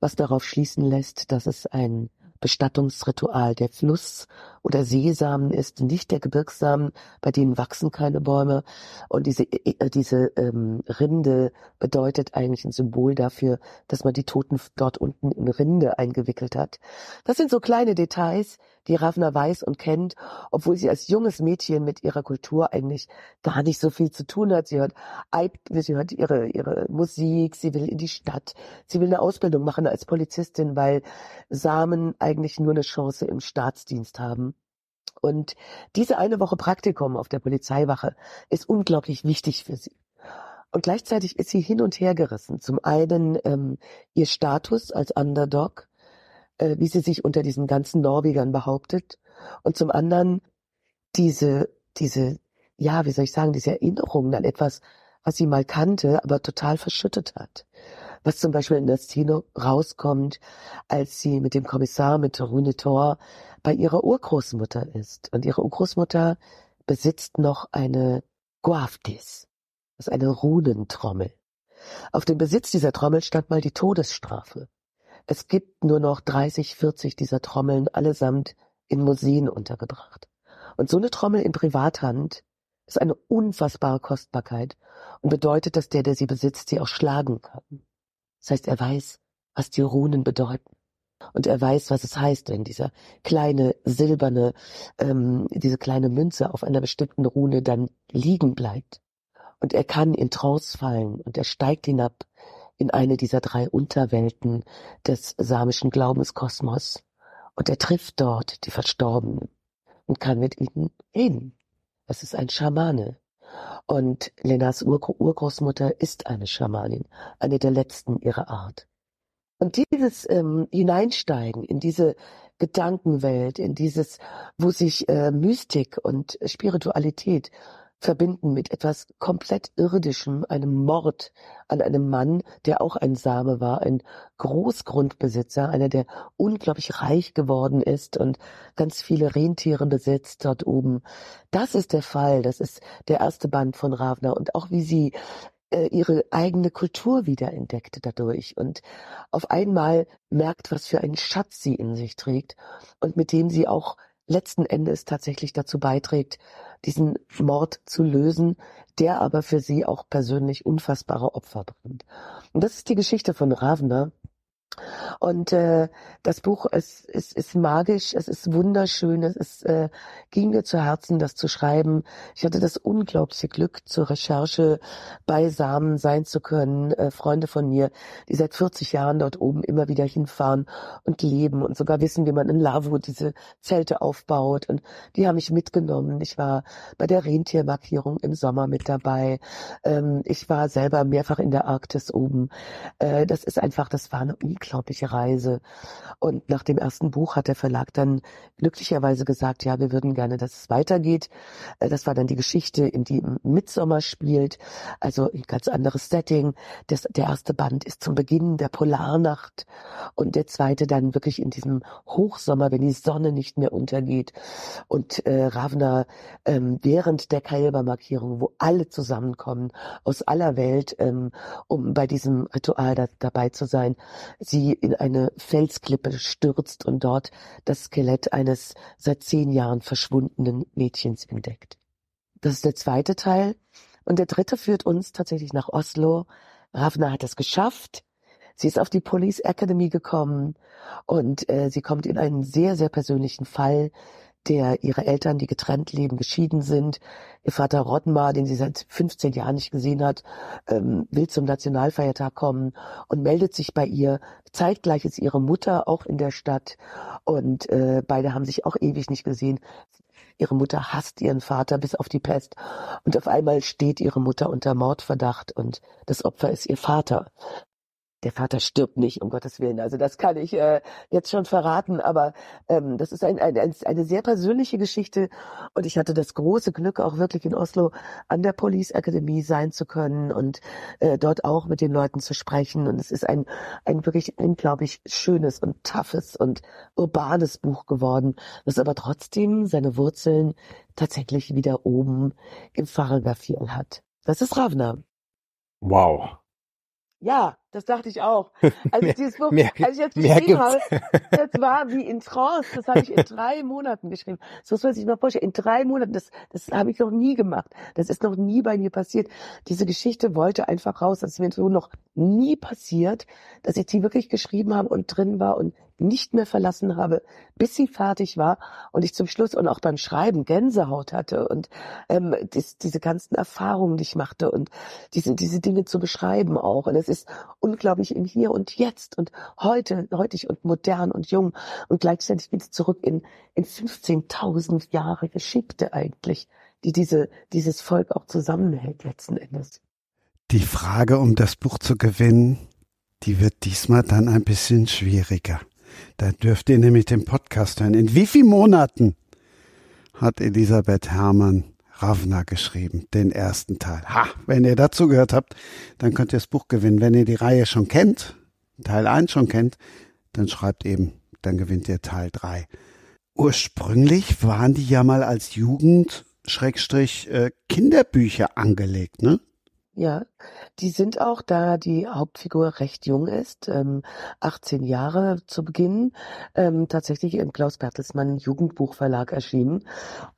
was darauf schließen lässt, dass es ein Bestattungsritual der Fluss- oder Seesamen ist, nicht der Gebirgssamen, bei denen wachsen keine Bäume. Und diese, äh, diese ähm, Rinde bedeutet eigentlich ein Symbol dafür, dass man die Toten dort unten in Rinde eingewickelt hat. Das sind so kleine Details, die Ravna weiß und kennt, obwohl sie als junges Mädchen mit ihrer Kultur eigentlich gar nicht so viel zu tun hat. Sie hört, sie hört ihre, ihre Musik, sie will in die Stadt, sie will eine Ausbildung machen als Polizistin, weil Samen eigentlich nur eine Chance im Staatsdienst haben. Und diese eine Woche Praktikum auf der Polizeiwache ist unglaublich wichtig für sie. Und gleichzeitig ist sie hin und her gerissen. Zum einen ähm, ihr Status als Underdog, äh, wie sie sich unter diesen ganzen Norwegern behauptet. Und zum anderen diese, diese, ja, wie soll ich sagen, diese Erinnerungen an etwas, was sie mal kannte, aber total verschüttet hat. Was zum Beispiel in der Szene rauskommt, als sie mit dem Kommissar, mit Rune Thor, bei ihrer Urgroßmutter ist. Und ihre Urgroßmutter besitzt noch eine Guaftis. Das ist eine Runentrommel. Auf dem Besitz dieser Trommel stand mal die Todesstrafe. Es gibt nur noch 30, 40 dieser Trommeln allesamt in Museen untergebracht. Und so eine Trommel in Privathand ist eine unfassbare Kostbarkeit und bedeutet, dass der, der sie besitzt, sie auch schlagen kann. Das heißt, er weiß, was die Runen bedeuten. Und er weiß, was es heißt, wenn dieser kleine silberne, ähm, diese kleine Münze auf einer bestimmten Rune dann liegen bleibt. Und er kann in Trance fallen und er steigt hinab in eine dieser drei Unterwelten des samischen Glaubenskosmos. Und er trifft dort die Verstorbenen und kann mit ihnen reden. Es ist ein Schamane. Und Lenas Ur Urgroßmutter ist eine Schamanin, eine der letzten ihrer Art. Und dieses ähm, Hineinsteigen in diese Gedankenwelt, in dieses, wo sich äh, Mystik und Spiritualität verbinden mit etwas komplett Irdischem, einem Mord an einem Mann, der auch ein Same war, ein Großgrundbesitzer, einer, der unglaublich reich geworden ist und ganz viele Rentiere besitzt dort oben. Das ist der Fall, das ist der erste Band von Ravner und auch wie sie äh, ihre eigene Kultur wiederentdeckte dadurch und auf einmal merkt, was für einen Schatz sie in sich trägt und mit dem sie auch letzten Endes tatsächlich dazu beiträgt, diesen Mord zu lösen, der aber für sie auch persönlich unfassbare Opfer bringt. Und das ist die Geschichte von Ravner, und äh, das Buch ist, ist, ist magisch, es ist wunderschön, es ist, äh, ging mir zu Herzen, das zu schreiben. Ich hatte das unglaubliche Glück, zur Recherche beisammen sein zu können. Äh, Freunde von mir, die seit 40 Jahren dort oben immer wieder hinfahren und leben und sogar wissen, wie man in Lavo diese Zelte aufbaut. Und die haben mich mitgenommen. Ich war bei der Rentiermarkierung im Sommer mit dabei. Ähm, ich war selber mehrfach in der Arktis oben. Äh, das ist einfach, das war eine unglaubliche Reise. Und nach dem ersten Buch hat der Verlag dann glücklicherweise gesagt, ja, wir würden gerne, dass es weitergeht. Äh, das war dann die Geschichte, in die Midsommer spielt, also ein ganz anderes Setting. Das, der erste Band ist zum Beginn der Polarnacht und der zweite dann wirklich in diesem Hochsommer, wenn die Sonne nicht mehr untergeht. Und äh, Ravna ähm, während der Kailba-Markierung, wo alle zusammenkommen aus aller Welt, ähm, um bei diesem Ritual da, dabei zu sein, sie in eine Felsklippe stürzt und dort das Skelett eines seit zehn Jahren verschwundenen Mädchens entdeckt. Das ist der zweite Teil. Und der dritte führt uns tatsächlich nach Oslo. Ravna hat es geschafft. Sie ist auf die Police Academy gekommen und äh, sie kommt in einen sehr, sehr persönlichen Fall der ihre Eltern, die getrennt leben, geschieden sind. Ihr Vater Rodmar, den sie seit 15 Jahren nicht gesehen hat, ähm, will zum Nationalfeiertag kommen und meldet sich bei ihr. Zeitgleich ist ihre Mutter auch in der Stadt und äh, beide haben sich auch ewig nicht gesehen. Ihre Mutter hasst ihren Vater bis auf die Pest und auf einmal steht ihre Mutter unter Mordverdacht und das Opfer ist ihr Vater der Vater stirbt nicht, um Gottes Willen. Also das kann ich äh, jetzt schon verraten, aber ähm, das ist ein, ein, ein, eine sehr persönliche Geschichte und ich hatte das große Glück, auch wirklich in Oslo an der Police Academy sein zu können und äh, dort auch mit den Leuten zu sprechen. Und es ist ein, ein wirklich unglaublich schönes und toughes und urbanes Buch geworden, das aber trotzdem seine Wurzeln tatsächlich wieder oben im Faragafil hat. Das ist Ravna. Wow. Ja, das dachte ich auch. Als Mehr- ich dieses Buch, mehr als ich jetzt geschrieben habe, das war wie in Trance. Das habe ich in drei Monaten geschrieben. So muss man sich mal vorstellen. In drei Monaten, das, das habe ich noch nie gemacht. Das ist noch nie bei mir passiert. Diese Geschichte wollte einfach raus. Das ist mir so noch nie passiert, dass ich die wirklich geschrieben habe und drin war und nicht mehr verlassen habe, bis sie fertig war und ich zum Schluss und auch beim Schreiben Gänsehaut hatte und ähm, dies, diese ganzen Erfahrungen, die ich machte und diese, diese Dinge zu beschreiben auch. Und es ist unglaublich im Hier und Jetzt und heute, heutig und modern und jung und gleichzeitig es zurück in, in 15.000 Jahre Geschichte eigentlich, die diese, dieses Volk auch zusammenhält letzten Endes. Die Frage, um das Buch zu gewinnen, die wird diesmal dann ein bisschen schwieriger. Da dürft ihr nämlich den Podcast hören. In wie vielen Monaten hat Elisabeth Herrmann Ravna geschrieben, den ersten Teil? Ha, wenn ihr dazu gehört habt, dann könnt ihr das Buch gewinnen. Wenn ihr die Reihe schon kennt, Teil 1 schon kennt, dann schreibt eben, dann gewinnt ihr Teil 3. Ursprünglich waren die ja mal als Jugend Schrägstrich äh, Kinderbücher angelegt, ne? Ja, die sind auch, da die Hauptfigur recht jung ist, ähm, 18 Jahre zu Beginn, ähm, tatsächlich im Klaus Bertelsmann Jugendbuchverlag erschienen.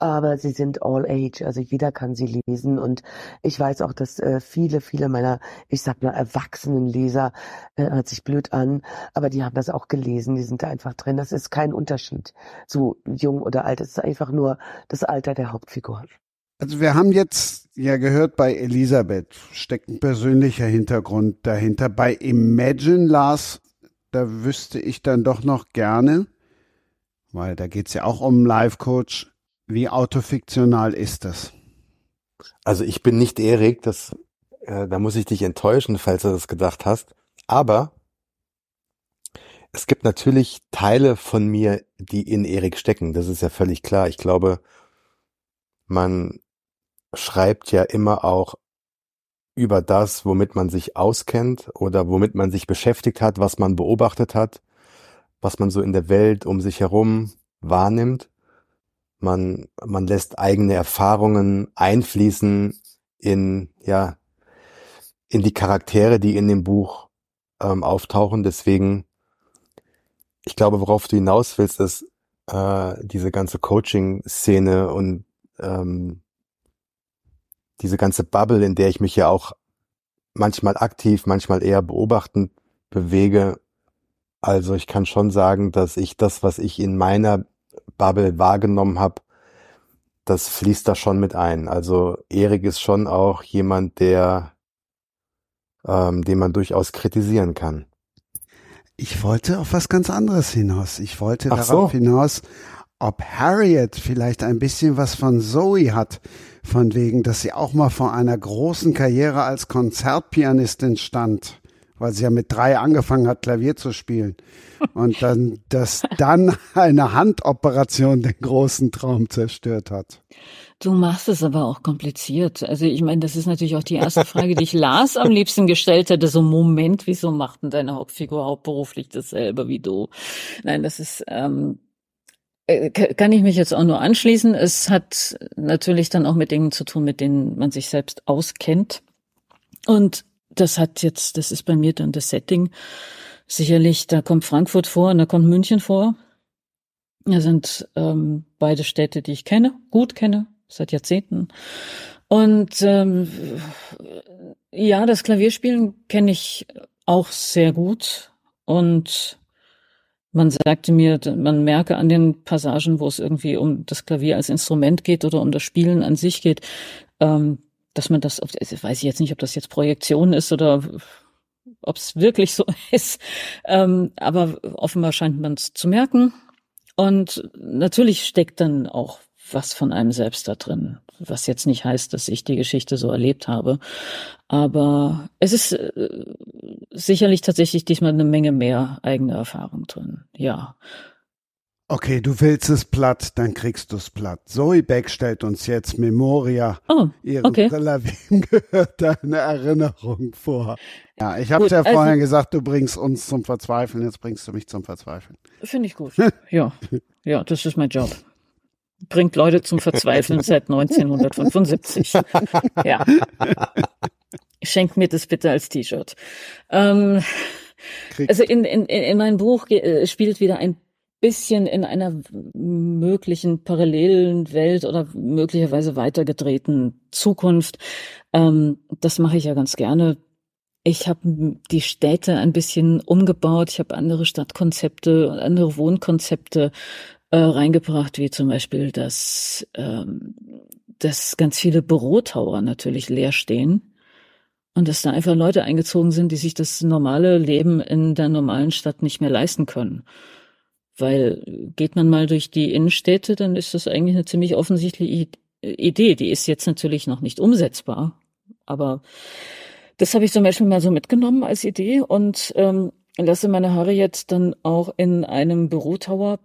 Aber sie sind all age, also jeder kann sie lesen. Und ich weiß auch, dass äh, viele, viele meiner, ich sag mal, erwachsenen Leser, äh, hört sich blöd an, aber die haben das auch gelesen, die sind da einfach drin. Das ist kein Unterschied zu jung oder alt, es ist einfach nur das Alter der Hauptfigur. Also wir haben jetzt ja gehört, bei Elisabeth steckt ein persönlicher Hintergrund dahinter. Bei Imagine Lars, da wüsste ich dann doch noch gerne, weil da geht's ja auch um einen Life-Coach, wie autofiktional ist das? Also ich bin nicht Erik, das, äh, da muss ich dich enttäuschen, falls du das gedacht hast. Aber es gibt natürlich Teile von mir, die in Erik stecken. Das ist ja völlig klar. Ich glaube, man schreibt ja immer auch über das, womit man sich auskennt oder womit man sich beschäftigt hat, was man beobachtet hat, was man so in der Welt um sich herum wahrnimmt. Man, man lässt eigene Erfahrungen einfließen in, ja, in die Charaktere, die in dem Buch ähm, auftauchen. Deswegen, ich glaube, worauf du hinaus willst, ist äh, diese ganze Coaching-Szene und ähm, diese ganze Bubble, in der ich mich ja auch manchmal aktiv, manchmal eher beobachtend bewege. Also ich kann schon sagen, dass ich das, was ich in meiner Bubble wahrgenommen habe, das fließt da schon mit ein. Also Erik ist schon auch jemand, der, ähm, den man durchaus kritisieren kann. Ich wollte auf was ganz anderes hinaus. Ich wollte Ach darauf so. hinaus, ob Harriet vielleicht ein bisschen was von Zoe hat, von wegen, dass sie auch mal vor einer großen Karriere als Konzertpianistin stand, weil sie ja mit drei angefangen hat, Klavier zu spielen. Und dann, dass dann eine Handoperation den großen Traum zerstört hat. Du machst es aber auch kompliziert. Also ich meine, das ist natürlich auch die erste Frage, die ich Lars am liebsten gestellt hätte. So Moment, wieso macht denn deine Hauptfigur hauptberuflich dasselbe wie du? Nein, das ist ähm, äh, kann ich mich jetzt auch nur anschließen. Es hat natürlich dann auch mit Dingen zu tun, mit denen man sich selbst auskennt. Und das hat jetzt, das ist bei mir dann das Setting. Sicherlich, da kommt Frankfurt vor und da kommt München vor. Das sind ähm, beide Städte, die ich kenne, gut kenne, seit Jahrzehnten. Und ähm, ja, das Klavierspielen kenne ich auch sehr gut. Und man sagte mir, man merke an den Passagen, wo es irgendwie um das Klavier als Instrument geht oder um das Spielen an sich geht, ähm, dass man das, weiß ich jetzt nicht, ob das jetzt Projektion ist oder ob es wirklich so ist, ähm, aber offenbar scheint man es zu merken. Und natürlich steckt dann auch was von einem selbst da drin, was jetzt nicht heißt, dass ich die Geschichte so erlebt habe. Aber es ist äh, sicherlich tatsächlich diesmal eine Menge mehr eigene Erfahrung drin. Ja. Okay, du willst es platt, dann kriegst du es platt. Zoe Beck stellt uns jetzt Memoria, Oh, ihren okay. Thriller, wem gehört deine Erinnerung vor? Ja, ich habe ja also- vorhin gesagt, du bringst uns zum Verzweifeln, jetzt bringst du mich zum Verzweifeln. Finde ich gut. Ja. Ja, das ist mein Job. Bringt Leute zum Verzweifeln seit 1975. Ja. Schenkt mir das bitte als T-Shirt. Ähm, also in, in, in meinem Buch äh, spielt wieder ein bisschen in einer möglichen parallelen Welt oder möglicherweise weitergedrehten Zukunft. Ähm, das mache ich ja ganz gerne. Ich habe die Städte ein bisschen umgebaut. Ich habe andere Stadtkonzepte und andere Wohnkonzepte äh, reingebracht, wie zum Beispiel, dass, ähm, dass ganz viele Bürotower natürlich leer stehen und dass da einfach Leute eingezogen sind, die sich das normale Leben in der normalen Stadt nicht mehr leisten können. Weil geht man mal durch die Innenstädte, dann ist das eigentlich eine ziemlich offensichtliche Idee. Die ist jetzt natürlich noch nicht umsetzbar, aber das habe ich zum Beispiel mal so mitgenommen als Idee und ähm, lasse meine Harriet dann auch in einem Bürotower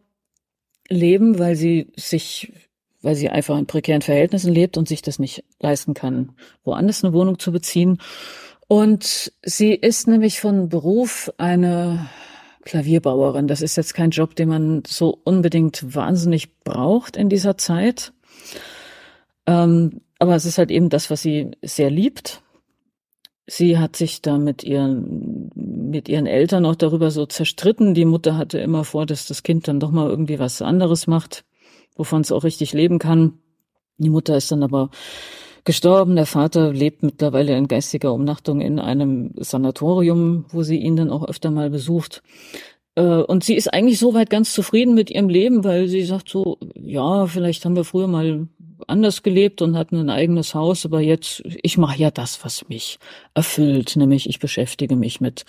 leben, weil sie sich, weil sie einfach in prekären Verhältnissen lebt und sich das nicht leisten kann, woanders eine Wohnung zu beziehen. Und sie ist nämlich von Beruf eine Klavierbauerin. Das ist jetzt kein Job, den man so unbedingt wahnsinnig braucht in dieser Zeit. Ähm, aber es ist halt eben das, was sie sehr liebt. Sie hat sich da mit ihren, mit ihren Eltern auch darüber so zerstritten. Die Mutter hatte immer vor, dass das Kind dann doch mal irgendwie was anderes macht, wovon es auch richtig leben kann. Die Mutter ist dann aber gestorben. Der Vater lebt mittlerweile in geistiger Umnachtung in einem Sanatorium, wo sie ihn dann auch öfter mal besucht. Äh, Und sie ist eigentlich soweit ganz zufrieden mit ihrem Leben, weil sie sagt so, ja, vielleicht haben wir früher mal anders gelebt und hatten ein eigenes Haus, aber jetzt, ich mache ja das, was mich erfüllt, nämlich ich beschäftige mich mit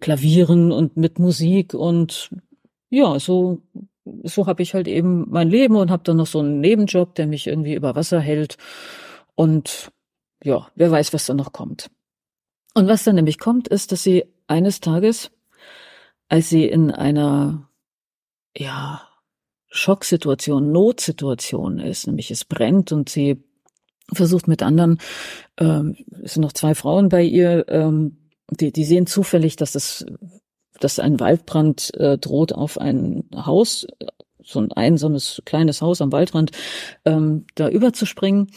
Klavieren und mit Musik und ja, so so habe ich halt eben mein Leben und habe dann noch so einen Nebenjob, der mich irgendwie über Wasser hält Und ja, wer weiß, was da noch kommt. Und was dann nämlich kommt, ist, dass sie eines Tages, als sie in einer, ja, Schocksituation, Notsituation ist, nämlich es brennt und sie versucht mit anderen, ähm, es sind noch zwei Frauen bei ihr, ähm, die, die sehen zufällig, dass es, dass ein Waldbrand äh, droht auf ein Haus, so ein einsames kleines Haus am Waldrand, ähm, da überzuspringen.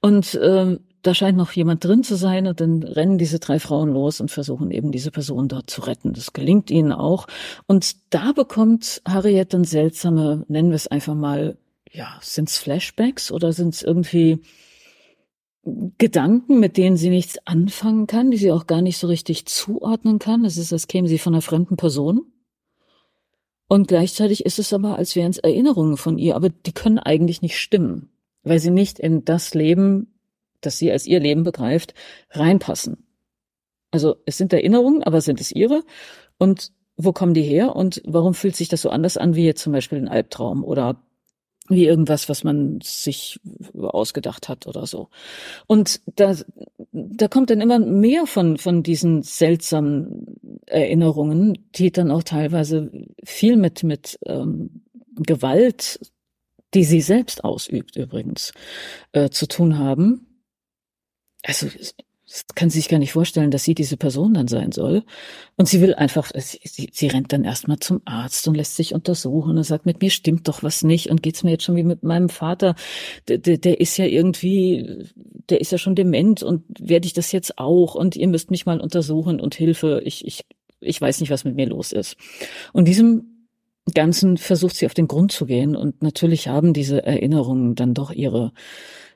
Und ähm, da scheint noch jemand drin zu sein und dann rennen diese drei Frauen los und versuchen eben diese Person dort zu retten. Das gelingt ihnen auch. Und da bekommt Harriet dann seltsame, nennen wir es einfach mal, ja, sind es Flashbacks oder sind es irgendwie Gedanken, mit denen sie nichts anfangen kann, die sie auch gar nicht so richtig zuordnen kann. Es ist, als käme sie von einer fremden Person. Und gleichzeitig ist es aber, als wären es Erinnerungen von ihr, aber die können eigentlich nicht stimmen, weil sie nicht in das Leben, das sie als ihr Leben begreift, reinpassen. Also es sind Erinnerungen, aber sind es ihre? Und wo kommen die her? Und warum fühlt sich das so anders an wie jetzt zum Beispiel ein Albtraum oder wie irgendwas, was man sich ausgedacht hat oder so. Und da, da kommt dann immer mehr von, von diesen seltsamen Erinnerungen, die dann auch teilweise viel mit, mit ähm, Gewalt, die sie selbst ausübt übrigens, äh, zu tun haben. Also das kann sie sich gar nicht vorstellen, dass sie diese Person dann sein soll. Und sie will einfach, sie, sie, sie rennt dann erstmal zum Arzt und lässt sich untersuchen und sagt, mit mir stimmt doch was nicht und geht's mir jetzt schon wie mit meinem Vater. Der, der, der ist ja irgendwie, der ist ja schon dement und werde ich das jetzt auch und ihr müsst mich mal untersuchen und Hilfe. Ich, ich, ich weiß nicht, was mit mir los ist. Und diesem Ganzen versucht sie auf den Grund zu gehen und natürlich haben diese Erinnerungen dann doch ihre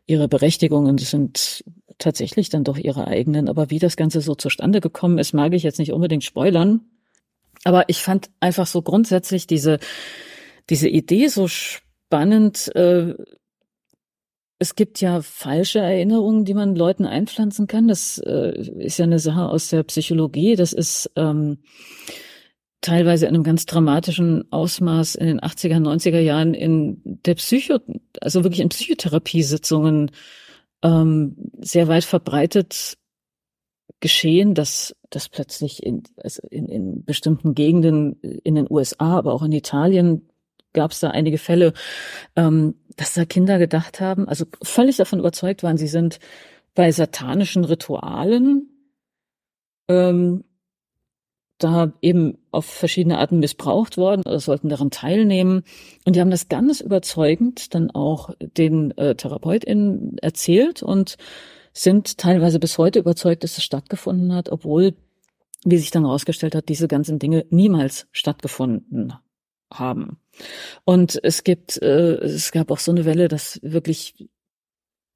ihre Berechtigungen sind tatsächlich dann doch ihre eigenen. Aber wie das Ganze so zustande gekommen ist, mag ich jetzt nicht unbedingt spoilern. Aber ich fand einfach so grundsätzlich diese, diese Idee so spannend. Äh, es gibt ja falsche Erinnerungen, die man Leuten einpflanzen kann. Das äh, ist ja eine Sache aus der Psychologie. Das ist ähm, teilweise in einem ganz dramatischen Ausmaß in den 80er, 90er Jahren in der Psycho, also wirklich in Psychotherapiesitzungen ähm, sehr weit verbreitet geschehen, dass, dass plötzlich in, also in, in bestimmten Gegenden in den USA, aber auch in Italien gab es da einige Fälle, ähm, dass da Kinder gedacht haben, also völlig davon überzeugt waren, sie sind bei satanischen Ritualen ähm, da eben auf verschiedene Arten missbraucht worden oder sollten daran teilnehmen. Und die haben das ganz überzeugend dann auch den äh, TherapeutInnen erzählt und sind teilweise bis heute überzeugt, dass es stattgefunden hat, obwohl, wie sich dann herausgestellt hat, diese ganzen Dinge niemals stattgefunden haben. Und es gibt, äh, es gab auch so eine Welle, dass wirklich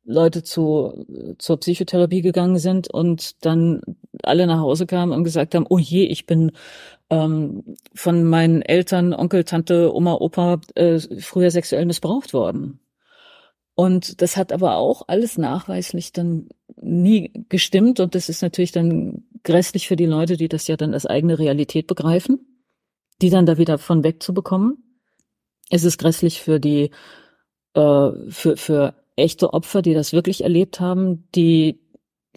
Leute zu, zur Psychotherapie gegangen sind und dann alle nach Hause kamen und gesagt haben, oh je, ich bin ähm, von meinen Eltern, Onkel, Tante, Oma, Opa äh, früher sexuell missbraucht worden. Und das hat aber auch alles nachweislich dann nie gestimmt. Und das ist natürlich dann grässlich für die Leute, die das ja dann als eigene Realität begreifen, die dann da wieder von wegzubekommen. Es ist grässlich für die, äh, für, für echte Opfer, die das wirklich erlebt haben, die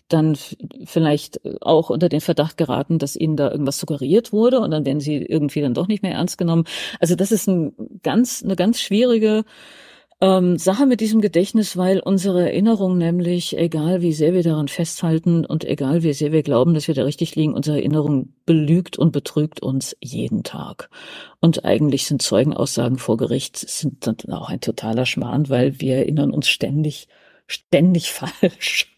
dann vielleicht auch unter den Verdacht geraten, dass ihnen da irgendwas suggeriert wurde und dann werden sie irgendwie dann doch nicht mehr ernst genommen. Also das ist ein ganz, eine ganz schwierige ähm, Sache mit diesem Gedächtnis, weil unsere Erinnerung nämlich, egal wie sehr wir daran festhalten und egal wie sehr wir glauben, dass wir da richtig liegen, unsere Erinnerung belügt und betrügt uns jeden Tag. Und eigentlich sind Zeugenaussagen vor Gericht sind dann auch ein totaler Schmarrn, weil wir erinnern uns ständig, ständig falsch.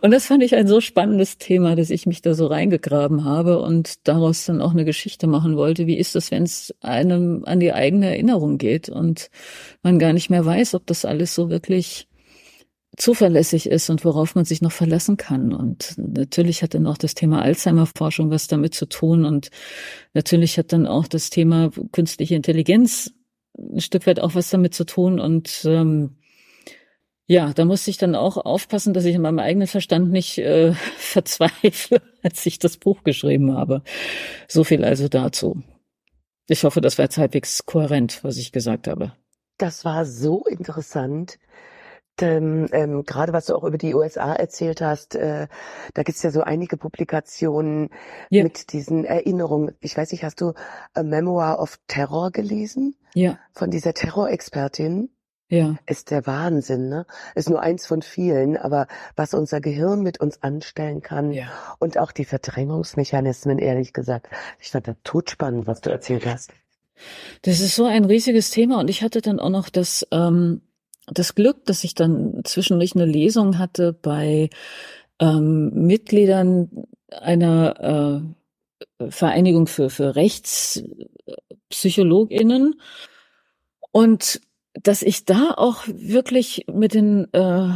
Und das fand ich ein so spannendes Thema, dass ich mich da so reingegraben habe und daraus dann auch eine Geschichte machen wollte. Wie ist das, wenn es einem an die eigene Erinnerung geht und man gar nicht mehr weiß, ob das alles so wirklich zuverlässig ist und worauf man sich noch verlassen kann. Und natürlich hat dann auch das Thema Alzheimer-Forschung was damit zu tun. Und natürlich hat dann auch das Thema künstliche Intelligenz ein Stück weit auch was damit zu tun. Und ähm, ja, da musste ich dann auch aufpassen, dass ich in meinem eigenen Verstand nicht äh, verzweifle, als ich das Buch geschrieben habe. So viel also dazu. Ich hoffe, das war jetzt halbwegs kohärent, was ich gesagt habe. Das war so interessant. ähm, ähm, gerade was du auch über die USA erzählt hast, äh, da gibt's ja so einige Publikationen Ja. mit diesen Erinnerungen. Ich weiß nicht, hast du A Memoir of Terror gelesen? Ja, Von dieser Terrorexpertin? Ja, Ist der Wahnsinn, ne? Ist nur eins von vielen, aber was unser Gehirn mit uns anstellen kann ja. und auch die Verdrängungsmechanismen, ehrlich gesagt. Ich fand das totspannend, was du erzählt hast. Das ist so ein riesiges Thema und ich hatte dann auch noch das, ähm, das Glück, dass ich dann zwischendurch eine Lesung hatte bei ähm, Mitgliedern einer äh, Vereinigung für, für RechtspsychologInnen und dass ich da auch wirklich mit den, äh,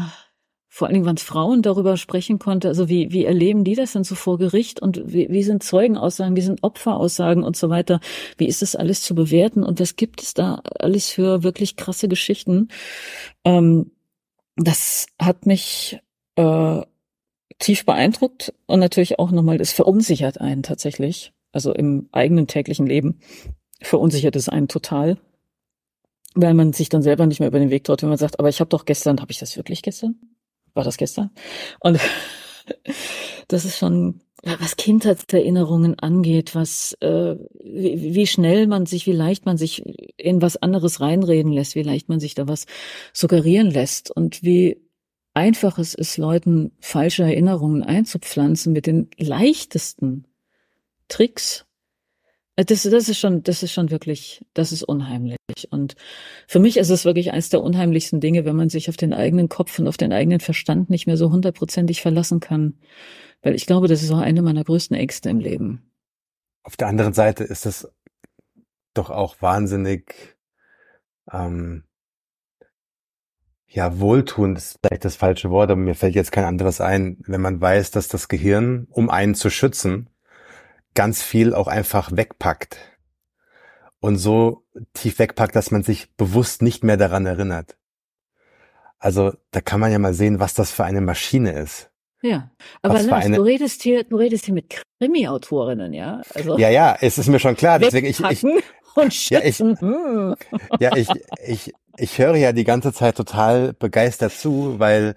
vor allen Dingen waren es Frauen, darüber sprechen konnte, also wie, wie erleben die das denn so vor Gericht? Und wie, wie sind Zeugenaussagen, wie sind Opferaussagen und so weiter, wie ist das alles zu bewerten? Und was gibt es da alles für wirklich krasse Geschichten. Ähm, das hat mich äh, tief beeindruckt und natürlich auch nochmal, das verunsichert einen tatsächlich, also im eigenen täglichen Leben verunsichert es einen total weil man sich dann selber nicht mehr über den Weg traut, wenn man sagt, aber ich habe doch gestern, habe ich das wirklich gestern? War das gestern? Und das ist schon, was Kindheitserinnerungen angeht, was äh, wie schnell man sich, wie leicht man sich in was anderes reinreden lässt, wie leicht man sich da was suggerieren lässt und wie einfach es ist, Leuten falsche Erinnerungen einzupflanzen mit den leichtesten Tricks. Äh, Das, das ist schon, das ist schon wirklich, das ist unheimlich. Und für mich ist es wirklich eines der unheimlichsten Dinge, wenn man sich auf den eigenen Kopf und auf den eigenen Verstand nicht mehr so hundertprozentig verlassen kann. Weil ich glaube, das ist auch eine meiner größten Ängste im Leben. Auf der anderen Seite ist es doch auch wahnsinnig, ähm, ja, wohltuend ist vielleicht das falsche Wort, aber mir fällt jetzt kein anderes ein, wenn man weiß, dass das Gehirn, um einen zu schützen, ganz viel auch einfach wegpackt. Und so tief wegpackt, dass man sich bewusst nicht mehr daran erinnert. Also da kann man ja mal sehen, was das für eine Maschine ist. Ja, aber Was Lars, eine- du redest hier, du redest hier mit Krimi-Autorinnen, ja? Also Ja, ja, es ist mir schon klar. Deswegen ich, ich, und Ja, ich- hm. ja, ich, ich, ich höre ja die ganze Zeit total begeistert zu, weil,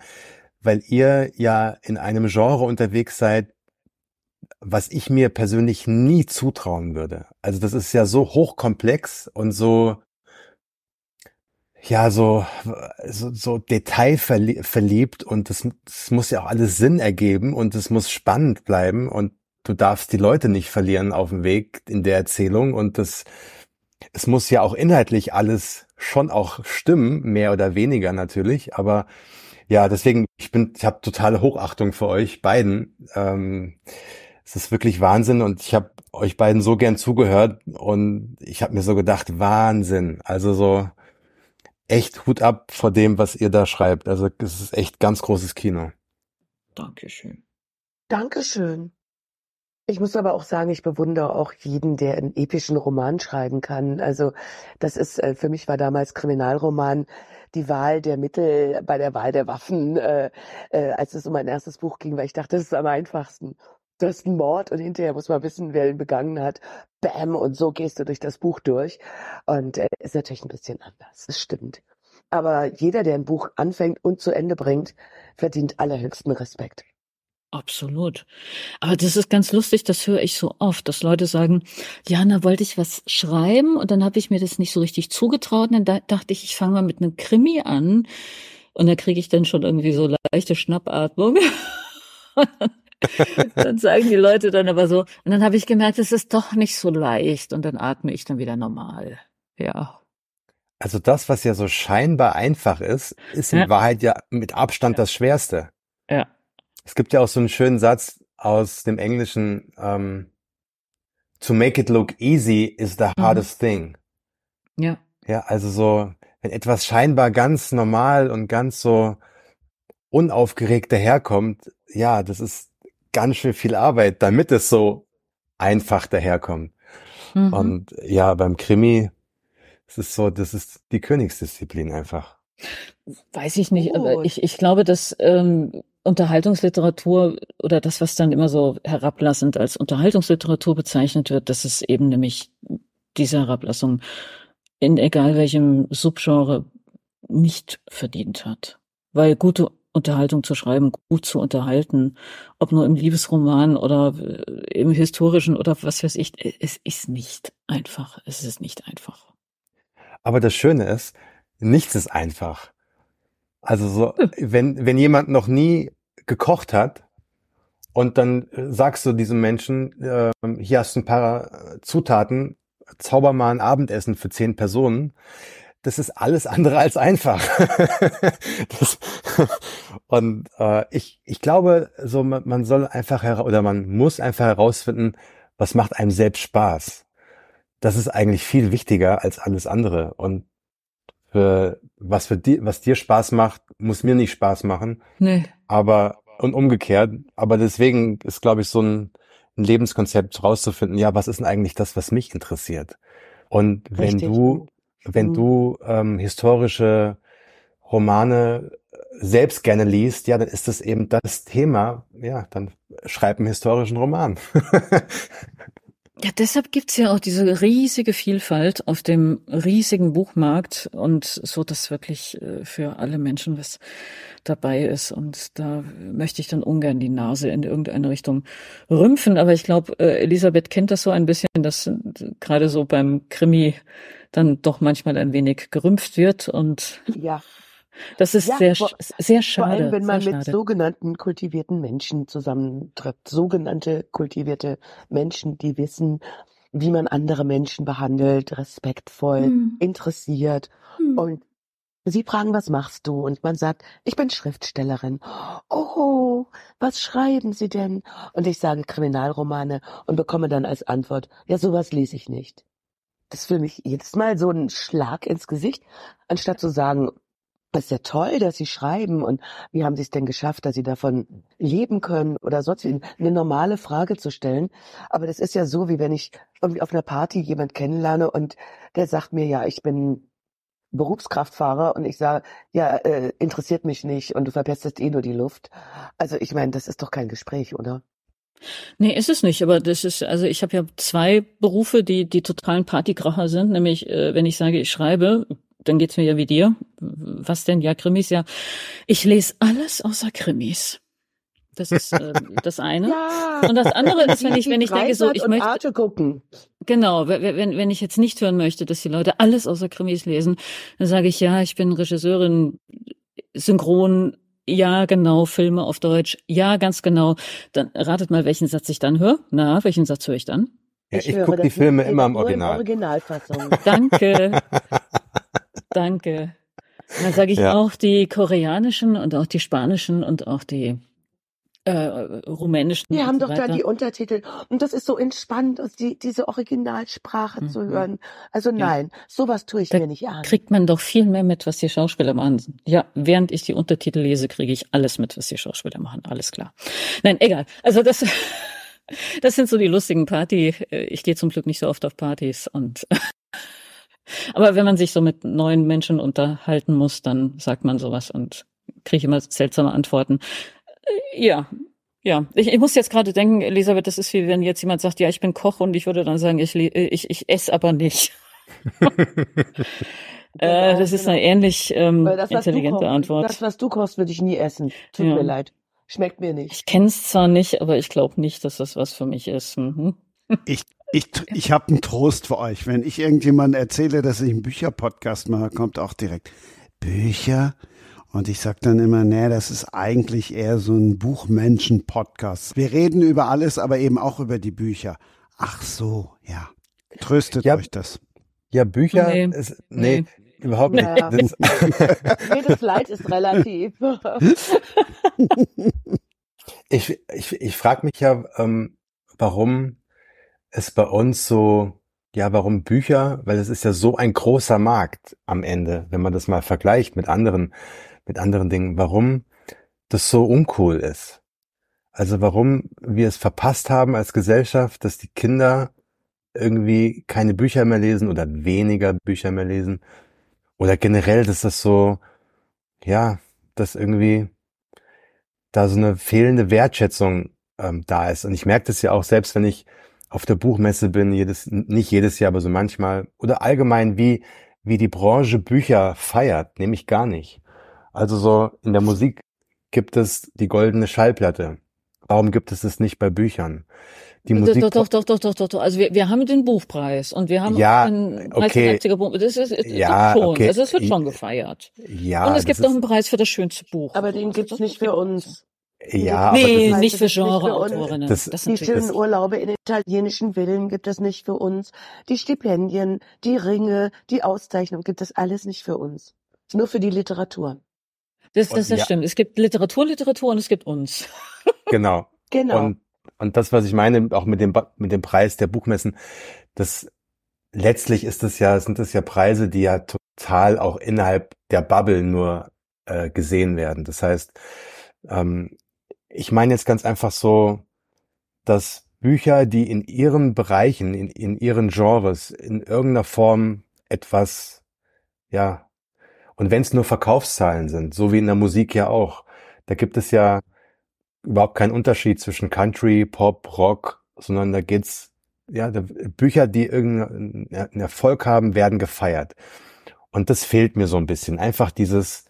weil ihr ja in einem Genre unterwegs seid, was ich mir persönlich nie zutrauen würde. Also das ist ja so hochkomplex und so, ja, so, so, so detailverliebt und das, das muss ja auch alles Sinn ergeben und es muss spannend bleiben und du darfst die Leute nicht verlieren auf dem Weg in der Erzählung und das, es muss ja auch inhaltlich alles schon auch stimmen, mehr oder weniger natürlich, aber ja, deswegen, ich bin, ich habe totale Hochachtung für euch beiden. Ähm, es ist wirklich Wahnsinn und ich habe euch beiden so gern zugehört und ich habe mir so gedacht, Wahnsinn. Also so echt Hut ab vor dem, was ihr da schreibt. Also es ist echt ganz großes Kino. Dankeschön. Dankeschön. Ich muss aber auch sagen, ich bewundere auch jeden, der einen epischen Roman schreiben kann. Also das ist, äh, für mich war damals Kriminalroman die Wahl der Mittel bei der Wahl der Waffen, äh, äh, als es um mein erstes Buch ging, weil ich dachte, das ist am einfachsten. Du hast einen Mord und hinterher muss man wissen, wer ihn begangen hat. Bam, und so gehst du durch das Buch durch. Und äh, ist natürlich ein bisschen anders, das stimmt. Aber jeder, der ein Buch anfängt und zu Ende bringt, verdient allerhöchsten Respekt. Absolut. Aber das ist ganz lustig, das höre ich so oft, dass Leute sagen, ja, da wollte ich was schreiben und dann habe ich mir das nicht so richtig zugetraut und dann da, dachte ich, ich fange mal mit einem Krimi an und da kriege ich dann schon irgendwie so leichte Schnappatmung. dann sagen die Leute dann aber so, und dann habe ich gemerkt, es ist doch nicht so leicht und dann atme ich dann wieder normal. Ja. Also das, was ja so scheinbar einfach ist, ist in Ja. Wahrheit ja mit Abstand das Schwerste. Ja. Es gibt ja auch so einen schönen Satz aus dem Englischen, ähm, to make it look easy is the hardest thing. Ja. Ja, also so, wenn etwas scheinbar ganz normal und ganz so unaufgeregt daherkommt, ja, das ist ganz schön viel Arbeit, damit es so einfach daherkommt. Mhm. Und ja, beim Krimi, es ist so, das ist die Königsdisziplin einfach. Weiß ich nicht, aber Gut. ich, ich glaube, dass ähm, Unterhaltungsliteratur oder das, was dann immer so herablassend als Unterhaltungsliteratur bezeichnet wird, dass es eben nämlich diese Herablassung in egal welchem Subgenre nicht verdient hat. weil gute Unterhaltung zu schreiben, gut zu unterhalten, ob nur im Liebesroman oder äh, im historischen oder was weiß ich, es ist nicht einfach. Es ist nicht einfach. Aber das Schöne ist, nichts ist einfach. Also so, wenn, wenn jemand noch nie gekocht hat und dann sagst du diesem Menschen, äh, hier hast du ein paar Zutaten, zauber mal ein Abendessen für zehn Personen, das ist alles andere als einfach. das, und äh, ich, ich glaube, so man, man soll einfach oder man muss einfach herausfinden, was macht einem selbst Spaß. Das ist eigentlich viel wichtiger als alles andere. Und für was für dir, was dir Spaß macht, muss mir nicht Spaß machen. Nee. Aber und umgekehrt. Aber deswegen ist, glaube ich, so ein, ein Lebenskonzept rauszufinden. Ja, was ist denn eigentlich das, was mich interessiert? Und wenn Richtig. du wenn Mhm. du ähm, historische Romane selbst gerne liest, ja, dann ist das eben das Thema. Ja, dann schreib einen historischen Roman. Ja, deshalb gibt's ja auch diese riesige Vielfalt auf dem riesigen Buchmarkt und so, dass wirklich äh, für alle Menschen was dabei ist. Und da möchte ich dann ungern die Nase in irgendeine Richtung rümpfen. Aber ich glaube, äh, Elisabeth kennt das so ein bisschen, dass gerade so beim Krimi dann doch manchmal ein wenig gerümpft wird. Und Ja, das ist Ja, sehr, vor- sehr vor schade. allem, wenn man mit sogenannten kultivierten Menschen zusammentrifft. Sogenannte kultivierte Menschen, die wissen, wie man andere Menschen behandelt, respektvoll, Hm. interessiert. Hm. Und sie fragen, was machst du? Und man sagt, ich bin Schriftstellerin. Oh, was schreiben Sie denn? Und ich sage Kriminalromane und bekomme dann als Antwort, ja, sowas lese ich nicht. Das ist für mich jedes Mal so ein Schlag ins Gesicht, anstatt zu sagen, ist ja toll, dass Sie schreiben und wie haben Sie es denn geschafft, dass Sie davon leben können oder sonst eine normale Frage zu stellen. Aber das ist ja so, wie wenn ich irgendwie auf einer Party jemand kennenlerne und der sagt mir, ja, ich bin Berufskraftfahrer und ich sage, ja, äh, interessiert mich nicht und du verpestest eh nur die Luft. Also ich meine, das ist doch kein Gespräch, oder? Nee, ist es nicht, aber das ist, also ich habe ja zwei Berufe, die die totalen Partykracher sind, nämlich äh, wenn ich sage, ich schreibe, dann geht's mir ja wie dir. Was denn? Ja, Krimis, ja. Ich lese alles außer Krimis. Das ist äh, das eine. Ja. Und das andere ist, wenn ich, wenn ich denke, so, ich möchte, Arte gucken. genau, wenn, wenn wenn ich jetzt nicht hören möchte, dass die Leute alles außer Krimis lesen, dann sage ich, ja, ich bin Regisseurin, synchron, ja, genau, Filme auf Deutsch, ja, ganz genau. Dann ratet mal, welchen Satz ich dann höre. Na, welchen Satz höre ich dann? Ja, ich höre gucke die Filme immer im Original. Originalfassung. Danke. Danke. Dann sage ich Ja. auch die koreanischen und auch die spanischen und auch die äh, rumänischen. Wir haben so doch da weiter. die Untertitel und das ist so entspannt, die, diese Originalsprache zu Mhm. hören. Also nein, sowas tue ich Da mir nicht an. kriegt man doch viel mehr mit, was die Schauspieler machen. Ja, während ich die Untertitel lese, kriege ich alles mit, was die Schauspieler machen. Alles klar. Nein, egal. Also das, das sind so die lustigen Party. äh, Ich gehe zum Glück nicht so oft auf Partys und aber wenn man sich so mit neuen Menschen unterhalten muss, dann sagt man sowas und kriege immer seltsame Antworten. Äh, Ja. Ja, ich, ich muss jetzt gerade denken, Elisabeth, das ist wie wenn jetzt jemand sagt, ja, ich bin Koch und ich würde dann sagen, ich, le- ich, ich esse aber nicht. Äh, das ist eine ähnlich ähm, das, intelligente kochst, Antwort. Das, was du kochst, würde ich nie essen. Tut Ja. mir leid. Schmeckt mir nicht. Ich kenne es zwar nicht, aber ich glaube nicht, dass das was für mich ist. Mhm. Ich, ich, ich habe einen Trost für euch. Wenn ich irgendjemandem erzähle, dass ich einen Bücherpodcast mache, kommt auch direkt Bücher. Und ich sag dann immer, nee, das ist eigentlich eher so ein Buchmenschen-Podcast. Wir reden über alles, aber eben auch über die Bücher. Ach so, ja. Tröstet Ja. euch das. Ja, Bücher Nee. ist, nee, Nee. überhaupt nicht. Das, Jedes Leid ist relativ. ich ich, ich frage mich ja, ähm, warum es bei uns so, ja, warum Bücher, weil es ist ja so ein großer Markt am Ende, wenn man das mal vergleicht mit anderen, mit anderen Dingen, warum das so uncool ist. Also warum wir es verpasst haben als Gesellschaft, dass die Kinder irgendwie keine Bücher mehr lesen oder weniger Bücher mehr lesen. Oder generell, dass das so, ja, dass irgendwie da so eine fehlende Wertschätzung ähm, da ist. Und ich merke das ja auch selbst, wenn ich auf der Buchmesse bin, jedes, nicht jedes Jahr, aber so manchmal, oder allgemein, wie, wie die Branche Bücher feiert, nämlich gar nicht. Also so in der Musik gibt es die goldene Schallplatte. Warum gibt es es nicht bei Büchern? Die Musik doch, doch, doch, doch, doch, doch, doch. Also wir, wir haben den Buchpreis und wir haben ja, einen Preis okay. Leipziger Buch. Das ist, ist ja, schon. Okay. Also es wird schon gefeiert. Ja. Und es gibt noch einen Preis für das schönste Buch. Aber den gibt's nicht für uns. Ja, nee, aber nicht für Genreautorinnen. Das, das die schönen Urlaube in italienischen Villen gibt es nicht für uns. Die Stipendien, die Ringe, die Auszeichnung gibt es alles nicht für uns. Nur für die Literatur. Das, das, das ja. stimmt. Es gibt Literatur, Literatur und es gibt uns. Genau. Genau. Und, und das, was ich meine, auch mit dem, mit dem Preis der Buchmessen, das letztlich ist es ja, sind es ja Preise, die ja total auch innerhalb der Bubble nur äh, gesehen werden. Das heißt, ähm, ich meine jetzt ganz einfach so, dass Bücher, die in ihren Bereichen, in, in ihren Genres, in irgendeiner Form etwas, ja, und wenn es nur Verkaufszahlen sind, so wie in der Musik ja auch, da gibt es ja überhaupt keinen Unterschied zwischen Country, Pop, Rock, sondern da geht's, ja, Bücher, die irgendeinen Erfolg haben, werden gefeiert. Und das fehlt mir so ein bisschen. Einfach dieses,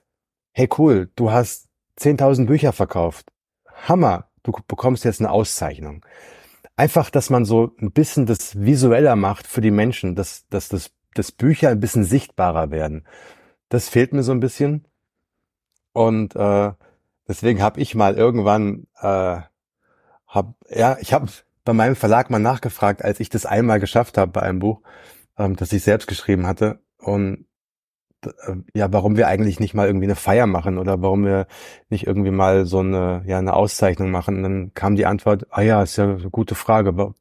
hey cool, du hast 10.000 Bücher verkauft. Hammer, du bekommst jetzt eine Auszeichnung. Einfach, dass man so ein bisschen das visueller macht für die Menschen, dass, dass das, das Bücher ein bisschen sichtbarer werden. Das fehlt mir so ein bisschen. Und äh, deswegen habe ich mal irgendwann, äh, hab, ja, ich habe bei meinem Verlag mal nachgefragt, als ich das einmal geschafft habe bei einem Buch, ähm, das ich selbst geschrieben hatte. Und ja, warum wir eigentlich nicht mal irgendwie eine Feier machen oder warum wir nicht irgendwie mal so eine, ja, eine Auszeichnung machen. Und dann kam die Antwort, ah ja, ist ja eine gute Frage, aber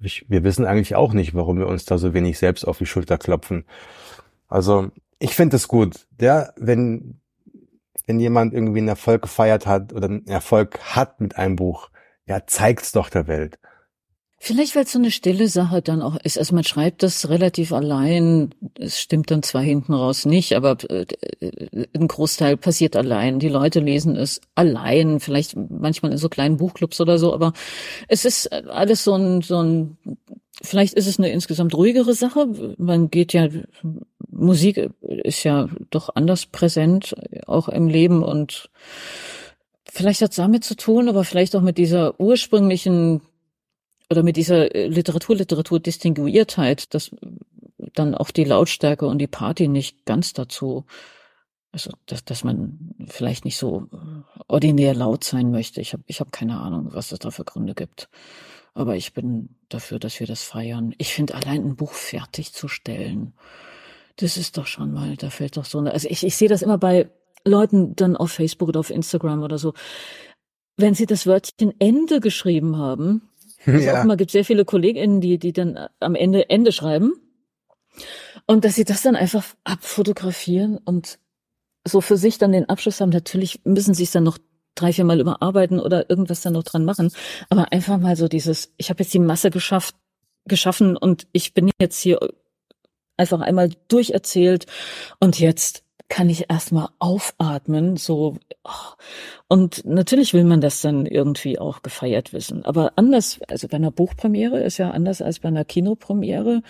ich, wir wissen eigentlich auch nicht, warum wir uns da so wenig selbst auf die Schulter klopfen. Also, ich finde es gut, ja, wenn, wenn jemand irgendwie einen Erfolg gefeiert hat oder einen Erfolg hat mit einem Buch, ja, zeigt's doch der Welt. Vielleicht, weil es so eine stille Sache dann auch ist. Also man schreibt das relativ allein. Es stimmt dann zwar hinten raus nicht, aber äh, ein Großteil passiert allein. Die Leute lesen es allein, vielleicht manchmal in so kleinen Buchclubs oder so, aber es ist alles so ein, so ein, vielleicht ist es eine insgesamt ruhigere Sache. Man geht ja, Musik ist ja doch anders präsent, auch im Leben und vielleicht hat es damit zu tun, aber vielleicht auch mit dieser ursprünglichen oder mit dieser äh, Literatur, Literatur Distinguiertheit, dass dann auch die Lautstärke und die Party nicht ganz dazu, also dass, dass man vielleicht nicht so ordinär laut sein möchte. Ich habe ich hab keine Ahnung, was es da für Gründe gibt. Aber ich bin dafür, dass wir das feiern. Ich finde allein ein Buch fertigzustellen, das ist doch schon mal, da fällt doch so eine, also ich, ich sehe das immer bei Leuten dann auf Facebook oder auf Instagram oder so. Wenn sie das Wörtchen Ende geschrieben haben, also ja. offenbar gibt sehr viele KollegInnen, die, die dann am Ende Ende schreiben. Und dass sie das dann einfach abfotografieren und so für sich dann den Abschluss haben. Natürlich müssen sie es dann noch drei, vier Mal überarbeiten oder irgendwas dann noch dran machen. Aber einfach mal so dieses, ich habe jetzt die Masse geschafft, geschaffen und ich bin jetzt hier einfach einmal durcherzählt und jetzt kann ich erstmal aufatmen, so. Oh. Und natürlich will man das dann irgendwie auch gefeiert wissen. Aber anders, also bei einer Buchpremiere ist ja anders als bei einer Kinopremiere.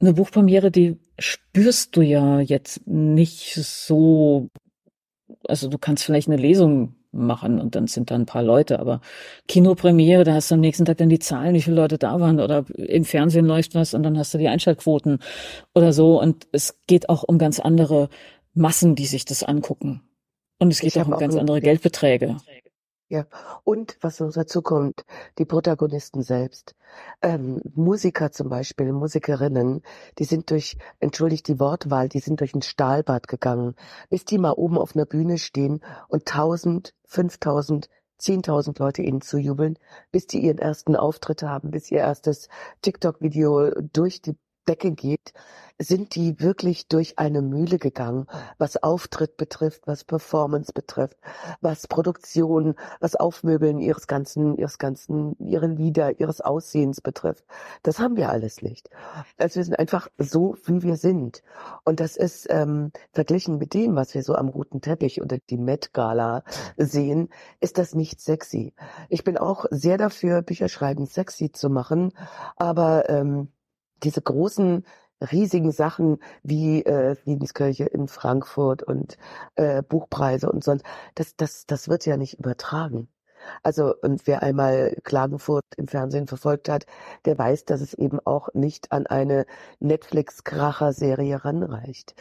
Eine Buchpremiere, die spürst du ja jetzt nicht so. Also du kannst vielleicht eine Lesung machen und dann sind da ein paar Leute, aber Kinopremiere, da hast du am nächsten Tag dann die Zahlen, wie viele Leute da waren oder im Fernsehen läuft was und dann hast du die Einschaltquoten oder so und es geht auch um ganz andere Massen, die sich das angucken. Und es geht auch um ganz andere Geldbeträge. Ja, und was noch dazu kommt, die Protagonisten selbst. Ähm, Musiker zum Beispiel, Musikerinnen, die sind durch, entschuldigt die Wortwahl, die sind durch ein Stahlbad gegangen, bis die mal oben auf einer Bühne stehen und tausend, fünftausend, zehntausend Leute ihnen zujubeln, bis die ihren ersten Auftritt haben, bis ihr erstes TikTok-Video durch die Decke geht sind die wirklich durch eine Mühle gegangen, was Auftritt betrifft, was Performance betrifft, was Produktion, was Aufmöbeln ihres ganzen, ihres ganzen, ihre Lieder, ihres Aussehens betrifft. Das haben wir alles nicht. Also wir sind einfach so, wie wir sind. Und das ist ähm, verglichen mit dem, was wir so am roten Teppich oder die Met Gala sehen, ist das nicht sexy. Ich bin auch sehr dafür, Bücher schreiben sexy zu machen, aber ähm, diese großen riesigen Sachen wie äh, Friedenskirche in Frankfurt und äh, Buchpreise und sonst, das, das, das wird ja nicht übertragen. Also, und wer einmal Klagenfurt im Fernsehen verfolgt hat, der weiß, dass es eben auch nicht an eine Netflix-Kracher-Serie ranreicht.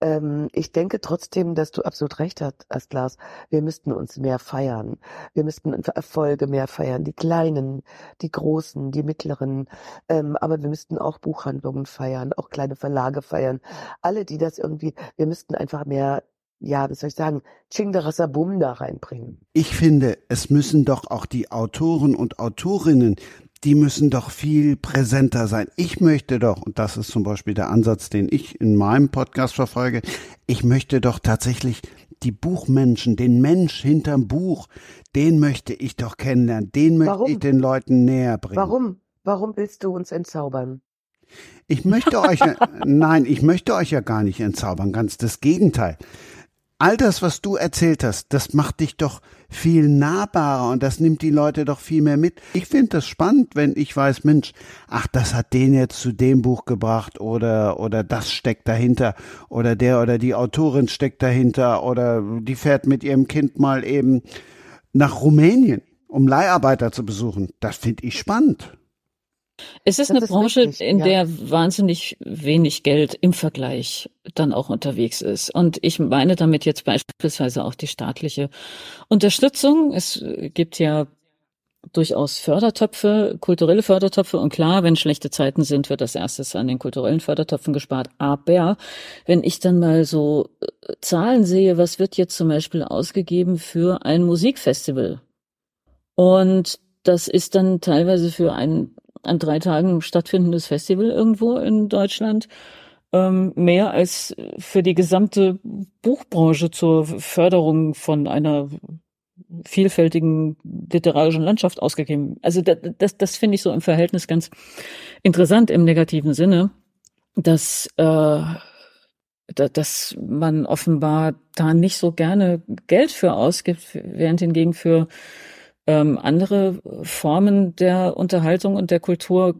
Ähm, ich denke trotzdem, dass du absolut recht hast, Lars. Wir müssten uns mehr feiern. Wir müssten Erfolge mehr feiern. Die kleinen, die großen, die mittleren. Ähm, aber wir müssten auch Buchhandlungen feiern, auch kleine Verlage feiern. Alle, die das irgendwie, wir müssten einfach mehr ja, wie soll ich sagen, Chingdarasabum da reinbringen. Ich finde, es müssen doch auch die Autoren und Autorinnen, die müssen doch viel präsenter sein. Ich möchte doch, und das ist zum Beispiel der Ansatz, den ich in meinem Podcast verfolge, ich möchte doch tatsächlich die Buchmenschen, den Mensch hinterm Buch, den möchte ich doch kennenlernen, den möchte Warum? ich den Leuten näher bringen. Warum? Warum willst du uns entzaubern? Ich möchte euch, nein, ich möchte euch ja gar nicht entzaubern, ganz das Gegenteil all das, was du erzählt hast, das macht dich doch viel nahbarer und das nimmt die Leute doch viel mehr mit. Ich finde das spannend, wenn ich weiß, Mensch, ach, das hat den jetzt zu dem Buch gebracht oder, oder das steckt dahinter oder der oder die Autorin steckt dahinter oder die fährt mit ihrem Kind mal eben nach Rumänien, um Leiharbeiter zu besuchen. Das finde ich spannend. Es ist das eine ist Branche, richtig, in ja. der wahnsinnig wenig Geld im Vergleich dann auch unterwegs ist. Und ich meine damit jetzt beispielsweise auch die staatliche Unterstützung. Es gibt ja durchaus Fördertöpfe, kulturelle Fördertöpfe. Und klar, wenn schlechte Zeiten sind, wird das erstes an den kulturellen Fördertöpfen gespart. Aber wenn ich dann mal so äh, Zahlen sehe, was wird jetzt zum Beispiel ausgegeben für ein Musikfestival? Und das ist dann teilweise für ein an drei Tagen stattfindendes Festival irgendwo in Deutschland ähm, mehr als für die gesamte Buchbranche zur Förderung von einer vielfältigen literarischen Landschaft ausgegeben. Also das, das, das finde ich so im Verhältnis ganz interessant im negativen Sinne, dass äh, dass man offenbar da nicht so gerne Geld für ausgibt, während hingegen für ähm, andere Formen der Unterhaltung und der Kultur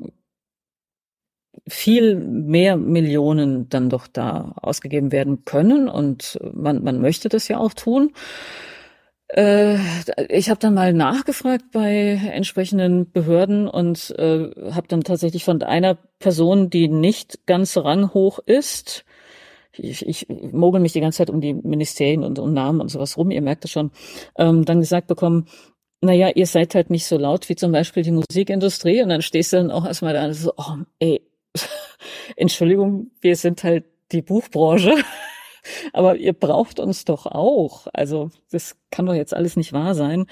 viel mehr Millionen dann doch da ausgegeben werden können und man, man möchte das ja auch tun. Äh, ich habe dann mal nachgefragt bei entsprechenden Behörden und äh, habe dann tatsächlich von einer Person, die nicht ganz ranghoch ist, ich, ich mogel mich die ganze Zeit um die Ministerien und um Namen und sowas rum, ihr merkt es schon, ähm, dann gesagt bekommen, naja, ihr seid halt nicht so laut wie zum Beispiel die Musikindustrie und dann stehst du dann auch erstmal da und so, oh, ey, Entschuldigung, wir sind halt die Buchbranche. Aber ihr braucht uns doch auch. Also das kann doch jetzt alles nicht wahr sein.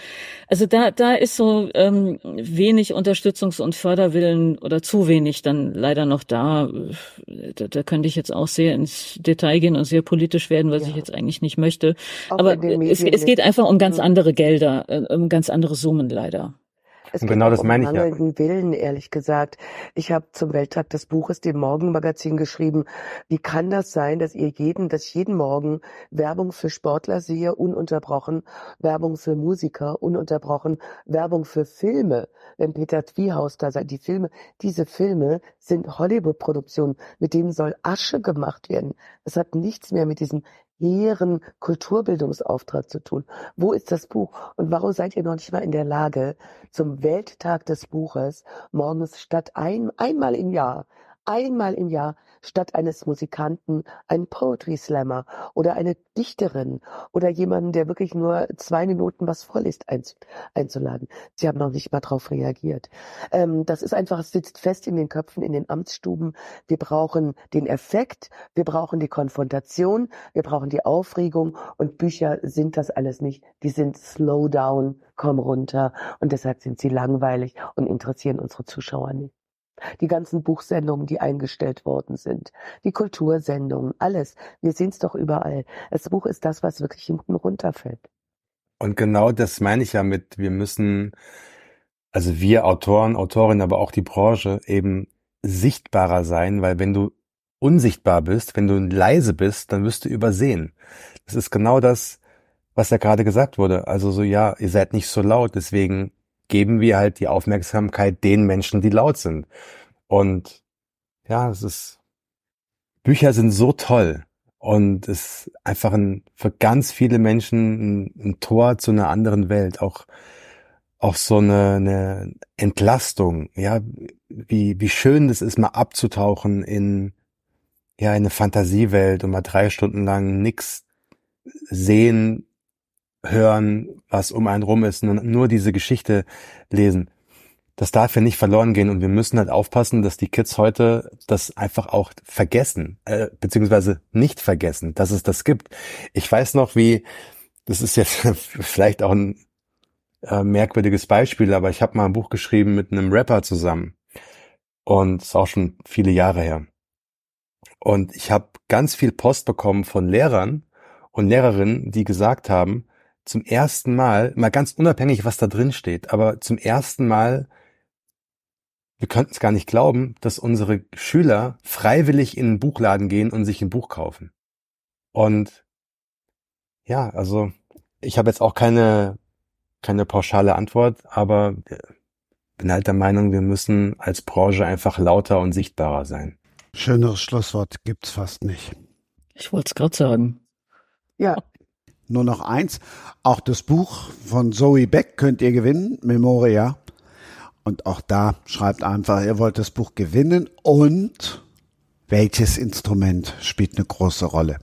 Also da, da ist so ähm, wenig Unterstützungs- und Förderwillen oder zu wenig dann leider noch da. Da, da könnte ich jetzt auch sehr ins Detail gehen und sehr politisch werden, was ja. ich jetzt eigentlich nicht möchte. Auch Aber es, es geht einfach um ganz andere Gelder, äh, um ganz andere Summen leider. Es und genau das um meine ich ja. Willen, ehrlich gesagt. Ich habe zum Welttag des Buches dem Morgenmagazin geschrieben, wie kann das sein, dass ihr jeden, dass ich jeden Morgen Werbung für Sportler sehe, ununterbrochen, Werbung für Musiker, ununterbrochen, Werbung für Filme, wenn Peter Twiehaus da sagt, die Filme, diese Filme sind Hollywood-Produktionen, mit denen soll Asche gemacht werden. Das hat nichts mehr mit diesem hehren Kulturbildungsauftrag zu tun. Wo ist das Buch? Und warum seid ihr noch nicht mal in der Lage, zum Welttag des Buches morgens statt ein, einmal im Jahr einmal im Jahr statt eines Musikanten einen Poetry Slammer oder eine Dichterin oder jemanden, der wirklich nur zwei Minuten was vorliest, einzuladen. Sie haben noch nicht mal darauf reagiert. Ähm, das ist einfach, es sitzt fest in den Köpfen, in den Amtsstuben. Wir brauchen den Effekt, wir brauchen die Konfrontation, wir brauchen die Aufregung und Bücher sind das alles nicht. Die sind slow down, komm runter und deshalb sind sie langweilig und interessieren unsere Zuschauer nicht die ganzen Buchsendungen, die eingestellt worden sind, die Kultursendungen, alles. Wir sehen es doch überall. Das Buch ist das, was wirklich hinten runterfällt. Und genau das meine ich ja mit, wir müssen, also wir Autoren, Autorinnen, aber auch die Branche eben sichtbarer sein, weil wenn du unsichtbar bist, wenn du leise bist, dann wirst du übersehen. Das ist genau das, was ja gerade gesagt wurde. Also so, ja, ihr seid nicht so laut, deswegen geben wir halt die Aufmerksamkeit den Menschen, die laut sind. Und ja, es ist Bücher sind so toll. Und es ist einfach ein, für ganz viele Menschen ein, ein Tor zu einer anderen Welt, auch auch so eine, eine Entlastung, ja, wie, wie schön es ist, mal abzutauchen in, ja, in eine Fantasiewelt und mal drei Stunden lang nix sehen, hören, was um einen rum ist, nur diese Geschichte lesen. Das darf ja nicht verloren gehen und wir müssen halt aufpassen, dass die Kids heute das einfach auch vergessen, äh, beziehungsweise nicht vergessen, dass es das gibt. Ich weiß noch, wie, das ist jetzt vielleicht auch ein äh, merkwürdiges Beispiel, aber ich habe mal ein Buch geschrieben mit einem Rapper zusammen und ist auch schon viele Jahre her. Und ich habe ganz viel Post bekommen von Lehrern und Lehrerinnen, die gesagt haben, zum ersten Mal, mal ganz unabhängig, was da drin steht, aber zum ersten Mal, wir könnten es gar nicht glauben, dass unsere Schüler freiwillig in einen Buchladen gehen und sich ein Buch kaufen. Und ja, also ich habe jetzt auch keine, keine pauschale Antwort, aber bin halt der Meinung, wir müssen als Branche einfach lauter und sichtbarer sein. Schöneres Schlusswort gibt's fast nicht. Ich wollte es gerade sagen. Ja, Nur noch eins. Auch das Buch von Zoe Beck könnt ihr gewinnen, Memoria. Und auch da schreibt einfach, ihr wollt das Buch gewinnen und welches Instrument spielt eine große Rolle.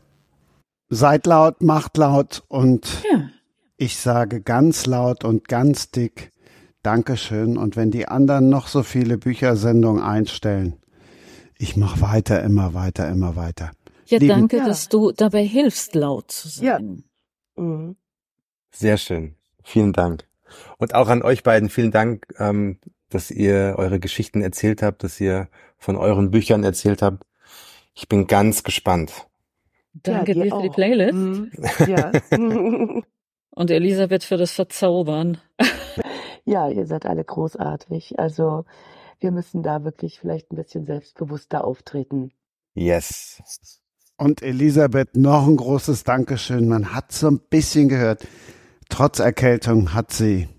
Seid laut, macht laut und Ja. ich sage ganz laut und ganz dick Dankeschön. Und wenn die anderen noch so viele Büchersendungen einstellen, ich mache weiter, immer weiter, immer weiter. Ja, Lieben- danke, Ja. dass du dabei hilfst, laut zu Ja. Mhm. Sehr schön. Vielen Dank. Und auch an euch beiden vielen Dank, ähm, dass ihr eure Geschichten erzählt habt, dass ihr von euren Büchern erzählt habt. Ich bin ganz gespannt. Danke ja, dir für die auch. Playlist Mhm. Ja. und Elisabeth für das Verzaubern. ja, ihr seid alle großartig. Also wir müssen da wirklich vielleicht ein bisschen selbstbewusster auftreten. Yes. Und Elisabeth, noch ein großes Dankeschön. Man hat so ein bisschen gehört. Trotz Erkältung hat sie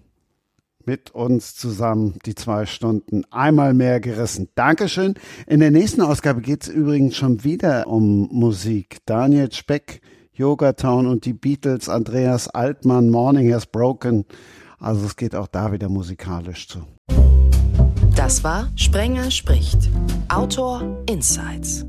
mit uns zusammen die zwei Stunden einmal mehr gerissen. Dankeschön. In der nächsten Ausgabe geht es übrigens schon wieder um Musik. Daniel Speck, Yoga Town und die Beatles, Andreas Altmann, Morning Has Broken. Also es geht auch da wieder musikalisch zu. Das war Sprenger spricht. Autor Insights.